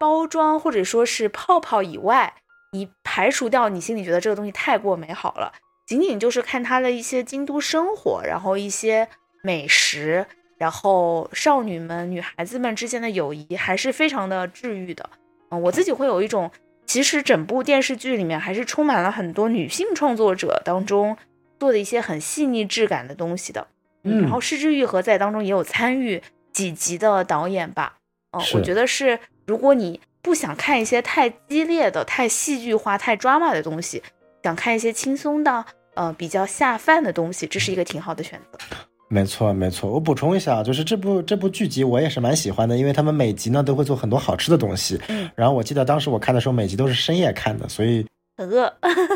A: 包装或者说是泡泡以外，你排除掉你心里觉得这个东西太过美好了，仅仅就是看它的一些京都生活，然后一些美食，然后少女们、女孩子们之间的友谊，还是非常的治愈的。嗯，我自己会有一种，其实整部电视剧里面还是充满了很多女性创作者当中做的一些很细腻质感的东西的。
B: 嗯
A: 然后失之愈合在当中也有参与几集的导演吧。嗯，
B: 是
A: 我觉得是，如果你不想看一些太激烈的、太戏剧化、太 drama 的东西，想看一些轻松的、呃比较下饭的东西，这是一个挺好的选择。
B: 没错，没错。我补充一下，就是这部这部剧集我也是蛮喜欢的，因为他们每集呢都会做很多好吃的东西。
A: 嗯，
B: 然后我记得当时我看的时候，每集都是深夜看的，所以
A: 很饿，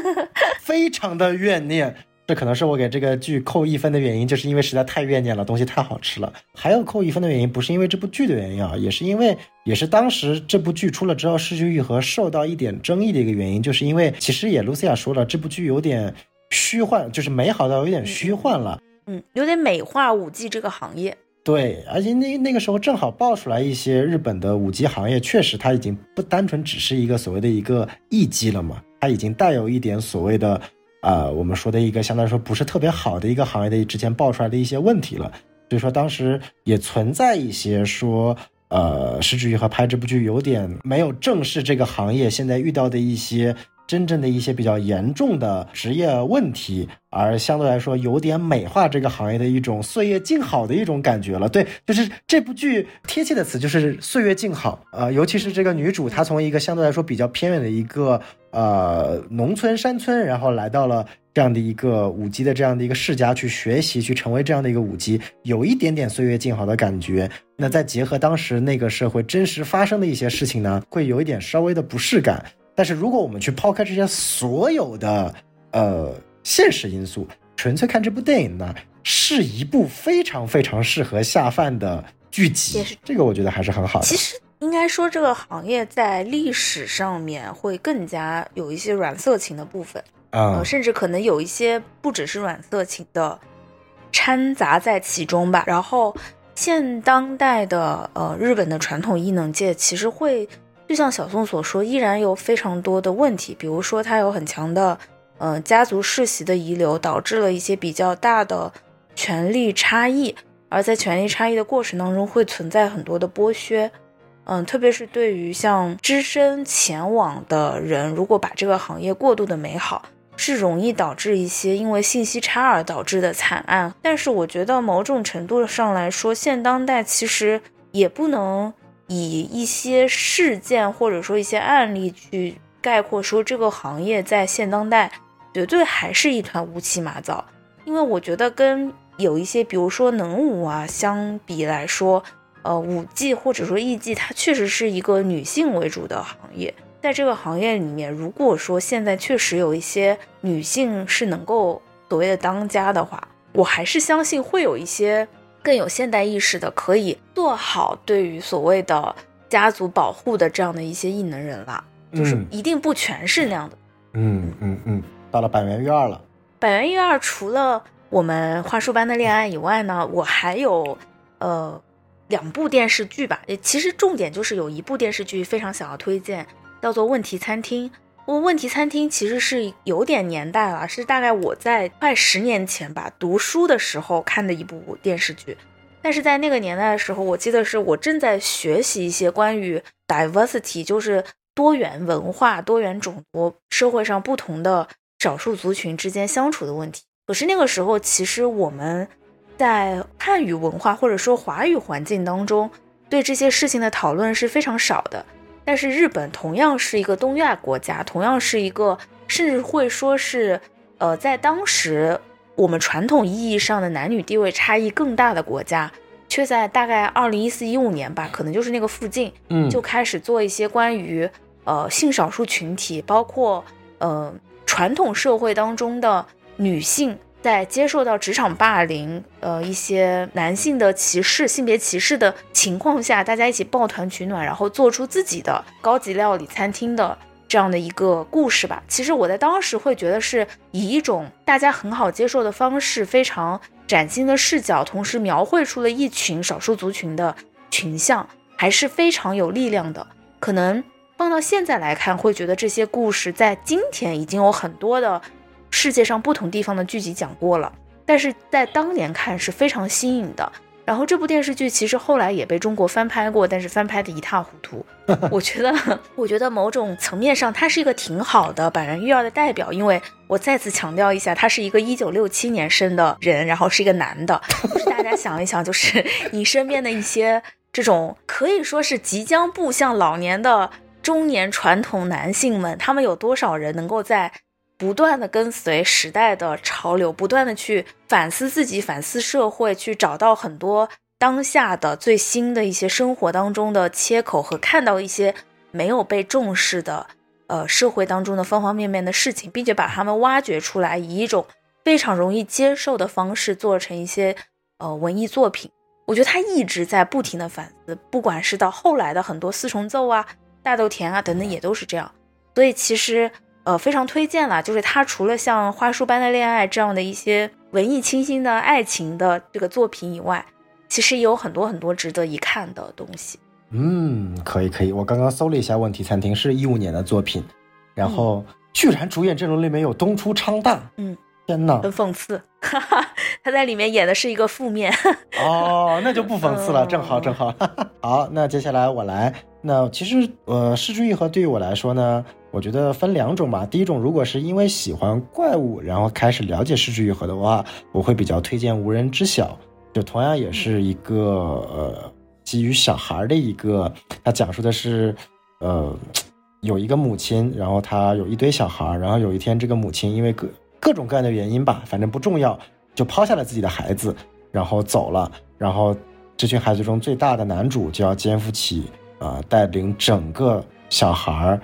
B: 非常的怨念。这可能是我给这个剧扣一分的原因，就是因为实在太怨念了，东西太好吃了。还有扣一分的原因，不是因为这部剧的原因啊，也是因为也是当时这部剧出了之后，失去愈合受到一点争议的一个原因，就是因为其实也露西亚说了，这部剧有点虚幻，就是美好到有点虚幻了。
A: 嗯，嗯有点美化五 G 这个行业。
B: 对，而且那那个时候正好爆出来一些日本的五 G 行业，确实它已经不单纯只是一个所谓的一个一机了嘛，它已经带有一点所谓的，呃，我们说的一个相对来说不是特别好的一个行业的之前爆出来的一些问题了。所以说当时也存在一些说，呃，石之愈和拍这部剧有点没有正视这个行业现在遇到的一些真正的一些比较严重的职业问题，而相对来说有点美化这个行业的一种岁月静好的一种感觉了。对，就是这部剧贴切的词就是岁月静好。呃，尤其是这个女主，她从一个相对来说比较偏远的一个呃农村山村，然后来到了这样的一个舞姬的这样的一个世家去学习，去成为这样的一个舞姬，有一点点岁月静好的感觉。那再结合当时那个社会真实发生的一些事情呢，会有一点稍微的不适感。但是如果我们去抛开这些所有的呃现实因素，纯粹看这部电影呢，是一部非常非常适合下饭的剧集。这个我觉得还是很好的。
A: 其实应该说，这个行业在历史上面会更加有一些软色情的部分，
B: 啊、
A: 呃，甚至可能有一些不只是软色情的掺杂在其中吧。然后，现当代的呃日本的传统艺能界其实会，就像小宋所说，依然有非常多的问题，比如说它有很强的呃家族世袭的遗留，导致了一些比较大的权力差异，而在权力差异的过程当中，会存在很多的剥削。嗯，特别是对于像只身前往的人，如果把这个行业过度的美好，是容易导致一些因为信息差而导致的惨案。但是我觉得某种程度上来说，现当代其实也不能以一些事件或者说一些案例去概括说这个行业在现当代绝对还是一团乌漆麻糟。因为我觉得跟有一些比如说能舞啊相比来说，呃，舞技或者说艺技，它确实是一个女性为主的行业。在这个行业里面，如果说现在确实有一些女性是能够所谓的当家的话，我还是相信会有一些更有现代意识的，可以做好对于所谓的家族保护的这样的一些异能人了。就是
B: 嗯
A: 一定不全是那样的。
B: 嗯嗯嗯，到了百元玉二了。
A: 百元一二除了我们花束般的恋爱以外呢，我还有呃两部电视剧吧。也其实重点就是有一部电视剧非常想要推荐，叫做《问题餐厅》。我问题餐厅其实是有点年代了，是大概我在快十年前吧读书的时候看的一部电视剧。但是在那个年代的时候，我记得是我正在学习一些关于 diversity，就是多元文化、多元种族、社会上不同的少数族群之间相处的问题。可是那个时候，其实我们在汉语文化或者说华语环境当中，对这些事情的讨论是非常少的。但是日本同样是一个东亚国家，同样是一个甚至会说是，呃，在当时我们传统意义上的男女地位差异更大的国家，却在大概二零一四一五年吧，可能就是那个附近，
B: 嗯，
A: 就开始做一些关于呃性少数群体，包括呃传统社会当中的女性在接受到职场霸凌、呃一些男性的歧视、性别歧视的情况下，大家一起抱团取暖，然后做出自己的高级料理餐厅的这样的一个故事吧。其实我在当时会觉得是以一种大家很好接受的方式，非常崭新的视角，同时描绘出了一群少数族群的群像，还是非常有力量的。可能放到现在来看，会觉得这些故事在今天已经有很多的世界上不同地方的剧集讲过了，但是在当年看是非常新颖的。然后这部电视剧其实后来也被中国翻拍过，但是翻拍的一塌糊涂。我觉得，我觉得某种层面上，它是一个挺好的百人育儿的代表。因为我再次强调一下，他是一个一九六七年生的人，然后是一个男的。就是大家想一想，就是你身边的一些这种可以说是即将步向老年的中年传统男性们，他们有多少人能够在？不断的跟随时代的潮流，不断的去反思自己，反思社会，去找到很多当下的最新的一些生活当中的切口和看到一些没有被重视的，呃，社会当中的方方面面的事情，并且把它们挖掘出来，以一种非常容易接受的方式做成一些呃文艺作品。我觉得他一直在不停的反思，不管是到后来的很多四重奏啊、大豆田啊等等，也都是这样。所以其实。呃，非常推荐啦。就是他除了像《花束般的恋爱》这样的一些文艺清新的爱情的这个作品以外，其实也有很多很多值得一看的东西。
B: 嗯，可以可以。我刚刚搜了一下，《问题餐厅》是一五年的作品，然后居然主演阵容里面有东出昌大。
A: 嗯，
B: 天哪，
A: 很讽刺。他在里面演的是一个负面。
B: 哦，那就不讽刺了，正好正好。好，那接下来我来。那其实呃，失之愈合对于我来说呢。我觉得分两种吧。第一种，如果是因为喜欢怪物，然后开始了解失之愈合的话，我会比较推荐《无人知晓》，就同样也是一个呃基于小孩的一个，它讲述的是，呃，有一个母亲，然后她有一堆小孩，然后有一天这个母亲因为各各种各样的原因吧，反正不重要，就抛下了自己的孩子，然后走了，然后这群孩子中最大的男主就要肩负起啊带领整个小孩。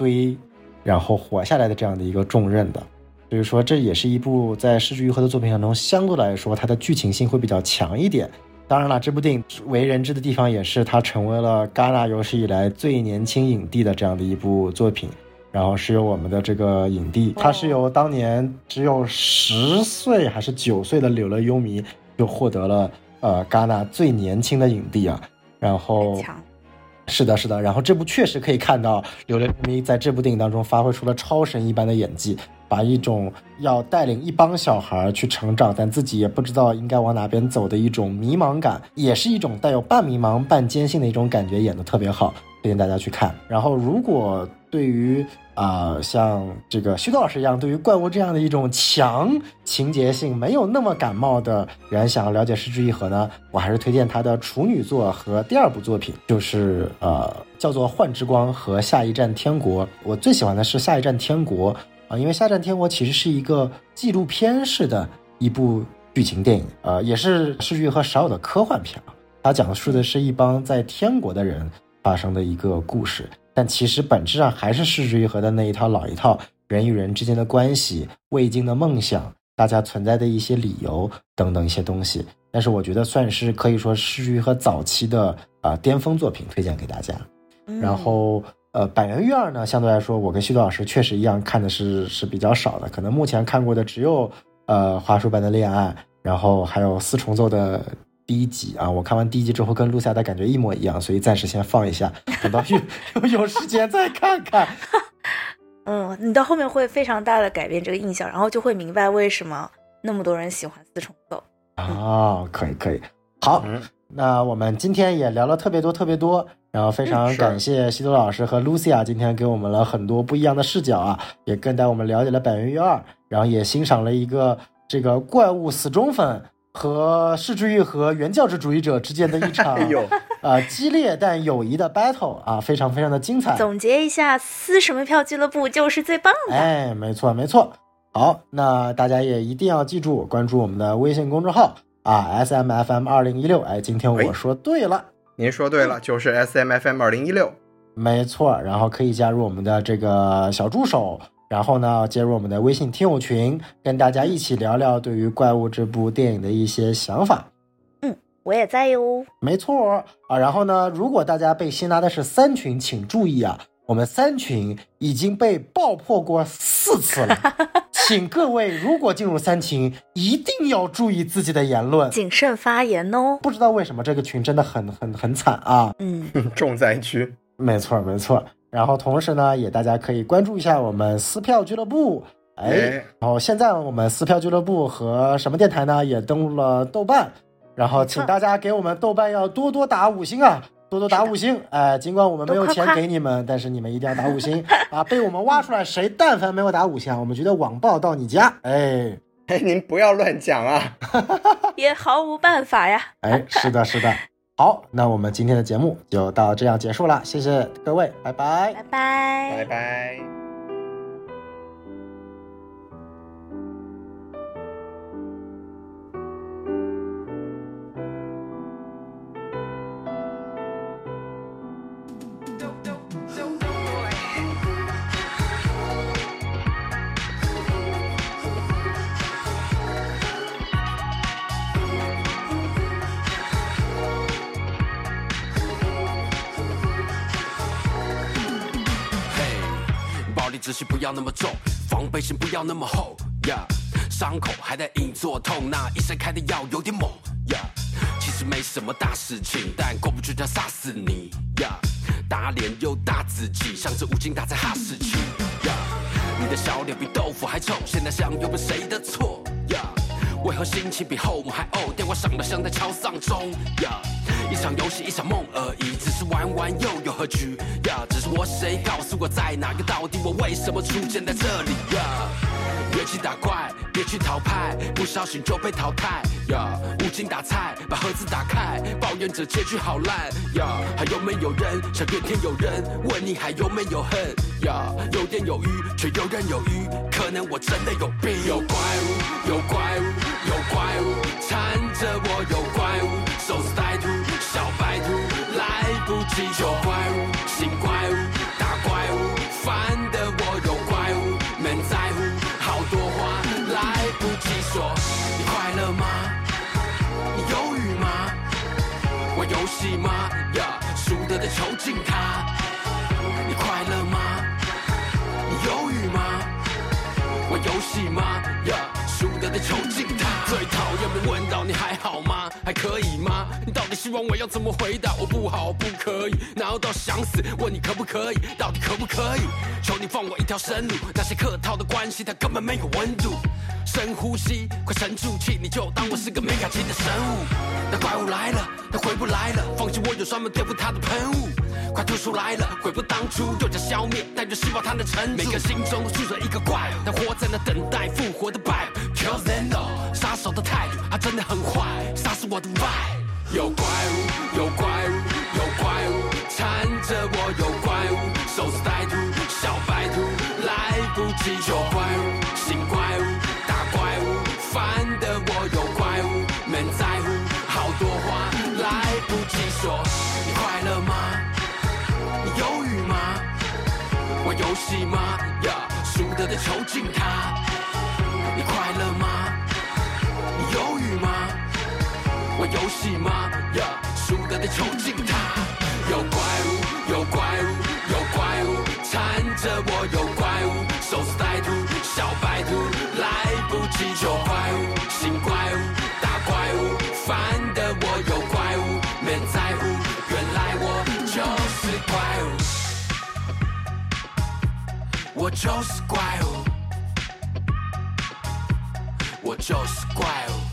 B: 堆，然后活下来的这样的一个重任的，所以说这也是一部在失之愈合的作品当中，相对来说它的剧情性会比较强一点。当然了，这部电影为人知的地方也是它成为了戛纳有史以来最年轻影帝的这样的一部作品。然后是由我们的这个影帝，他是由当年只有十岁还是九岁的柳乐优弥就获得了呃戛纳最年轻的影帝啊，然后。是的，是的，然后这部确实可以看到刘雷咪在这部电影当中发挥出了超神一般的演技，把一种要带领一帮小孩去成长，但自己也不知道应该往哪边走的一种迷茫感，也是一种带有半迷茫半坚信的一种感觉，演得特别好，推荐大家去看。然后如果对于啊，像这个徐导老师一样，对于怪物这样的一种强情节性没有那么感冒的人，想要了解失之愈合呢，我还是推荐他的处女作和第二部作品，就是呃，叫做《幻之光》和《下一站天国》。我最喜欢的是《下一站天国》啊，因为《下一站天国》其实是一个纪录片式的一部剧情电影，呃，也是失之愈合少有的科幻片啊。它讲述的是一帮在天国的人发生的一个故事。但其实本质上还是失之愈合的那一套老一套，人与人之间的关系、未尽的梦想、大家存在的一些理由等等一些东西。但是我觉得算是可以说失之愈合早期的啊巅峰作品，推荐给大家。然后呃，百元育儿呢，相对来说，我跟徐豆老师确实一样，看的是是比较少的，可能目前看过的只有呃花束般的恋爱，然后还有四重奏的。第一集啊，我看完第一集之后跟露夏的感觉一模一样，所以暂时先放一下，等到有有时间再看看。
A: 嗯，你到后面会非常大的改变这个印象，然后就会明白为什么那么多人喜欢四重奏
B: 哦。可以可以，好，那我们今天也聊了特别多特别多，然后非常感谢西多老师和露西亚今天给我们了很多不一样的视角啊，也更带我们了解了百元玉二，然后也欣赏了一个这个怪物死忠粉。和世之玉和原教旨主义者之间的一场 呃激烈但友谊的 battle 啊，非常非常的精彩。
A: 总结一下，撕什么票俱乐部就是最棒的。
B: 哎，没错没错。好，那大家也一定要记住关注我们的微信公众号啊，S M F M 二零一六。哎，今天我说对了，
C: 您说对了，就是 S M F M 二零一六，
B: 没错。然后可以加入我们的这个小助手。然后呢，接入我们的微信听友群，跟大家一起聊聊对于《怪物》这部电影的一些想法。
A: 嗯，我也在哟。
B: 没错啊。然后呢，如果大家被新拉的是三群，请注意啊，我们三群已经被爆破过四次了，请各位如果进入三群，一定要注意自己的言论，
A: 谨慎发言哦。
B: 不知道为什么这个群真的很很很惨啊！
A: 嗯，
C: 重灾区。
B: 没错没错。然后同时呢，也大家可以关注一下我们撕票俱乐部。哎，然后现在我们撕票俱乐部和什么电台呢，也登录了豆瓣。然后请大家给我们豆瓣要多多打五星啊，多多打五星。哎，尽管我们没有钱给你们，但是你们一定要打五星 啊！被我们挖出来，谁但凡没有打五星，我们觉得网暴到你家。哎
C: 哎，您不要乱讲啊，
A: 也毫无办法呀。
B: 哎，是的，是的。好，那我们今天的节目就到这样结束了，谢谢各位，拜拜，
A: 拜拜，
C: 拜拜。
D: 自信不要那么重，防备心不要那么厚。呀，伤口还在隐隐作痛，那医生开的药有点猛。呀，其实没什么大事情，但过不去他杀死你。呀，打脸又打自己，像只无精打采哈士奇。呀，你的小脸比豆腐还臭，现在想又不是谁的错。呀，为何心情比后母还呕？电话响了，像在敲丧钟。呀。一场游戏，一场梦而已，只是玩玩又有何惧？呀，只是我谁告诉我在哪个？到底我为什么出现在这里？呀，别去打怪，别去淘汰，不小心就被淘汰。呀，无精打采，把盒子打开，抱怨着结局好烂。呀，还有没有人想怨天尤人？问你还有没有恨？呀，有言有语，却游刃有余，可能我真的有病。有怪物，有怪物，有怪物缠着我，有怪物，手是歹徒。小白兔有怪物，新怪物，大怪物，烦的我有怪物，没在乎，好多话来不及说。你快乐吗？你忧郁吗？玩游戏吗？呀，输得的囚禁他。你快乐吗？你忧郁吗？玩游戏吗？呀，输得的囚禁他。最讨厌被问到你还好吗？还可以吗？你到底希望我要怎么回答？我不好，不可以，然后到想死？问你可不可以？到底可不可以？求你放我一条生路。那些客套的关系，它根本没有温度。深呼吸，快沉住气，你就当我是个没感情的生物。那怪物来了，他回不来了。放弃我有专门对付他的喷雾。快吐出来了，悔不当初，就将消灭，但愿希望他能沉住。每个心中都住着一个怪物，它活在那等待复活的 vibe。Kill them all，杀手的态度，他真的很坏，杀死我的 vibe。有怪物，有怪物，有怪物缠着我，有得的囚禁他。你快乐吗？你忧郁吗？玩游戏吗？呀，输得的囚禁他。有怪物，有怪物，有怪物缠着我，有怪物，手撕歹徒，小白兔来不及。有怪物，新怪物，大怪物，烦的我有怪物，没在乎，原来我就是怪物，我就是怪物，我就是怪物。